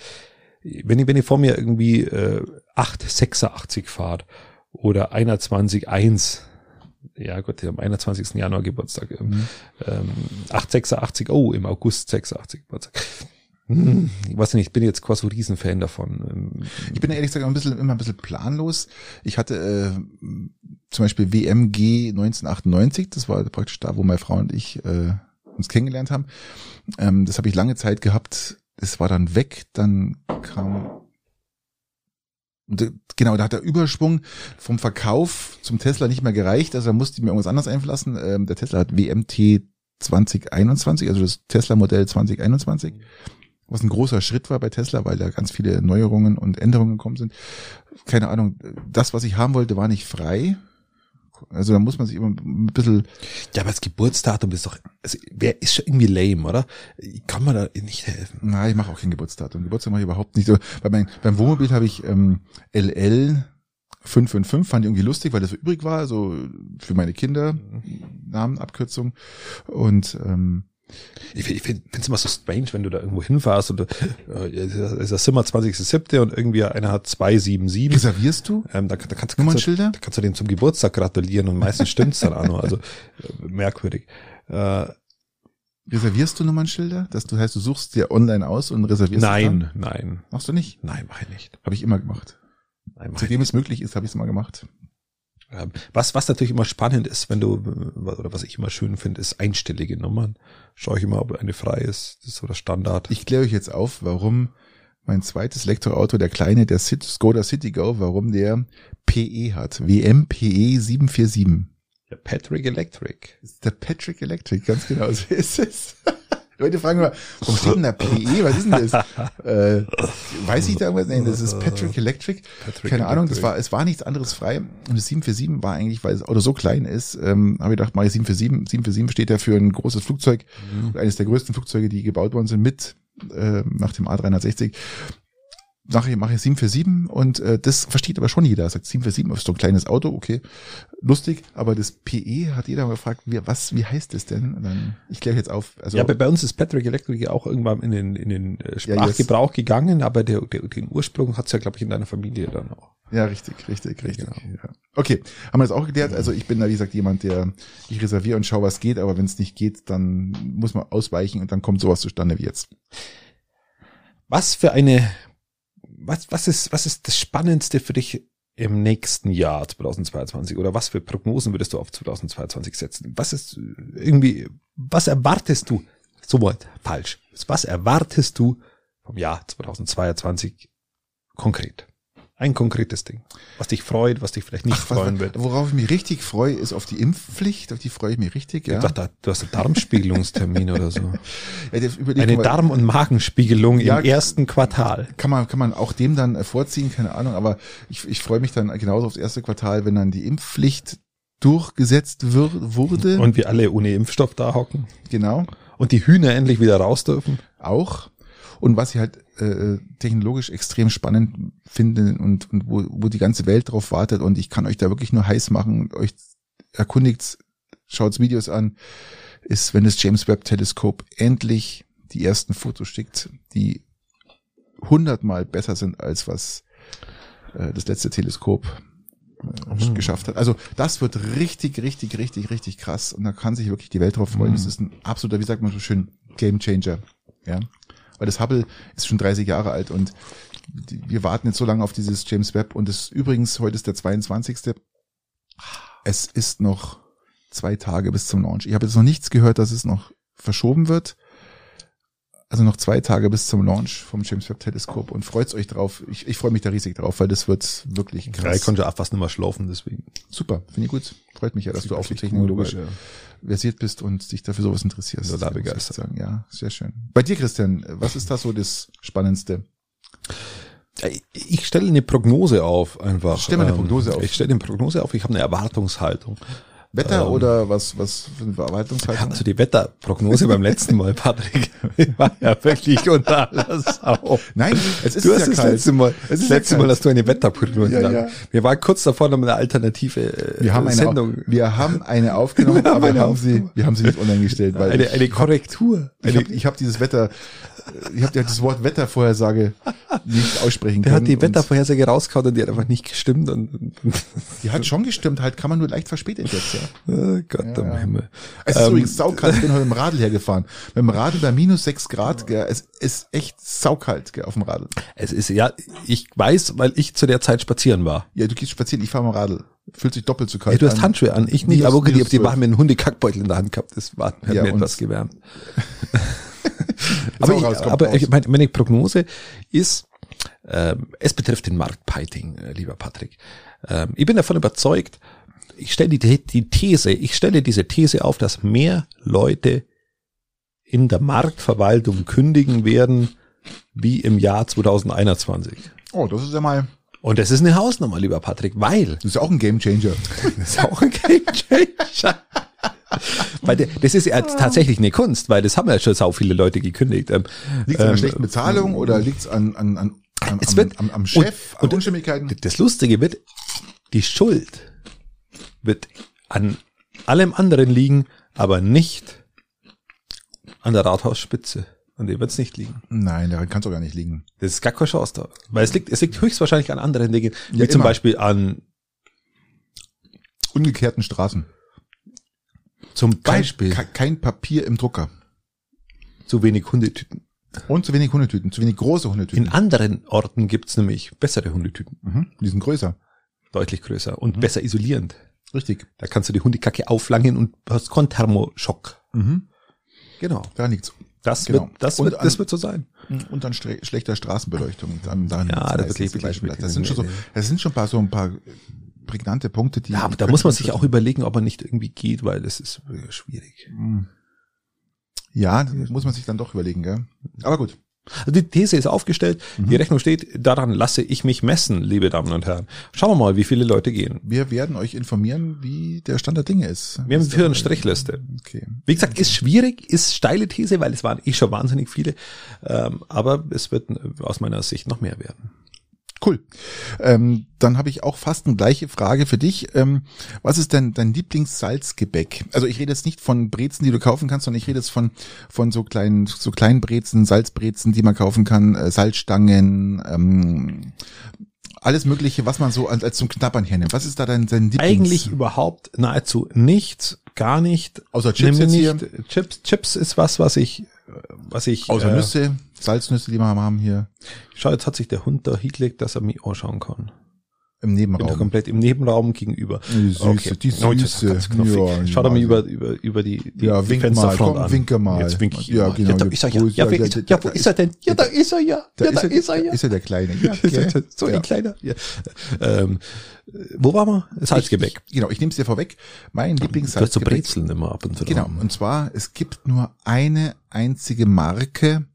wenn ich wenn ich vor mir irgendwie äh, 886 fahrt oder 21.1 ja Gott, die am 21. Januar Geburtstag. Ähm, mhm. Ähm, 886, oh, im August 86 Geburtstag. Hm, ich weiß nicht, ich bin jetzt quasi so Riesenfan davon. Ähm, ich bin ehrlich gesagt ein bisschen, immer ein bisschen planlos. Ich hatte äh, zum Beispiel WMG 1998, das war praktisch da, wo meine Frau und ich äh, uns kennengelernt haben. Ähm, das habe ich lange Zeit gehabt. Es war dann weg, dann kam genau, da hat der Überschwung vom Verkauf zum Tesla nicht mehr gereicht, also da musste ich mir irgendwas anderes einverlassen. Ähm, der Tesla hat WMT 2021, also das Tesla-Modell 2021, was ein großer Schritt war bei Tesla, weil da ganz viele Neuerungen und Änderungen gekommen sind. Keine Ahnung, das, was ich haben wollte, war nicht frei. Also da muss man sich immer ein bisschen. Ja, aber das Geburtsdatum ist doch, also, wer ist schon irgendwie lame, oder? Kann man da nicht helfen? Nein, ich mache auch kein Geburtsdatum. Geburtstag mache ich überhaupt nicht. Bei mein, beim Wohnmobil habe ich ähm, LL 555, fand ich irgendwie lustig, weil das so übrig war, so für meine Kinder. Namenabkürzung. Und ähm, ich, ich finde es immer so strange, wenn du da irgendwo hinfährst und äh, ist das Zimmer 20.07. und irgendwie einer hat 277. Reservierst du? Ähm, da, da, kannst, kannst du, da kannst du dem zum Geburtstag gratulieren und meistens stimmt's dann auch noch. Also äh, merkwürdig. Äh, Reservierst du Nummernschilder? Das du heißt, du suchst dir online aus und reservierst Nein, nein. Machst du nicht? Nein, mach ich nicht. Habe ich immer gemacht. Nein, Seitdem es möglich ist, habe ich es immer gemacht. Ähm, was, was natürlich immer spannend ist, wenn du, oder was ich immer schön finde, ist einstellige Nummern. Schau ich immer, ob eine frei ist. Das ist so der Standard. Ich kläre euch jetzt auf, warum mein zweites Elektroauto, der kleine, der Skoda Citigo, warum der PE hat. WMPE 747. Der Patrick Electric. Der Patrick Electric, ganz genau so ist es. <laughs> Leute fragen immer, warum steht denn da PE? Was ist denn das? <laughs> äh, weiß ich da irgendwas? Nein, das ist Patrick Electric. Patrick Keine Ahnung, das war, es war nichts anderes frei. Und das 747 war eigentlich, weil das Auto so klein ist, ähm, habe ich gedacht, ich 747. 747 steht ja für ein großes Flugzeug, mhm. eines der größten Flugzeuge, die gebaut worden sind mit äh, nach dem A360 sage ich, mache ich 747 und äh, das versteht aber schon jeder. Sagt 747 ist so ein kleines Auto, okay, lustig, aber das PE hat jeder mal gefragt, wie, was, wie heißt das denn? Dann, ich kläre jetzt auf. Also, ja, bei, bei uns ist Patrick Electric auch irgendwann in den, in den äh, Sprachgebrauch ja, gegangen, aber der, der, den Ursprung hat's ja, glaube ich, in deiner Familie dann auch. Ja, richtig, richtig, richtig. Genau. Ja. Okay, haben wir das auch geklärt. Also ich bin da, wie gesagt, jemand, der ich reserviere und schaue, was geht, aber wenn es nicht geht, dann muss man ausweichen und dann kommt sowas zustande wie jetzt. Was für eine was, was ist, was ist das Spannendste für dich im nächsten Jahr 2022 oder was für Prognosen würdest du auf 2022 setzen? Was ist irgendwie, was erwartest du? So weit, falsch. Was erwartest du vom Jahr 2022 konkret? Ein konkretes Ding, was dich freut, was dich vielleicht nicht Ach, freuen was, wird. Worauf ich mich richtig freue, ist auf die Impfpflicht, auf die freue ich mich richtig. Ja. Ich dachte, du hast einen Darmspiegelungstermin oder so. <laughs> Ja, Eine Darm- und Magenspiegelung ja, im ersten Quartal. Kann man, kann man auch dem dann vorziehen, keine Ahnung, aber ich, ich freue mich dann genauso aufs erste Quartal, wenn dann die Impfpflicht durchgesetzt wird, wurde. Und wir alle ohne Impfstoff da hocken. Genau. Und die Hühner endlich wieder raus dürfen. Auch. Und was ich halt äh, technologisch extrem spannend finde und, und wo, wo die ganze Welt drauf wartet und ich kann euch da wirklich nur heiß machen, euch erkundigt, schaut Videos an, ist, wenn das James Webb Teleskop endlich die ersten Fotos schickt, die hundertmal besser sind als was äh, das letzte Teleskop äh, geschafft hat. Also das wird richtig, richtig, richtig, richtig krass. Und da kann sich wirklich die Welt drauf freuen. Das ist ein absoluter, wie sagt man so schön, Game Changer. Ja. Weil das Hubble ist schon 30 Jahre alt und wir warten jetzt so lange auf dieses James Webb und es übrigens, heute ist der 22. Es ist noch zwei Tage bis zum Launch. Ich habe jetzt noch nichts gehört, dass es noch verschoben wird. Also noch zwei Tage bis zum Launch vom James Webb Teleskop und freut euch drauf. Ich, ich freue mich da riesig drauf, weil das wird wirklich krass. konnte auch fast nicht mehr schlafen, deswegen. Super, finde ich gut. Freut mich ja, dass du auch so technologisch ja. versiert bist und dich dafür sowas interessierst. Ja, da ich begeistert. Sagen. Ja, sehr schön. Bei dir, Christian, was ist da so das Spannendste? Ich stelle eine Prognose auf, einfach. Stell mal eine Ähm, Prognose auf. Ich stelle eine Prognose auf, ich habe eine Erwartungshaltung. Wetter Ähm, oder was, was für eine Bearbeitungshaltung? Also die Wetterprognose beim letzten Mal, Patrick, <laughs> war ja wirklich unter aller Sau. Nein, es ist Du ja hast das kalt. letzte Mal, Es das ist ja letzte Mal, dass du eine Wetterprognose Ja, ja, ja. Wir waren kurz davor, noch eine alternative äh, Wir haben eine, Sendung, wir haben eine <laughs> aufgenommen, Wir haben aber eine wir haben sie, wir haben sie nicht online gestellt, weil eine, ich, eine Korrektur. ich Eine, habe ich hab dieses Wetter, ich habe das Wort Wettervorhersage nicht aussprechen der können. hat die Wettervorhersage rausgehauen und die hat einfach nicht gestimmt. Und, Die hat schon gestimmt, halt kann man nur leicht verspätet jetzt, ja. oh Gott am Himmel. Es ist Ähm, übrigens saukalt, ich bin heute dem Radl hergefahren. Mit dem Radl bei minus sechs Grad, gell. Es ist echt saukalt, gell, auf dem Radl. Es ist, ja, ich weiß, weil ich zu der Zeit spazieren war. Ja, du gehst spazieren, ich fahre dem Radl. Fühlt sich doppelt so kalt Ja, du hast an. Handschuhe an, ich nicht, Minus- aber okay, die, die zwölf. waren mit einem Hundekackbeutel in der Hand gehabt. Das war, hat Ja, mir etwas gewärmt. <laughs> <laughs> Aber ich, aber ich, meine, meine Prognose ist, ähm, es betrifft den Marktpiting, äh, lieber Patrick. Ähm, ich bin davon überzeugt, ich stelle die, die These, ich stelle diese These auf, dass mehr Leute in der Marktverwaltung kündigen werden, wie im Jahr 2021. Oh, das ist ja mal, Und das ist eine Hausnummer, lieber Patrick, weil das ist ja auch ein Gamechanger. <laughs> das ist auch ein Game Changer. Weil das ist ja tatsächlich eine Kunst, weil das haben ja schon sau viele Leute gekündigt. Ähm, Liegt es an der ähm, schlechten Bezahlung oder liegt es an, an, an, an, Es am, wird- am, am Chef, und- an Unstimmigkeiten? Das Lustige wird, die Schuld wird an allem anderen liegen, aber nicht an der Rathausspitze. An dem wird es nicht liegen. Nein, daran kann es auch gar nicht liegen. Das ist gar keine Chance da. Weil es liegt, es liegt höchstwahrscheinlich an anderen Dingen, wie Ja, zum. Beispiel an, Ungekehrten Straßen. Zum Beispiel kein, kein Papier im Drucker. zu wenig Hundetüten. Und zu wenig Hundetüten, zu wenig große Hundetüten. In anderen Orten gibt's nämlich bessere Hundetüten. mhm. Die sind größer. Deutlich größer Mhm. und besser isolierend. Richtig. Da kannst du die Hundekacke auflangen und hast keinen Thermoschock. Mhm. Genau. Da liegt's. Das Genau. wird, das Und wird, das an- wird so sein. Und dann schlechter Straßenbeleuchtung. Dann, dann Ja, das das, das sind schon so, das sind schon ein paar, so ein paar prägnante Punkte, die. Ja, aber da muss man sich auch überlegen, ob er nicht irgendwie geht, weil das ist äh, schwierig. Ja, das muss man sich dann doch überlegen, gell? Aber gut. Also die These ist aufgestellt, Mhm. die Rechnung steht, daran lasse ich mich messen, liebe Damen und Herren. Schauen wir mal, wie viele Leute gehen. Wir werden euch informieren, wie der Stand der Dinge ist. Wir haben für eine. Strichliste. Okay. Wie gesagt, ist schwierig, ist steile These, weil es waren eh schon wahnsinnig viele, ähm, aber es wird äh, aus meiner Sicht noch mehr werden. Cool. Ähm, dann habe ich auch fast eine gleiche Frage für dich. Ähm, was ist denn dein Lieblingssalzgebäck? Also ich rede jetzt nicht von Brezen, die du kaufen kannst, sondern ich rede jetzt von von so kleinen so kleinen Brezen, Salzbrezen, die man kaufen kann, äh, Salzstangen, ähm, alles Mögliche, was man so als, als zum Knappern hernimmt. Was ist da dein, dein Lieblings? Eigentlich überhaupt nahezu nichts, gar nicht. Außer Chips Nimm jetzt nicht, Chips, Chips ist was, was ich, was ich, außer äh, Nüsse, Salznüsse, die wir haben hier Schau, jetzt hat sich der Hund da hingelegt, dass er mich anschauen kann. im Nebenraum. komplett im Nebenraum gegenüber. Die Süße, die Oh, jetzt Süße. knuffig. Ja, Schaut mir ja. über, über, über die, die, Ja, die wink mal, Fensterfront komm, an. winke mal. Jetzt wink ich Ja, mal. genau, Ja, da ist er ja. Ja, Ja, ist, ja, wo ist er denn? Ja, da ist er ja. Ja, da ist er ja. Ist er der Kleine? Ja, okay. So ein kleiner. Ja. Ähm, wo waren wir? Salzgebäck. Ich, genau, ich nehme es dir vorweg. Mein Du hast so Lieblingssalzgebäck. Brezeln immer ab und zu. Genau, und zwar, es gibt nur eine einzige Marke,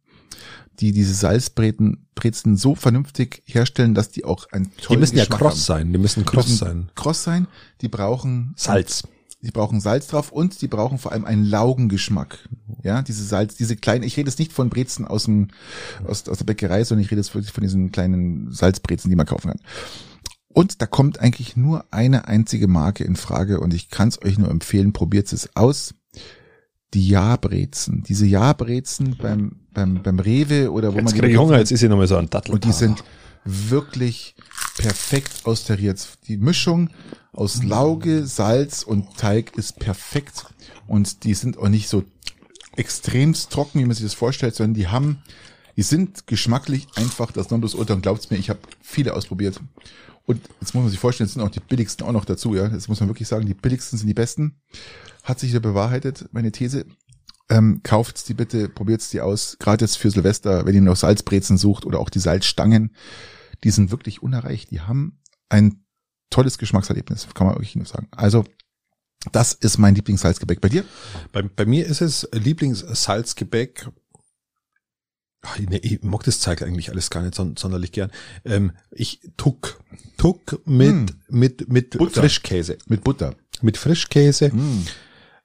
die diese Salzbrezen Brezen so vernünftig herstellen, dass die auch einen Die tollen müssen ja Geschmack kross haben. sein. Die müssen Die kross müssen sein. Kross sein, die brauchen Salz. Die brauchen Salz drauf und die brauchen vor allem einen Laugengeschmack. Ja, diese Salz, diese kleinen, ich rede jetzt nicht von Brezen aus dem, aus, aus der Bäckerei, sondern ich rede jetzt wirklich von diesen kleinen Salzbrezen, die man kaufen kann. Und da kommt eigentlich nur eine einzige Marke in Frage und ich kann es euch nur empfehlen, probiert es aus. Die Jabrezen. Diese Jabrezen beim, beim, beim Rewe oder wo Jetzt man ich kaufen Hunger, jetzt ist hier nochmal so ein Dattel. Und die sind wirklich perfekt austariert. Die Mischung aus Lauge, Salz und Teig ist perfekt. Und die sind auch nicht so extremst trocken, wie man sich das vorstellt, sondern die haben, die sind geschmacklich einfach das Nonplusultra und glaubt's mir, ich habe viele ausprobiert. Und jetzt muss man sich vorstellen, es sind auch die billigsten auch noch dazu, ja. Das muss man wirklich sagen, die billigsten sind die besten. Hat sich wieder bewahrheitet, meine These. Ähm, kauft's die bitte, probiert's die aus. Gerade jetzt für Silvester, wenn ihr noch Salzbrezen sucht oder auch die Salzstangen, die sind wirklich unerreicht. Die haben ein tolles Geschmackserlebnis, kann man wirklich nur sagen. Also, das ist mein Lieblingssalzgebäck. Bei dir? Bei, bei mir ist es Lieblingssalzgebäck. Ach, nee, ich mag das Zeug eigentlich alles gar nicht son sonderlich gern. Ähm, ich Tuck. Tuck mit, Mm. mit, mit Butter. Frischkäse. Mit Butter. Mit Frischkäse. Mm.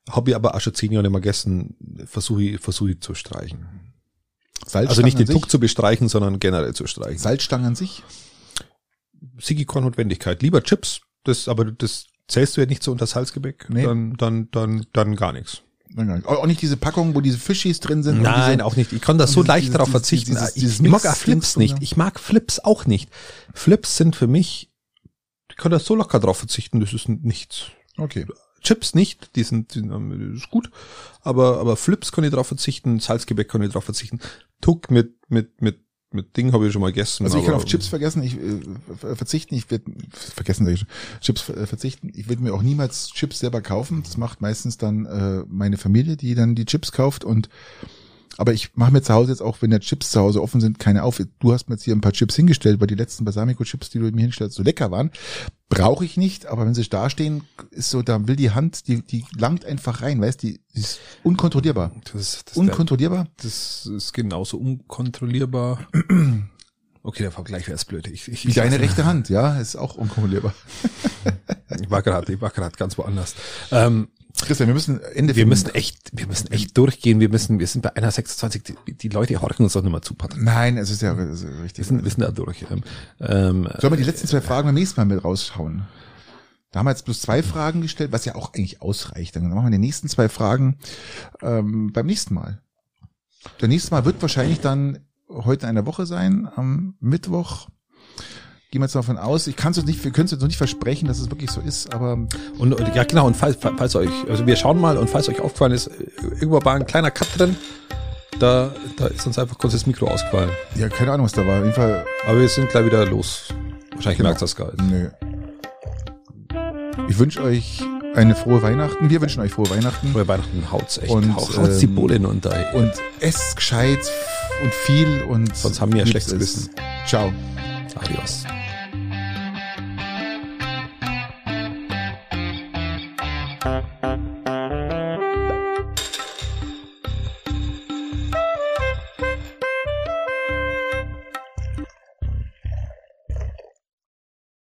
Habe ich aber auch schon zehn Jahre nicht mehr gegessen. Versuche ich, versuche ich zu streichen. Salzstangen Also nicht den? Tuck zu bestreichen, sondern generell zu streichen. Salzstangen an sich? Sigi-Notwendigkeit. Lieber Chips, das, aber das zählst du ja nicht so unter Salzgebäck. Nee. Dann, dann, dann, dann gar nichts. Auch nicht diese Packung, wo diese Fischis drin sind. Nein, diese, auch nicht. Ich kann da so leicht darauf verzichten. dieses- ich, dieses ich mag auch Mix- Flips nicht. Ich mag Flips auch nicht. Flips sind für mich, ich kann da so locker drauf verzichten, das ist nichts. Okay. Chips nicht, die sind, die sind das ist gut, aber, aber Flips kann ich drauf verzichten, Salzgebäck kann ich drauf verzichten. Tuck mit, mit, mit, mit Ding habe ich schon mal gegessen. Also ich kann auf Chips vergessen, ich äh, ver- verzichten, ich werde vergessen, ich Chips äh, verzichten. Ich würde mir auch niemals Chips selber kaufen. Das macht meistens dann äh, meine Familie, die dann die Chips kauft und aber ich mache mir zu Hause jetzt auch, wenn der Chips zu Hause offen sind, keine auf. Du hast mir jetzt hier ein paar Chips hingestellt, weil die letzten Balsamico-Chips, die du mir hinstellst, so lecker waren. Brauche ich nicht, aber wenn sie da stehen, ist so, da will die Hand, die, die langt einfach rein, weißt die, die ist unkontrollierbar. das, ist- das, Unkontrollierbar? das ist genauso unkontrollierbar. Okay, der Vergleich wäre blöd. Ich, ich, Wie deine rechte Hand, ja, ist auch unkontrollierbar. Ich war gerade, ich war gerade ganz woanders. Ähm, Christian, wir müssen Ende wir finden. müssen echt, wir müssen echt durchgehen. Wir müssen, wir sind bei einer 26. Die, die Leute horchen uns doch nicht mehr zu, Patrick. Nein, es ist ja es ist Wir richtig. sind, wir sind da durch. Ähm, ähm, Sollen wir die letzten zwei Fragen beim nächsten Mal mit rausschauen? Da haben wir jetzt bloß zwei Fragen gestellt, was ja auch eigentlich ausreicht. Dann machen wir die nächsten zwei Fragen ähm, beim nächsten Mal. Der nächste Mal wird wahrscheinlich dann heute in einer Woche sein, am Mittwoch. Gehen wir jetzt davon aus. Ich kann es nicht, wir können es noch nicht versprechen, dass es wirklich so ist, aber und, und ja genau, und falls, falls euch, also wir schauen mal und falls euch aufgefallen ist, irgendwo war ein kleiner Cut drin, da, da ist uns einfach kurz das Mikro ausgefallen. ja, keine Ahnung, was da war. Auf jeden Fall, Aber wir sind gleich wieder los. Wahrscheinlich Genau. merkt das gar nicht. nö. Ich wünsche euch eine frohe Weihnachten. Wir wünschen euch frohe Weihnachten. Vor Weihnachten haut's echt, Und, haut, haut's die ähm, Bullen unter. und esst gescheit und viel und Sonst haben wir ein schlechtes es. Gewissen. Ciao. Adios. Bye.